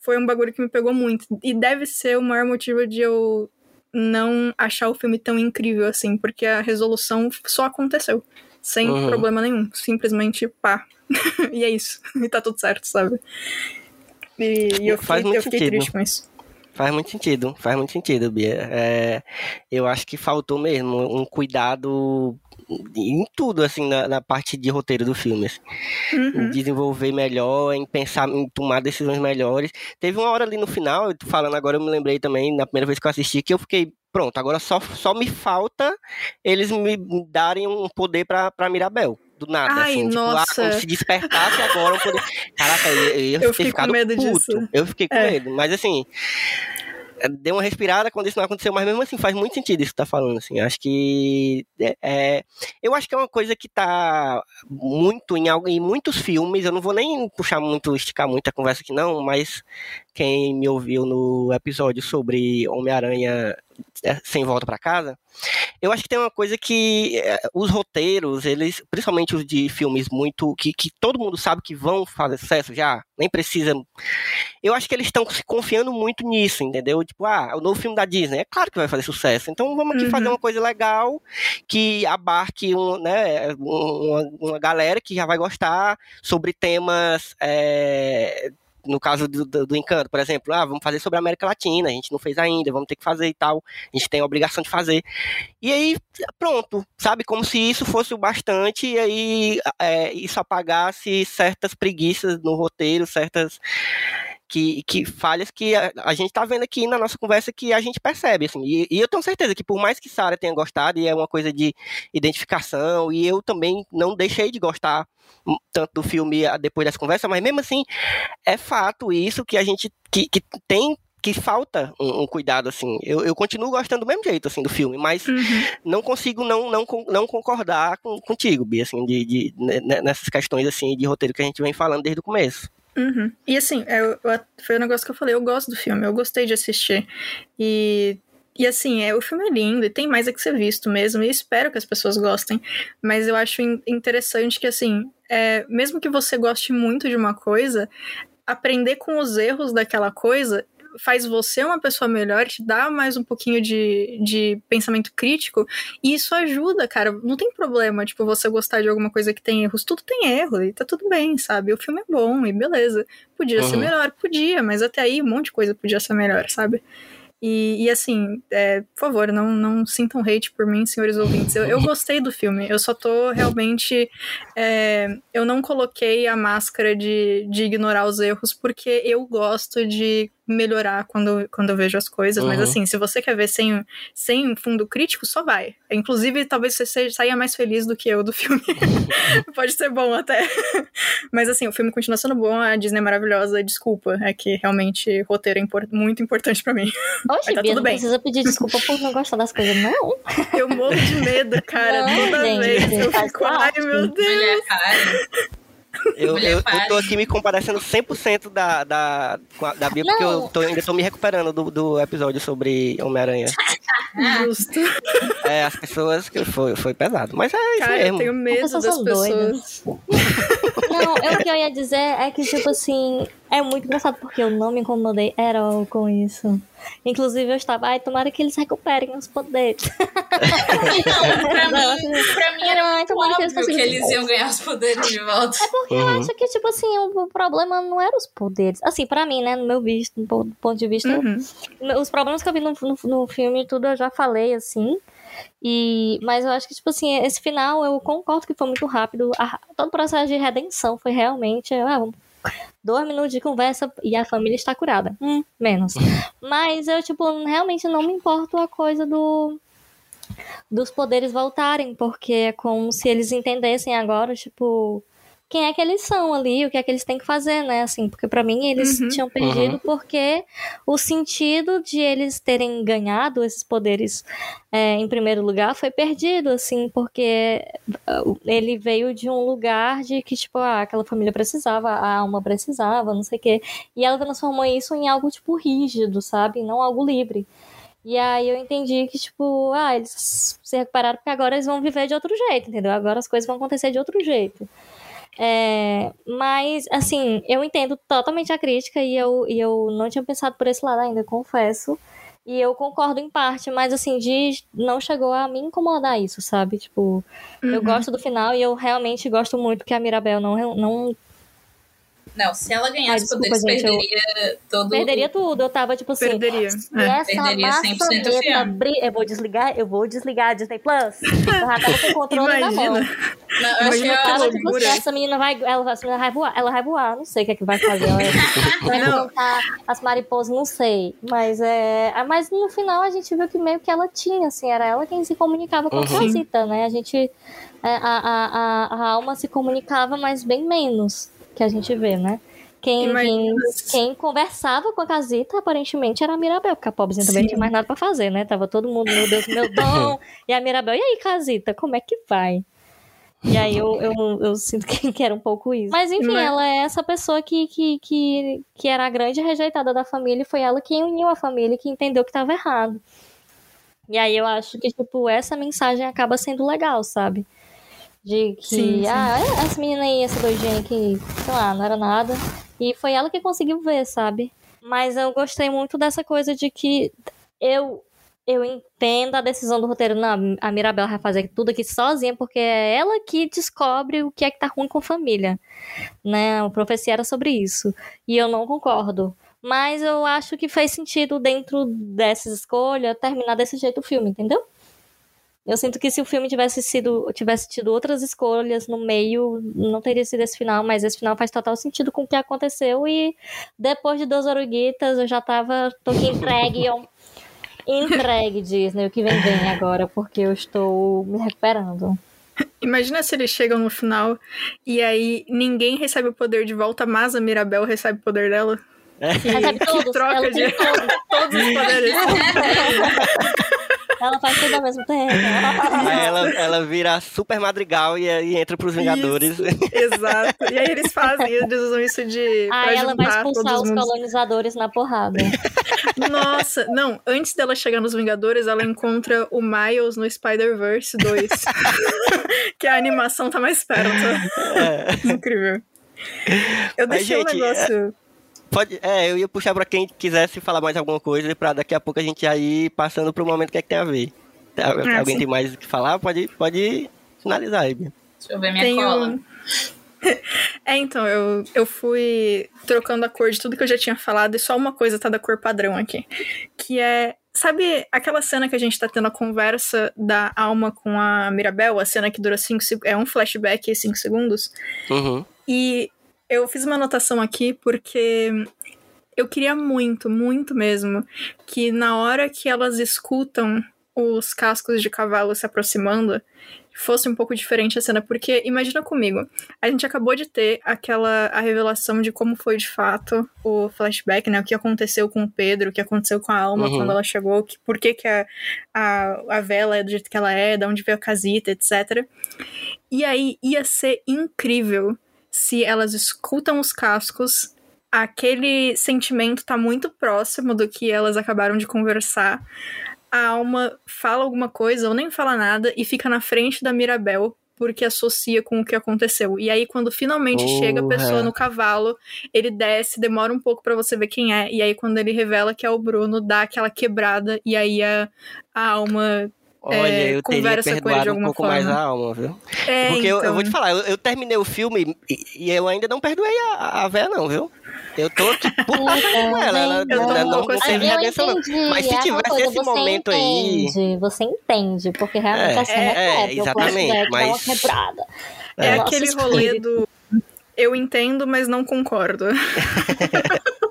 foi um bagulho que me pegou muito e deve ser o maior motivo de eu não achar o filme tão incrível assim, porque a resolução só aconteceu. Sem Uhum. problema nenhum. Simplesmente pá. e é isso. E tá tudo certo, sabe? E, e eu fiquei, eu fiquei triste com isso. Faz muito sentido, faz muito sentido, Bia. É, eu acho que faltou mesmo um cuidado em tudo, assim, na, na parte de roteiro do filme. assim. Em Uhum. desenvolver melhor, em pensar, em tomar decisões melhores. Teve uma hora ali no final, eu tô falando agora, eu me lembrei também, na primeira vez que eu assisti, que eu fiquei, pronto, agora só, só me falta eles me darem um poder pra, pra Mirabel. Do nada, Ai, assim, tipo, ah, nossa. como se despertasse agora poder. Caraca, eu, eu, Eu fiquei com medo puto. disso. Eu fiquei com É. medo, mas assim, deu uma respirada quando isso não aconteceu, mas mesmo assim faz muito sentido isso que tá falando, assim, acho que é, é- eu acho que é uma coisa que tá muito em, em muitos filmes, eu não vou nem puxar muito, esticar muito a conversa aqui não, mas quem me ouviu no episódio sobre Homem-Aranha Sem Volta pra Casa, eu acho que tem uma coisa que é, os roteiros, eles, principalmente os de filmes muito, que, que todo mundo sabe que vão fazer sucesso já, nem precisa eu acho que eles estão se confiando muito nisso, entendeu? Tipo, ah, o novo filme da Disney, é claro que vai fazer sucesso. Então vamos aqui Uhum. fazer uma coisa legal que abarque um, né, um- uma, uma galera que já vai gostar sobre temas. é, no caso do, do, do Encanto, por exemplo, ah, vamos fazer sobre a América Latina, a gente não fez ainda, vamos ter que fazer e tal, a gente tem a obrigação de fazer. E aí, pronto, sabe? Como se isso fosse o bastante e aí é, isso apagasse certas preguiças no roteiro, certas que, que falhas que a, a gente tá vendo aqui na nossa conversa que a gente percebe, assim, e, e eu tenho certeza que por mais que Sara tenha gostado, e é uma coisa de identificação, e eu também não deixei de gostar hum, tanto do filme ah, depois dessa conversa, mas mesmo assim, é fato isso que a gente, que, que tem que falta um, um cuidado, assim, eu, eu continuo gostando do mesmo jeito, assim, do filme, mas Uhum. não consigo não, não, não concordar com, contigo, Bia, assim, de, de, ne- ne- nessas questões, assim, de roteiro que a gente vem falando desde o começo. Uhum. E assim, eu- eu- foi o negócio que eu falei, eu gosto do filme, eu gostei de assistir. E, e assim, é, o filme é lindo e tem mais a que ser visto mesmo, e espero que as pessoas gostem. Mas eu acho in- interessante que, assim, é, mesmo que você goste muito de uma coisa, aprender com os erros daquela coisa faz você uma pessoa melhor, te dá mais um pouquinho de, de pensamento crítico, e isso ajuda, cara. Não tem problema, tipo, você gostar de alguma coisa que tem erros. Tudo tem erro, e tá tudo bem, sabe? O filme é bom, e beleza. Podia ser Uhum. melhor, podia, mas até aí um monte de coisa podia ser melhor, sabe? E, e assim, é, por favor, não, não sintam hate por mim, senhores ouvintes. Eu, eu gostei do filme, eu só tô realmente. é, eu não coloquei a máscara de, de ignorar os erros, porque eu gosto de melhorar quando, quando eu vejo as coisas. Mas Uhum. assim, se você quer ver sem, sem fundo crítico, só vai. Inclusive, talvez você seja, saia mais feliz do que eu do filme. Pode ser bom até. Mas assim, o filme continua sendo bom, a Disney é maravilhosa, desculpa. É que realmente roteiro é impor- muito importante pra mim. Oxe, tá Bia, tudo não bem. precisa pedir desculpa por não gostar das coisas, não. Eu morro de medo, cara. Não, Toda gente, vez eu fico, ai meu Deus. Mulher, para. Eu, eu, eu tô aqui me comparecendo 100% da, da, da Bia, porque eu tô, ainda tô me recuperando do, do episódio sobre Homem-Aranha. Justo. É, as pessoas, que foi, foi pesado. Mas é isso Cara, eu mesmo. tenho medo das pessoas. Não, é o que eu ia dizer é que, tipo assim, é muito engraçado porque eu não me incomodei at all com isso. Inclusive, eu estava, ai, tomara que eles recuperem os poderes. Não, pra mim, pra mim era Ai, muito tomara que eles óbvio que eles iam ganhar os poderes de volta. Porque eu Uhum. acho que, tipo assim, o, problema não era os poderes. Assim, pra mim, né, no meu visto, do ponto- ponto de vista, Uhum. os problemas que eu vi no, no, no filme e tudo eu já falei, assim. E, mas eu acho que, tipo assim, esse final eu concordo que foi muito rápido. A- todo o processo de redenção foi realmente. Ah, vamos- dois minutos de conversa e a família está curada. Hum, menos. Mas eu, tipo, realmente não me importo a coisa do. Dos poderes voltarem, porque é como se eles entendessem agora, tipo, quem é que eles são ali, o que é que eles têm que fazer, né? Assim, porque para mim eles Uhum. tinham perdido porque o sentido de eles terem ganhado esses poderes é, em primeiro lugar foi perdido, assim, porque uh, ele veio de um lugar de que, tipo, ah, aquela família precisava, a alma precisava, não sei o quê. E ela transformou isso em algo, tipo, rígido, sabe? Não algo livre. E aí eu entendi que, tipo, ah, eles se recuperaram porque agora eles vão viver de outro jeito, entendeu? Agora as coisas vão acontecer de outro jeito. É, mas, assim, eu entendo totalmente a crítica e eu, e eu não tinha pensado por esse lado ainda, confesso. E eu concordo em parte, mas, assim, de não chegou a me incomodar isso, sabe? Tipo, eu Uhum. gosto do final e eu realmente gosto muito que a Mirabel não, não Não, se ela Ai, ganhasse desculpa, poderes, gente, eu- perderia todo perderia o... tudo. Eu tava, tipo assim, Perderia. Se É. essa Perderia 100% do maçaneta filme. bri... Eu vou desligar, eu vou desligar a Disney Plus. Eu já tava com o controle na mão. Não, eu Eu achei tava, tipo assim, essa menina vai, ela, essa menina vai voar, ela vai voar, não sei o que é que vai fazer. Ela vai contar as mariposas, não sei. Mas é, ah, mas no final a gente viu que meio que ela tinha, assim, era ela quem se comunicava com a Uhum. Casita, né? A gente, é, a, a, a, a alma se comunicava, mas bem menos que a gente vê, né? Quem, quem, quem conversava com a Casita, aparentemente, era a Mirabel, porque a pobrezinha também não tinha mais nada pra fazer, né? Tava todo mundo, meu Deus, meu dom. e a Mirabel, e aí, Casita, como é que vai? E aí eu, eu, eu sinto que, que era um pouco isso. Mas enfim, Mas- ela é essa pessoa que, que, que, que era a grande rejeitada da família e foi ela quem uniu a família e que entendeu que estava errado. E aí eu acho que, tipo, essa mensagem acaba sendo legal, sabe? De que, Sim, sim. ah, é, essa menina aí, essa doidinha que, sei lá, não era nada. E foi ela que conseguiu ver, sabe? Mas eu gostei muito dessa coisa de que eu eu entendo a decisão do roteiro. Não, a Mirabel vai fazer tudo aqui sozinha, porque é ela que descobre o que é que tá ruim com a família. Né? A profecia era sobre isso. E eu não concordo. Mas eu acho que fez sentido dentro dessa escolha terminar desse jeito o filme, entendeu? Eu sinto que se o filme tivesse sido tivesse tido outras escolhas no meio, não teria sido esse final, mas esse final faz total sentido com o que aconteceu e depois de duas oruguitas eu já tava tô aqui entregue, entregue Disney, o que vem vem agora, porque eu estou me recuperando. Imagina se eles chegam no final e aí ninguém recebe o poder de volta, mas a Mirabel recebe o poder dela. Que, Recebe que todos, troca ela de todos, todos os poderes. ela faz tudo ao mesmo tempo. Aí ela, ela vira super madrigal e aí entra pros Vingadores. Exato. E aí eles fazem, eles usam isso de. Aí ela vai expulsar todos os colonizadores na porrada. Nossa, não, antes dela chegar nos Vingadores, ela encontra o Miles no Spider-Verse 2. que a animação tá mais perto. Incrível. Eu Mas, deixei um gente, negócio. Pode, é, eu ia puxar pra quem quisesse falar mais alguma coisa, pra daqui a pouco a gente já ir passando pro momento que é que tem a ver. Tá, Ah, Alguém sim. tem mais o que falar? Pode, pode finalizar aí, Bia. Deixa eu ver minha Tem cola. É, então, eu, eu fui trocando a cor de tudo que eu já tinha falado e só uma coisa tá da cor padrão aqui. Que é. Sabe aquela cena que a gente tá tendo a conversa da alma com a Mirabel? A cena que dura 5 segundos. É um flashback e 5 segundos? Uhum. E eu fiz uma anotação aqui porque eu queria muito, muito mesmo, que na hora que elas escutam os cascos de cavalo se aproximando, fosse um pouco diferente a cena, porque imagina comigo, a gente acabou de ter aquela a revelação de como foi de fato o flashback, né? O que aconteceu com o Pedro, o que aconteceu com a alma Uhum. quando ela chegou, que, por que, que a, a, a vela é do jeito que ela é, de onde veio a casita, etc. E aí ia ser incrível se elas escutam os cascos, aquele sentimento tá muito próximo do que elas acabaram de conversar. A alma fala alguma coisa ou nem fala nada e fica na frente da Mirabel porque associa com o que aconteceu. E aí quando finalmente chega a pessoa Porra. no cavalo, ele desce, demora um pouco pra você ver quem é, e aí quando ele revela que é o Bruno, dá aquela quebrada e aí a, a alma Olha, É, eu teria perdoado um pouco mais forma. a alma, viu? é, Porque eu, eu então. vou te falar, eu, eu terminei o filme e, e eu ainda não perdoei a, a véia, não, viu? Eu tô tipo puta com ela. Ela Eu tô um não, não assim. teve eu redenção, não. entendi. Mas se é tivesse coisa, esse momento aí- entende, Você entende, porque realmente É, a cena é, é, é, exatamente, mas- quebrada. É Nosso aquele espírito. rolê do. Eu entendo, mas não concordo.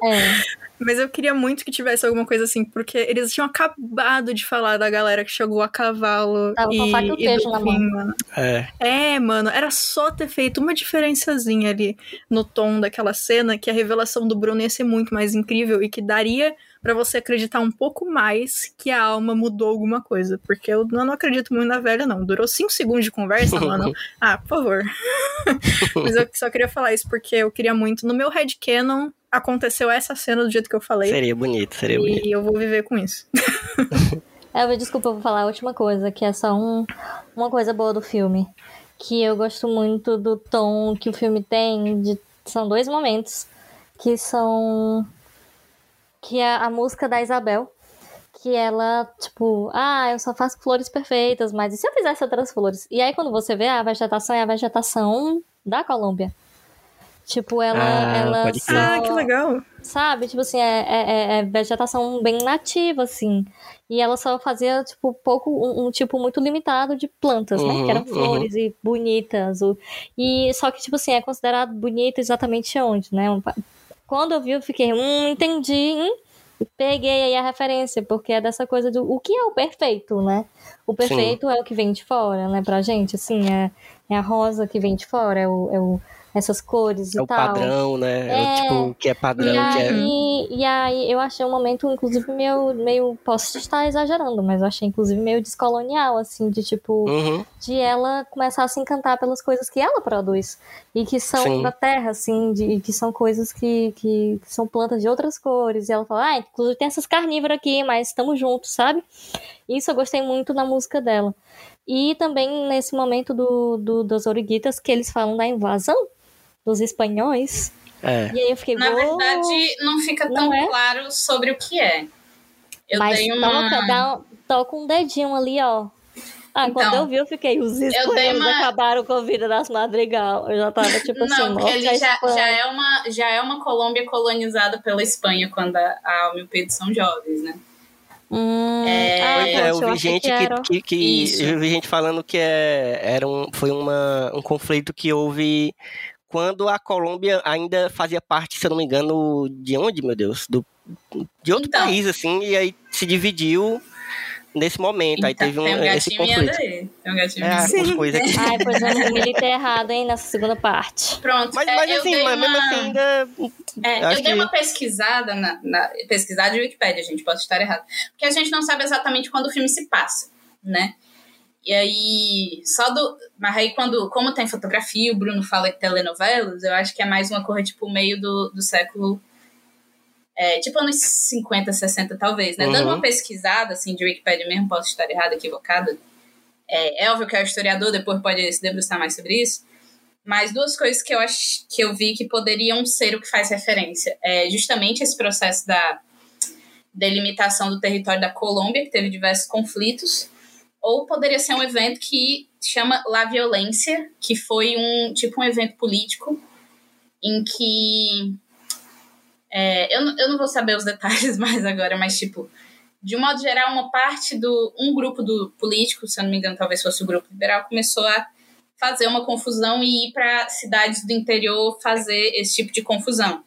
É. Mas eu queria muito que tivesse alguma coisa assim, porque eles tinham acabado de falar da galera que chegou a cavalo. Tava com e, faca e o e queijo do na fim, mão. mano. É. É, mano, era só ter feito uma diferençazinha ali no tom daquela cena que a revelação do Bruno ia ser muito mais incrível e que daria pra você acreditar um pouco mais que a alma mudou alguma coisa. Porque eu não não acredito muito na velha, não. Durou cinco segundos de conversa, mano. Ah, por favor. Mas eu só queria falar isso porque eu queria muito. No meu headcanon, aconteceu essa cena do jeito que eu falei. Seria bonito, seria bonito. E eu vou viver com isso. É, eu- desculpa, eu vou falar a última coisa, que é só um, uma coisa boa do filme. Que eu gosto muito do tom que o filme tem. De, são dois momentos. Que são. Que é a música da Isabel. Que ela, tipo, ah, eu só faço flores perfeitas, mas e se eu fizesse outras flores? E aí, quando você vê a vegetação, é a vegetação da Colômbia. Tipo, ela. Ah, ela crer. Ah, só- que legal. Sabe? Tipo assim, é, é, é- é vegetação bem nativa, assim. E ela só fazia, tipo, pouco, um, um tipo muito limitado de plantas, né? Uhum, Que eram uhum. flores e bonitas. o- E só que, tipo assim, é considerado bonito exatamente onde, né? Um Quando eu vi, eu fiquei, hum, entendi, hein? E Peguei aí a referência, porque é dessa coisa do o que é o perfeito, né? O perfeito é o que vem de fora, né, pra gente, assim, é, é a rosa que vem de fora, é, o, é o- essas cores e É o tal. padrão, né? É, É. tipo, o que é padrão, E que é. aí, e aí eu achei um momento, inclusive, meio, meio. Posso estar exagerando, mas eu achei, inclusive, meio descolonial, assim, de tipo. Uhum. De ela começar a se encantar pelas coisas que ela produz. E que são Sim. da terra, assim, de, que são coisas que, que, que são plantas de outras cores. E ela fala, ah, inclusive tem essas carnívoras aqui, mas estamos juntos, sabe? Isso eu gostei muito na música dela. E também nesse momento do, do, dos Origuitas, que eles falam da invasão dos espanhóis. É. E aí eu fiquei, Na verdade, não fica tão Não é? claro sobre o que é. Eu Mas dei uma. toca, dá, toca um dedinho ali, ó. Ah, Então, quando eu vi, eu fiquei, os espanhóis uma- acabaram com a vida das madrigal. Eu já tava tipo assim, Não, porque morte a ele já, já, é uma, já é uma Colômbia colonizada pela Espanha quando a, a Alma e o Pedro são jovens, né? Hum, É, ah, é, eu vi gente que, que, que- Isso. eu vi gente falando que é, era um, foi uma, um conflito que houve quando a Colômbia ainda fazia parte, se eu não me engano, de onde, meu Deus? Do, de outro Então. país, assim, e aí se dividiu nesse momento. aí Então, teve um, tem um esse conflito. aí. Tem um gatinho É, aí. as coisas aqui. Ai, pois eu militei errado, hein, nessa segunda parte. Pronto. Mas, é, mas eu assim, dei mas mesmo uma- assim ainda. É, Eu dei que- uma pesquisada na, na pesquisada de Wikipédia, gente, posso estar errado. Porque a gente não sabe exatamente quando o filme se passa, né? E aí, só do. Mas aí, quando, como tem fotografia, o Bruno fala de telenovelas, eu acho que é mais uma coisa, tipo, meio do, do século. É, tipo, anos 50, 60, talvez, né? Dando Uhum. uma pesquisada, assim, de Wikipédia mesmo, posso estar errada, equivocada. É, é óbvio que é o historiador, depois pode se debruçar mais sobre isso. Mas duas coisas que eu acho que eu vi que poderiam ser o que faz referência é justamente esse processo da delimitação do território da Colômbia, que teve diversos conflitos, ou poderia ser um evento que chama La Violência, que foi um tipo um evento político em que é, eu, não- eu não vou saber os detalhes mais agora, mas tipo de um modo geral, uma parte do. Um grupo do político, se eu não me engano, talvez fosse o grupo liberal, começou a fazer uma confusão e ir para cidades do interior fazer esse tipo de confusão.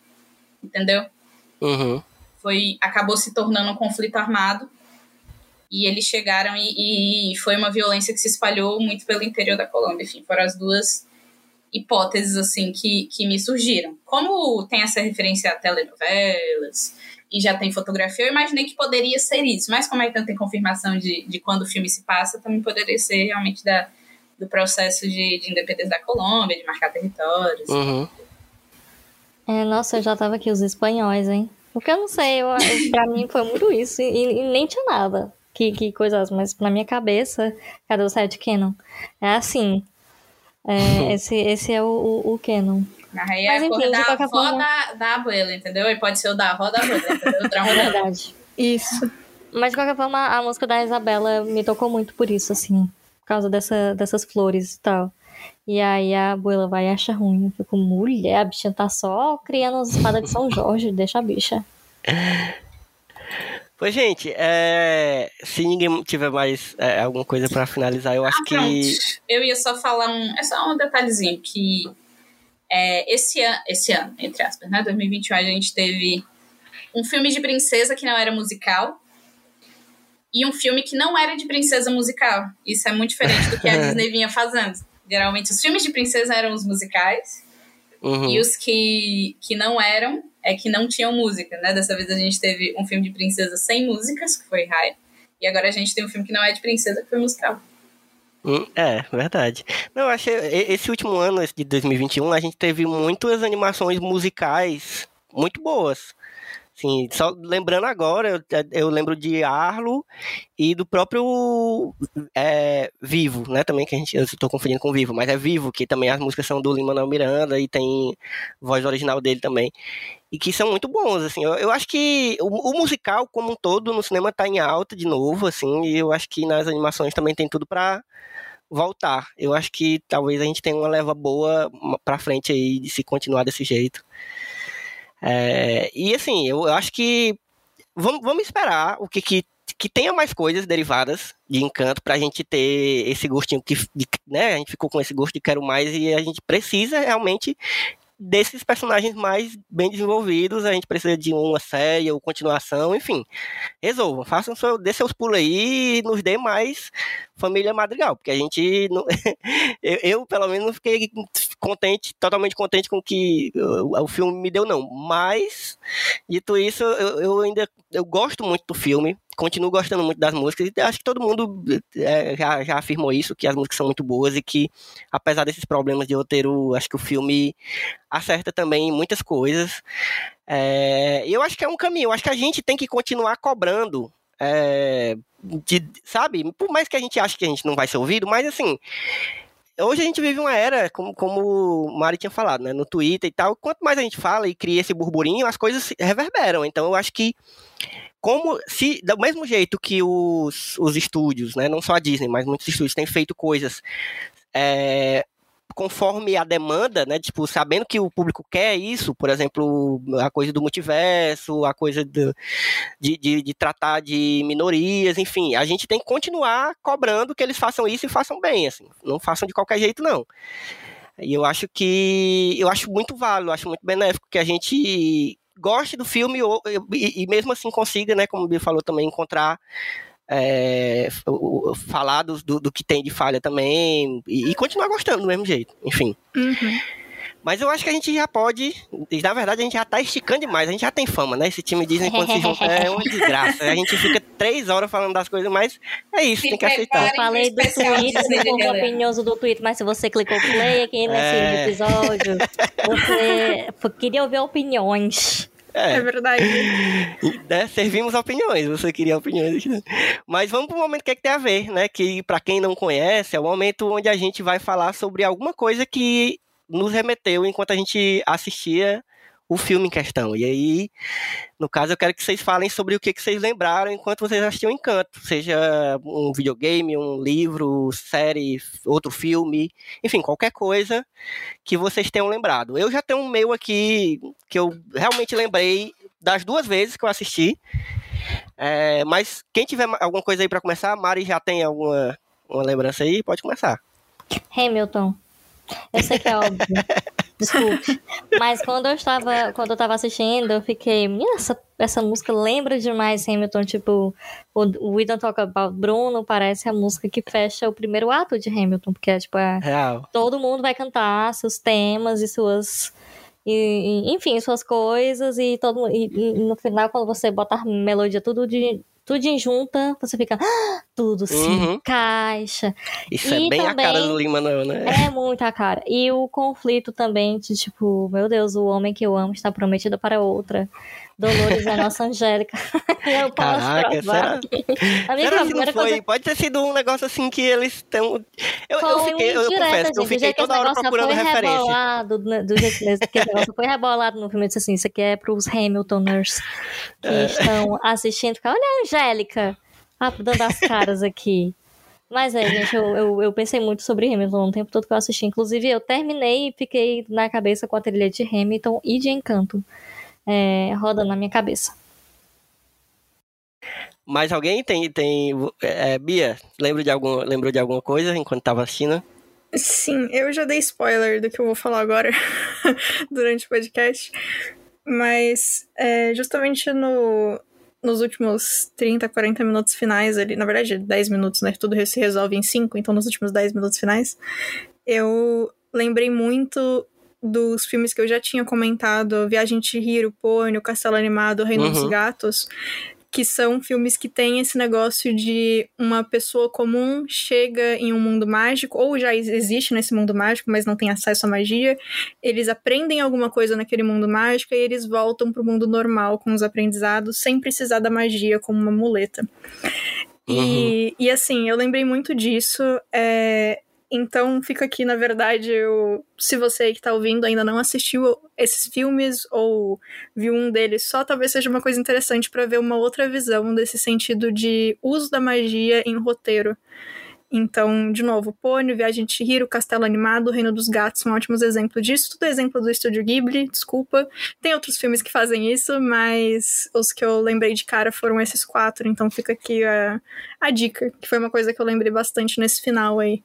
Entendeu? Uhum. Foi, acabou se tornando um conflito armado. E eles chegaram e, e foi uma violência que se espalhou muito pelo interior da Colômbia. Enfim, foram as duas hipóteses assim que, que me surgiram. Como tem essa referência a telenovelas e já tem fotografia, eu imaginei que poderia ser isso. Mas como é que não tem confirmação de, de quando o filme se passa, também poderia ser realmente da, do processo de, de independência da Colômbia, de marcar territórios. Uhum. É, nossa, eu já tava aqui, os espanhóis, hein? Porque eu não sei, eu, pra mim foi muito isso, e, e nem tinha nada. Que, que coisas, mas na minha cabeça, cadê o Side Canon? É assim. É, esse, esse é o, o, o Canon. Mas aí Mas, é a enfim, da avó forma- da, da abuela, entendeu? E pode ser o da avó da abuela, entendeu? É verdade. Isso. Mas de qualquer forma, a música da Isabela me tocou muito por isso, assim. Por causa dessa, dessas flores e tal. E aí a abuela vai e acha ruim. Eu fico, mulher, a bichinha tá só criando as espadas de São Jorge, deixa a bicha. Pois, gente, é, se ninguém tiver mais é, alguma coisa pra finalizar, eu acho Ah, que. Eu ia só falar um. É só um detalhezinho que é, esse, an, esse ano, entre aspas, né? 2021, a gente teve um filme de princesa que não era musical e um filme que não era de princesa musical. Isso é muito diferente do que a Disney vinha fazendo. Geralmente os filmes de princesa eram os musicais Uhum. e os que, que não eram é que não tinham música, né? Dessa vez a gente teve um filme de princesa sem músicas, que foi Raya. E agora a gente tem um filme que não é de princesa, que foi musical. Hum, É, verdade. Não, eu achei. Esse último ano, esse de 2021, a gente teve muitas animações musicais muito boas. Sim, só lembrando agora, eu, eu lembro de Arlo e do próprio é, Vivo, né? Também que a gente. Eu estou confundindo com Vivo, mas é Vivo, que também as músicas são do Lin-Manuel Miranda e tem voz original dele também. E que são muito bons, assim. Eu, eu acho que o, o musical, como um todo, no cinema tá em alta de novo, assim, e eu acho que nas animações também tem tudo pra voltar. Eu acho que talvez a gente tenha uma leva boa pra frente aí de se continuar desse jeito. É, e assim, eu acho que vamos, vamos esperar o que, que que tenha mais coisas derivadas de Encanto pra gente ter esse gostinho que de- né, a gente ficou com esse gosto de quero mais e a gente precisa realmente desses personagens mais bem desenvolvidos, a gente precisa de uma série ou continuação, enfim. Resolvam, façam seu, dê seus pulos aí e nos dê mais família Madrigal, porque a gente não, eu, eu, pelo menos não fiquei contente, totalmente contente com o que o, o filme me deu não, mas dito isso, eu, eu ainda eu gosto muito do filme, continuo gostando muito das músicas e acho que todo mundo é, já, já afirmou isso, que as músicas são muito boas e que apesar desses problemas de roteiro, acho que o filme acerta também muitas coisas. É, eu acho que é um caminho, acho que a gente tem que continuar cobrando é, de- sabe? Por mais que a gente ache que a gente não vai ser ouvido, mas assim, hoje a gente vive uma era, como, como o Mari tinha falado, né? No Twitter e tal, quanto mais a gente fala e cria esse burburinho, as coisas reverberam. Então eu acho que como se do mesmo jeito que os, os estúdios, né, não só a Disney, mas muitos estúdios têm feito coisas é, conforme a demanda, né, tipo, sabendo que o público quer isso, por exemplo, a coisa do multiverso, a coisa de, de, de tratar de minorias, enfim, a gente tem que continuar cobrando que eles façam isso e façam bem, assim, não façam de qualquer jeito, não. E eu acho que eu acho muito válido, acho muito benéfico que a gente goste do filme ou- e, e mesmo assim consiga, né, como o Bia falou também, encontrar é, falar do, do, do que tem de falha também e, e continuar gostando do mesmo jeito, enfim. Uhum. Mas eu acho que a gente já pode, na verdade a gente já tá esticando demais, a gente já tem fama, né? Esse time Disney quando se junta é uma desgraça. A gente fica três horas falando das coisas, mas é isso, Se tem que aceitar. Eu falei do Twitter, do povo opinioso do Twitter, mas se você clicou play aqui nesse É. episódio, você queria ouvir opiniões. É É, verdade. né? Servimos opiniões, você queria opiniões. né? Mas vamos pro momento que é que tem a ver, né? Que pra quem não conhece, é o momento onde a gente vai falar sobre alguma coisa que nos remeteu enquanto a gente assistia o filme em questão. E aí, no caso, eu quero que vocês falem sobre o que, que vocês lembraram enquanto vocês assistiam Encanto. Seja um videogame, um livro, série, outro filme, enfim, qualquer coisa que vocês tenham lembrado. Eu já tenho um meu aqui que eu realmente lembrei das duas vezes que eu assisti. É, mas quem tiver ma- alguma coisa aí pra começar, a Mari já tem alguma uma lembrança aí, pode começar. Hamilton. Eu sei que é óbvio. Desculpe. Mas quando eu estava, quando eu tava assistindo, eu fiquei, essa, essa música lembra demais Hamilton, tipo, o, o We Don't Talk About Bruno parece a música que fecha o primeiro ato de Hamilton, porque é tipo, é, Real. todo mundo vai cantar seus temas e suas e, enfim, suas coisas e todo e, e no final quando você bota a melodia tudo de tudo em junta, você fica "Ah, tudo se Uhum. encaixa. Isso E é bem a cara também- do Lima, não, né? É muita cara. E o conflito também de tipo, meu Deus, o homem que eu amo está prometido para outra. Dolores é a nossa Angélica. Eu posso Caraca, provar. será, Amiga, será que não foi? coisa Pode ter sido um negócio assim que eles estão. Eu, eu fiquei, eu, eu confesso que eu gente. Do fiquei esse toda hora procurando foi referência. rebolado, né, do jeito que esse negócio foi rebolado no filme, eu disse assim, isso aqui é pros Hamiltoners que É. estão assistindo, olha a Angélica, ah, dando as caras aqui. Mas é, gente, eu, eu, eu pensei muito sobre Hamilton o tempo todo que eu assisti. Inclusive, eu terminei e fiquei na cabeça com a trilha de Hamilton e de Encanto. É, roda na minha cabeça. Mas alguém tem. tem é, Bia, lembra de, algum, lembrou de alguma coisa enquanto tava assistindo? Sim, eu já dei spoiler do que eu vou falar agora durante o podcast. Mas é, justamente no, nos últimos 30, 40 minutos finais ali, na verdade 10 minutos, né? Tudo se resolve em 5, então nos últimos 10 minutos finais, eu lembrei muito dos filmes que eu já tinha comentado, Viagem de Hiro, Pônio, Castelo Animado, Reino Uhum. dos Gatos, que são filmes que têm esse negócio de uma pessoa comum chega em um mundo mágico, ou já ex- existe nesse mundo mágico, mas não tem acesso à magia, eles aprendem alguma coisa naquele mundo mágico e eles voltam pro mundo normal com os aprendizados, sem precisar da magia como uma muleta. E, e assim, eu lembrei muito disso. é, então fica aqui, na verdade, eu, se você que tá ouvindo ainda não assistiu esses filmes ou viu um deles só, talvez seja uma coisa interessante para ver uma outra visão desse sentido de uso da magia em roteiro. Então, de novo, Pônio, Viagem de Chihiro, Castelo Animado, Reino dos Gatos são ótimos exemplos disso. Tudo é exemplo do Estúdio Ghibli, desculpa. Tem outros filmes que fazem isso, mas os que eu lembrei de cara foram esses quatro. Então fica aqui a, a dica, que foi uma coisa que eu lembrei bastante nesse final aí.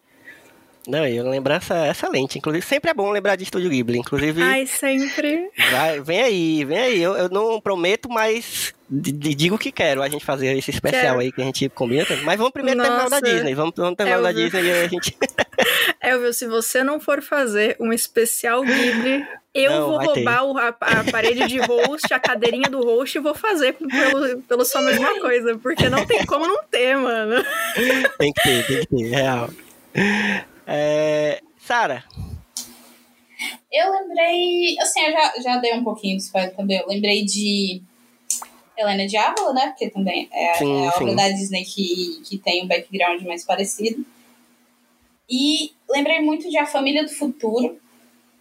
Não, e lembrança excelente. Inclusive, sempre é bom lembrar de Estúdio Ghibli. Inclusive, Ai, sempre. vai- vem aí, vem aí. Eu, eu não prometo, mas d- d- digo que quero a gente fazer esse especial Quero. aí que a gente combina. Mas vamos primeiro terminar o da Nossa. Disney. Vamos, vamos terminar o da. Disney e a gente. Elvio, se você não for fazer um especial Ghibli, eu Não, vou roubar o- a, a parede de host, a cadeirinha do host e vou fazer pelo, pelo só a mesma coisa. Porque não tem como não ter, mano. tem que ter, tem que ter, real. É, Sara, Eu lembrei. Assim, eu já, já dei um pouquinho de spoiler também. Eu lembrei de Helena Diablo, né? Porque também é, Sim, é a sim. obra da Disney que, que tem um background mais parecido. E lembrei muito de A Família do Futuro,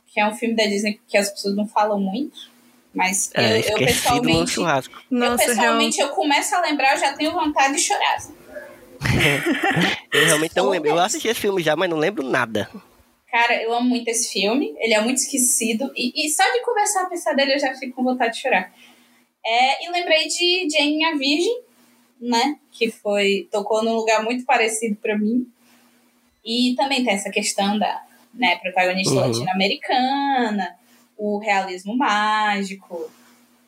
que é um filme da Disney que as pessoas não falam muito. Mas é, eu, eu pessoalmente. churrasco. eu Nossa, real. pessoalmente, eu começo a lembrar, eu já tenho vontade de chorar. assim. Eu realmente não lembro. Eu assisti esse filme já, mas não lembro nada. Cara, eu amo muito esse filme. Ele é muito esquecido. E, e só de conversar a pensar dele, eu já fico com vontade de chorar. É, e lembrei de Jane a Virgem, né? Que foi. tocou num lugar muito parecido pra mim. E também tem essa questão da né, protagonista Uhum. latino-americana, o realismo mágico.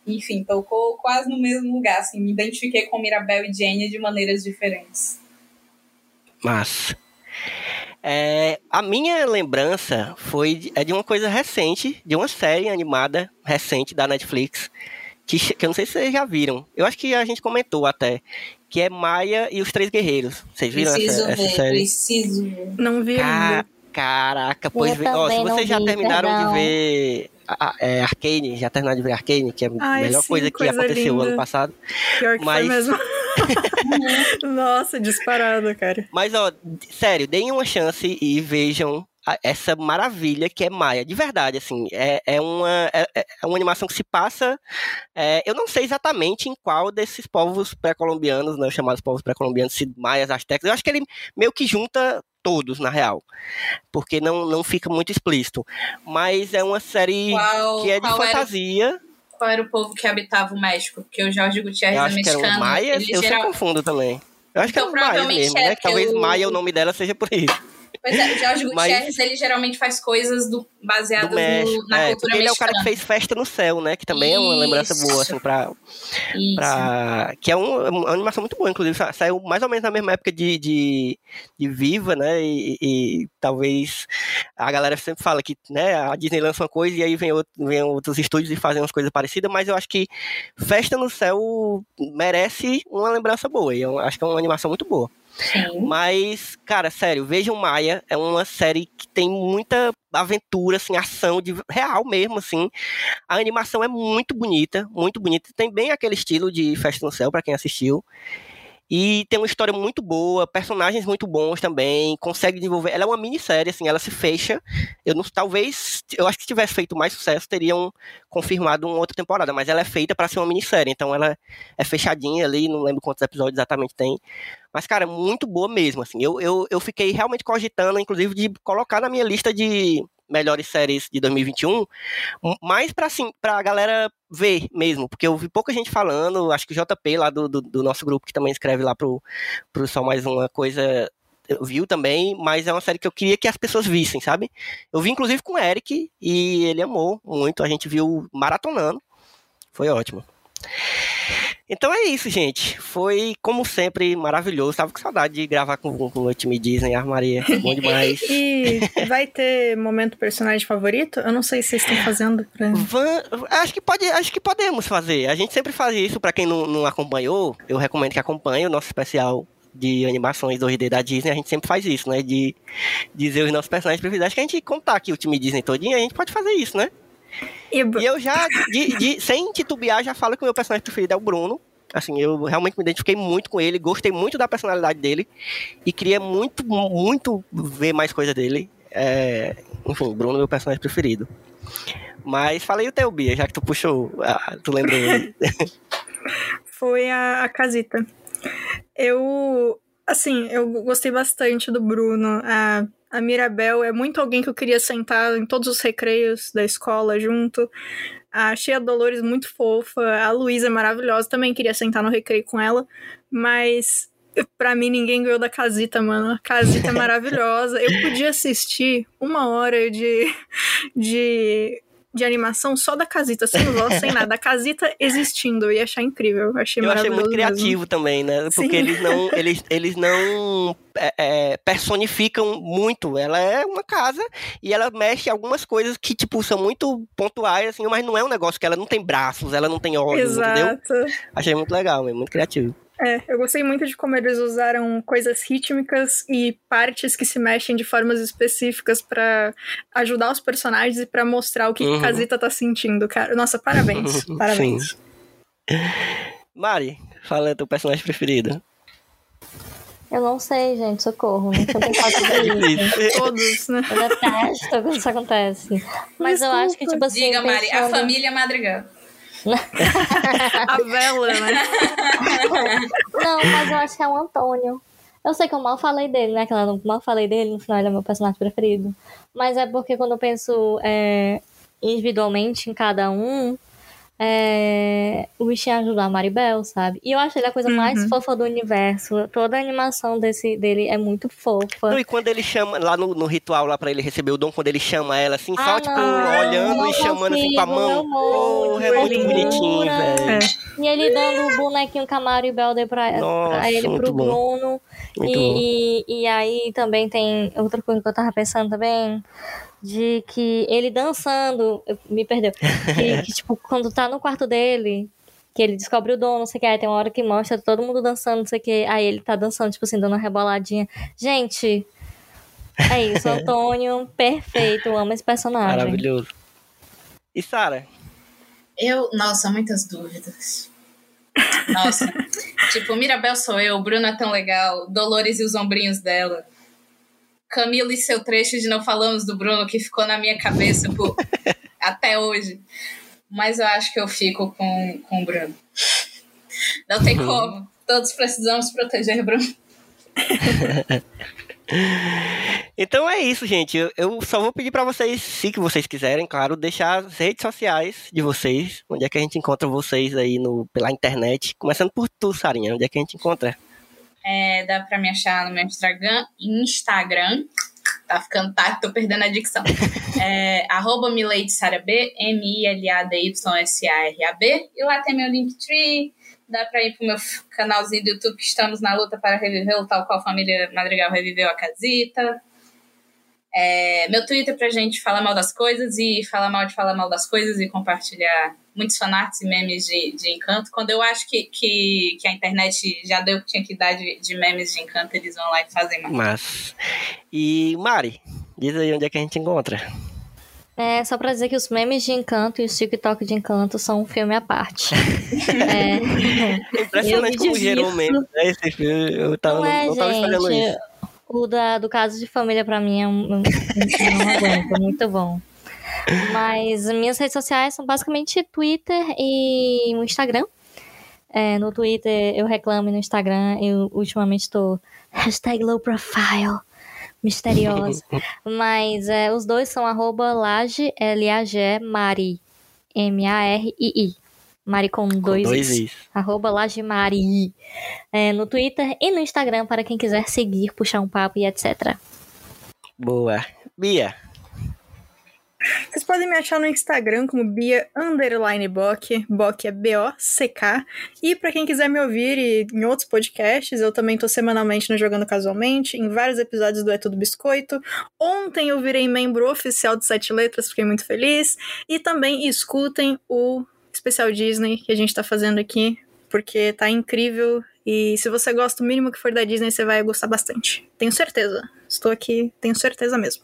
Enfim, tocou quase no mesmo lugar. Assim, me identifiquei com Mirabel e Jane de maneiras diferentes. Mas. É, a minha lembrança foi de, é de uma coisa recente, de uma série animada recente da Netflix, que, que eu não sei se vocês já viram. Eu acho que a gente comentou até, que é Maia e os Três Guerreiros. Vocês viram Preciso essa, essa ver, série? preciso ver. Não vi Ca- ainda. Caraca, pois ó, se não vocês já vi, terminaram perdão. de ver a- é, Arcane, já terminaram de ver Arcane, que é a Ai, melhor sim, coisa que coisa aconteceu linda. ano passado. Pior que Mas- foi mesmo. Nossa, disparado, cara. Mas, ó, sério, deem uma chance e vejam essa maravilha que é Maia. De verdade, assim, é, é, uma, é, é uma animação que se passa. é, eu não sei exatamente em qual desses povos pré-colombianos, né, chamados povos pré-colombianos, se maias, astecas. Eu acho que ele meio que junta todos, na real. Porque não, não fica muito explícito. Mas é uma série Qual, que é de qual era, fantasia. qual era o povo que habitava o México? Porque o Jorge Gutierrez Eu é acho que eram mexicano. maias. Eu sempre geral- confundo também. Eu acho que Então, os maias provavelmente mesmo, é, né? Que talvez o- Maia, o nome dela, seja por isso. Pois é, o Jorge Mas- Gutierrez, ele geralmente faz coisas do, baseadas do México. no, na é, cultura porque ele é o cara que mexicana. fez Festa no Céu, né? Que também é uma lembrança Isso. boa, assim, pra. Isso. pra que é um- uma animação muito boa, inclusive. sa- Saiu mais ou menos na mesma época de, de, de Viva, né? E, e talvez a galera sempre fala que né, a Disney lança uma coisa e aí vem, outro, vem outros estúdios e fazem umas coisas parecidas, mas eu acho que Festa no Céu merece uma lembrança boa. E eu acho que é uma animação muito boa. Mas, cara, sério, vejam Maia. É uma série que tem muita aventura, assim, ação de real mesmo, assim. A animação é muito bonita, muito bonita. Tem bem aquele estilo de Festa no Céu, pra quem assistiu. E tem uma história muito boa, personagens muito bons também, consegue desenvolver. Ela é uma minissérie, assim, ela se fecha. Eu não, talvez, eu acho que se tivesse feito mais sucesso, teriam confirmado uma outra temporada, mas ela é feita pra ser uma minissérie, então ela é fechadinha ali, não lembro quantos episódios exatamente tem. Mas, cara, muito boa mesmo, assim. Eu, eu, eu fiquei realmente cogitando, inclusive, de colocar na minha lista de melhores séries de 2021, m- mais pra, assim, pra galera ver mesmo, porque eu vi pouca gente falando, acho que o JP lá do, do, do nosso grupo, que também escreve lá pro, pro Só Mais Uma Coisa, viu também, mas é uma série que eu queria que as pessoas vissem, sabe? Eu vi, inclusive, com o Eric, e ele amou muito, a gente viu maratonando, Foi ótimo. Então é isso, gente. Foi, como sempre, maravilhoso. Tava com saudade de gravar com, com o time Disney, Armaria. Bom demais. E vai ter momento personagem favorito? Eu não sei se vocês estão fazendo pra. Van- acho, que pode, acho que podemos fazer. A gente sempre faz isso. Pra quem não, não acompanhou, eu recomendo que acompanhe o nosso especial de animações 2D da Disney. A gente sempre faz isso, né? De dizer os nossos personagens preferidos. Acho que a gente contar aqui o time Disney todinho, a gente pode fazer isso, né? E, eu já, de- de- sem titubear, já falo que o meu personagem preferido é o Bruno. Assim, eu realmente me identifiquei muito com ele, gostei muito da personalidade dele e queria muito, muito ver mais coisa dele. É, enfim, Bruno é meu personagem preferido. Mas falei o teu, Bia, já que tu puxou, ah, tu lembrou ele. foi a, a Casita. Eu, assim, eu gostei bastante do Bruno. A, a Mirabel é muito alguém que eu queria sentar em todos os recreios da escola junto. Achei a Dolores muito fofa. A Luísa é maravilhosa, também queria sentar no recreio com ela. Mas pra mim ninguém ganhou da Casita, mano. A Casita é maravilhosa. Eu podia assistir uma hora de, de, de animação só da Casita, sem voz, sem nada. A Casita existindo, eu ia achar incrível. Eu achei Eu achei muito mesmo. criativo também, né? Porque Sim. eles não, eles, eles não é, é, personificam muito. Ela é uma casa e ela mexe algumas coisas que, tipo, são muito pontuais, assim, mas não é um negócio que ela não tem braços, ela não tem olhos, entendeu? Exato. Achei muito legal, é muito criativo. É, eu gostei muito de como eles usaram coisas rítmicas e partes que se mexem de formas específicas pra ajudar os personagens e pra mostrar o que, que Uhum. a Casita tá sentindo, cara. Nossa, parabéns. Parabéns. Mari, fala teu personagem preferido. Eu não sei, gente, socorro. Sobre isso. Todos, né? Eu detesto quando isso acontece. Mas eu acho que, tipo assim. Diga, Mari, a pensando- família Madrigal. A vela, né? Não, mas eu acho que é o Antônio. Eu sei que eu mal falei dele, né? Que eu mal falei dele, no final ele é meu personagem preferido. Mas é porque quando eu penso é, individualmente em cada um, é, o bichinho ajuda a Maribel, sabe? E eu acho ele a coisa mais fofa do universo. Toda a animação desse, dele é muito fofa. Não, e quando ele chama, lá no, no ritual, lá pra ele receber o dom, quando ele chama ela, assim, só, Ah, tipo, não, olhando não e chamando assim com a consigo, mão. Porra, é muito bonitinho, velho. É. E ele dando o bonequinho que a Maribel deu pra, Nossa, pra ele, pro bom. Bruno. E, e, e aí também tem outra coisa que eu tava pensando também, de que ele dançando, me perdeu, que, que, tipo, quando tá no quarto dele, que ele descobre o dom, não sei o que, aí tem uma hora que mostra todo mundo dançando, não sei o que, aí ele tá dançando, tipo assim, dando uma reboladinha. Gente, é isso, Antônio, perfeito, amo esse personagem. Maravilhoso. E Sara? Eu, nossa, muitas dúvidas. Nossa. tipo, Mirabel sou eu, Bruna é tão legal, Dolores e os ombrinhos dela. Camila e seu trecho de Não Falamos do Bruno, que ficou na minha cabeça por, até hoje. Mas eu acho que eu fico com, com o Bruno. Não tem como. Todos precisamos proteger o Bruno. Então é isso, gente. Eu, eu só vou pedir pra vocês, se que vocês quiserem, claro, deixar as redes sociais de vocês. Onde é que a gente encontra vocês aí no, pela internet? Começando por tu, Sarinha. Onde é que a gente encontra? É, dá pra me achar no meu Instagram. Instagram. Tá ficando tarde, tô perdendo a dicção. É, arroba MiladeSaraB, M-I-L-A-D-Y-S-A-R-A-B. E lá tem meu Linktree. Dá pra ir pro meu canalzinho do YouTube, que estamos na luta para revivê-lo, tal qual a família Madrigal reviveu a casita. É, meu Twitter pra gente falar mal das coisas e falar mal de falar mal das coisas e compartilhar muitos fanarts e memes de, de encanto. Quando eu acho que, que, que a internet já deu o que tinha que dar de, de memes de encanto, eles vão lá e fazem mais. Mas. E Mari, diz aí onde é que a gente encontra. É, só pra dizer que os memes de encanto e os TikTok de encanto são um filme à parte. é, Impressionante Eu me como gerou divirto. meme, né? Esse filme. Eu tava, não é, não tava esperando isso. O da, do caso de família pra mim é um, um, não aguento, é muito bom. Mas as minhas redes sociais são basicamente Twitter e o Instagram. É, no Twitter eu reclamo e no Instagram eu ultimamente estou hashtag low profile, misteriosa. Mas é, os dois são arroba laje, L-A-G, Mari, M-A-R-I-I. Mari com Com dois, dois Is. is. Arroba Lajemari. É, no Twitter e no Instagram para quem quiser seguir, puxar um papo e etc. Boa. Bia. Vocês podem me achar no Instagram como Bia Underline Bock. Bock é B-O-C-K. E pra quem quiser me ouvir e em outros podcasts, eu também tô semanalmente no Jogando Casualmente, em vários episódios do É Tudo Biscoito. Ontem eu virei membro oficial do Sete Letras, fiquei muito feliz. E também escutem o especial Disney que a gente tá fazendo aqui, porque tá incrível. E se você gosta o mínimo que for da Disney, você vai gostar bastante. Tenho certeza. Estou aqui, tenho certeza mesmo.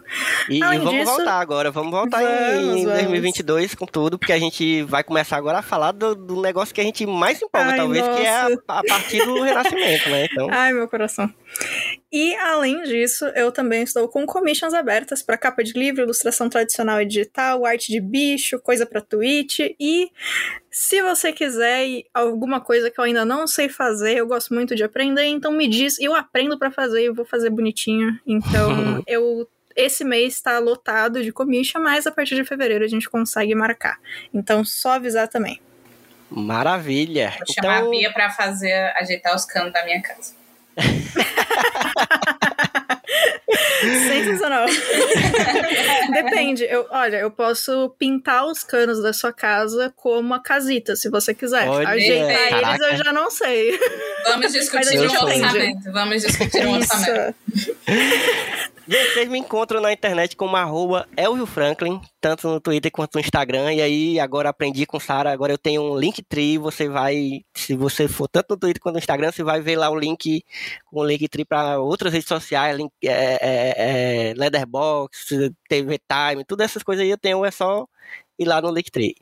E, e vamos disso- voltar agora, vamos voltar em- Vamos, em vamos. 2022 com tudo, porque a gente vai começar agora a falar do, do negócio que a gente mais se empolga, Ai, talvez, que é a, nossa. a partir do Renascimento, né? Então, Ai, meu coração. E além disso, eu também estou com commissions abertas para capa de livro, ilustração tradicional e digital, arte de bicho, coisa para Twitch. E se você quiser alguma coisa que eu ainda não sei fazer, eu gosto muito de aprender, então me diz, eu aprendo para fazer e eu vou fazer bonitinho. Então eu esse mês está lotado de commission, mas a partir de fevereiro a gente consegue marcar. Então só avisar também. maravilha. Vou chamar Então, a Bia pra fazer, ajeitar os canos da minha casa. Sensacional. Depende. Eu, olha, eu posso pintar os canos da sua casa como uma casita, se você quiser. Olha, Ajeitar eles caraca. eu já não sei. Vamos discutir a um orçamento. Vamos discutir um orçamento. Vocês me encontram na internet como arroba Elvio Franklin, tanto no Twitter quanto no Instagram. E aí, agora aprendi com Sara, agora eu tenho um Linktree, você vai, se você for tanto no Twitter quanto no Instagram, você vai ver lá o link com o Linktree para outras redes sociais, link, é, é, é, Letterboxd, TV Time, todas essas coisas aí eu tenho, é só ir lá no Linktree.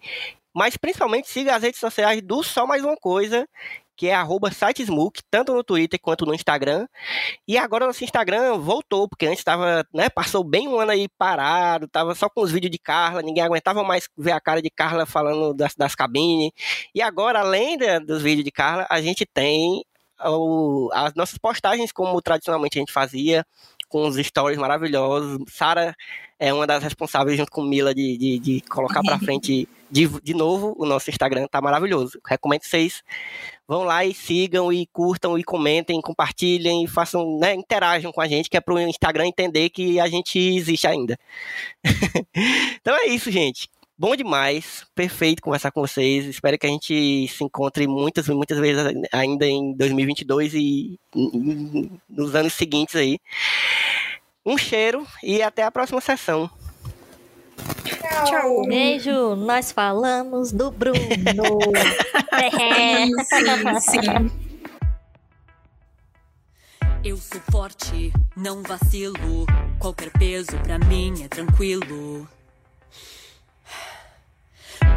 Mas principalmente siga as redes sociais do Só Mais Uma Coisa, que é arroba sitesmook, tanto no Twitter quanto no Instagram. E agora nosso Instagram voltou, porque antes estava, né, passou bem um ano aí parado, tava só com os vídeos de Carla, ninguém aguentava mais ver a cara de Carla falando das, das cabines. E agora, além da- dos vídeos de Carla, a gente tem o- as nossas postagens como tradicionalmente a gente fazia, com os stories maravilhosos. Sara é uma das responsáveis, junto com Mila, de, de, de colocar pra frente de, de novo o nosso Instagram, tá maravilhoso. Recomendo vocês vão lá e sigam e curtam e comentem, compartilhem e façam, né, interajam com a gente, que é pro Instagram entender que a gente existe ainda. então é isso, gente. Bom demais, perfeito conversar com vocês. Espero que a gente se encontre muitas, muitas vezes ainda em 2022 e e nos anos seguintes aí. Um cheiro e até a próxima sessão. Tchau. Beijo, nós falamos do Bruno. É. Sim, sim. Eu sou forte, não vacilo. Qualquer peso pra mim é tranquilo.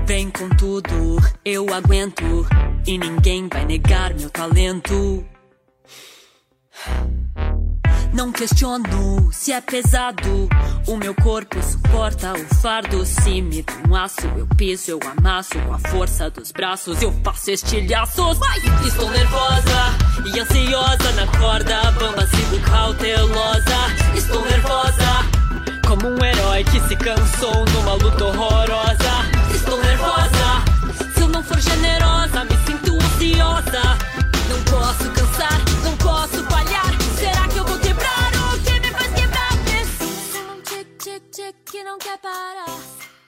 Vem com tudo, eu aguento. E ninguém vai negar meu talento. Não questiono se é pesado. O meu corpo suporta o fardo. Se me um aço, eu piso, eu amasso. Com a força dos braços, eu faço estilhaços. Estou nervosa e ansiosa na corda. Bamba, sigo cautelosa. Estou nervosa. Como um herói que se cansou numa luta horrorosa. Estou nervosa. Se eu não for generosa, me que não quer parar.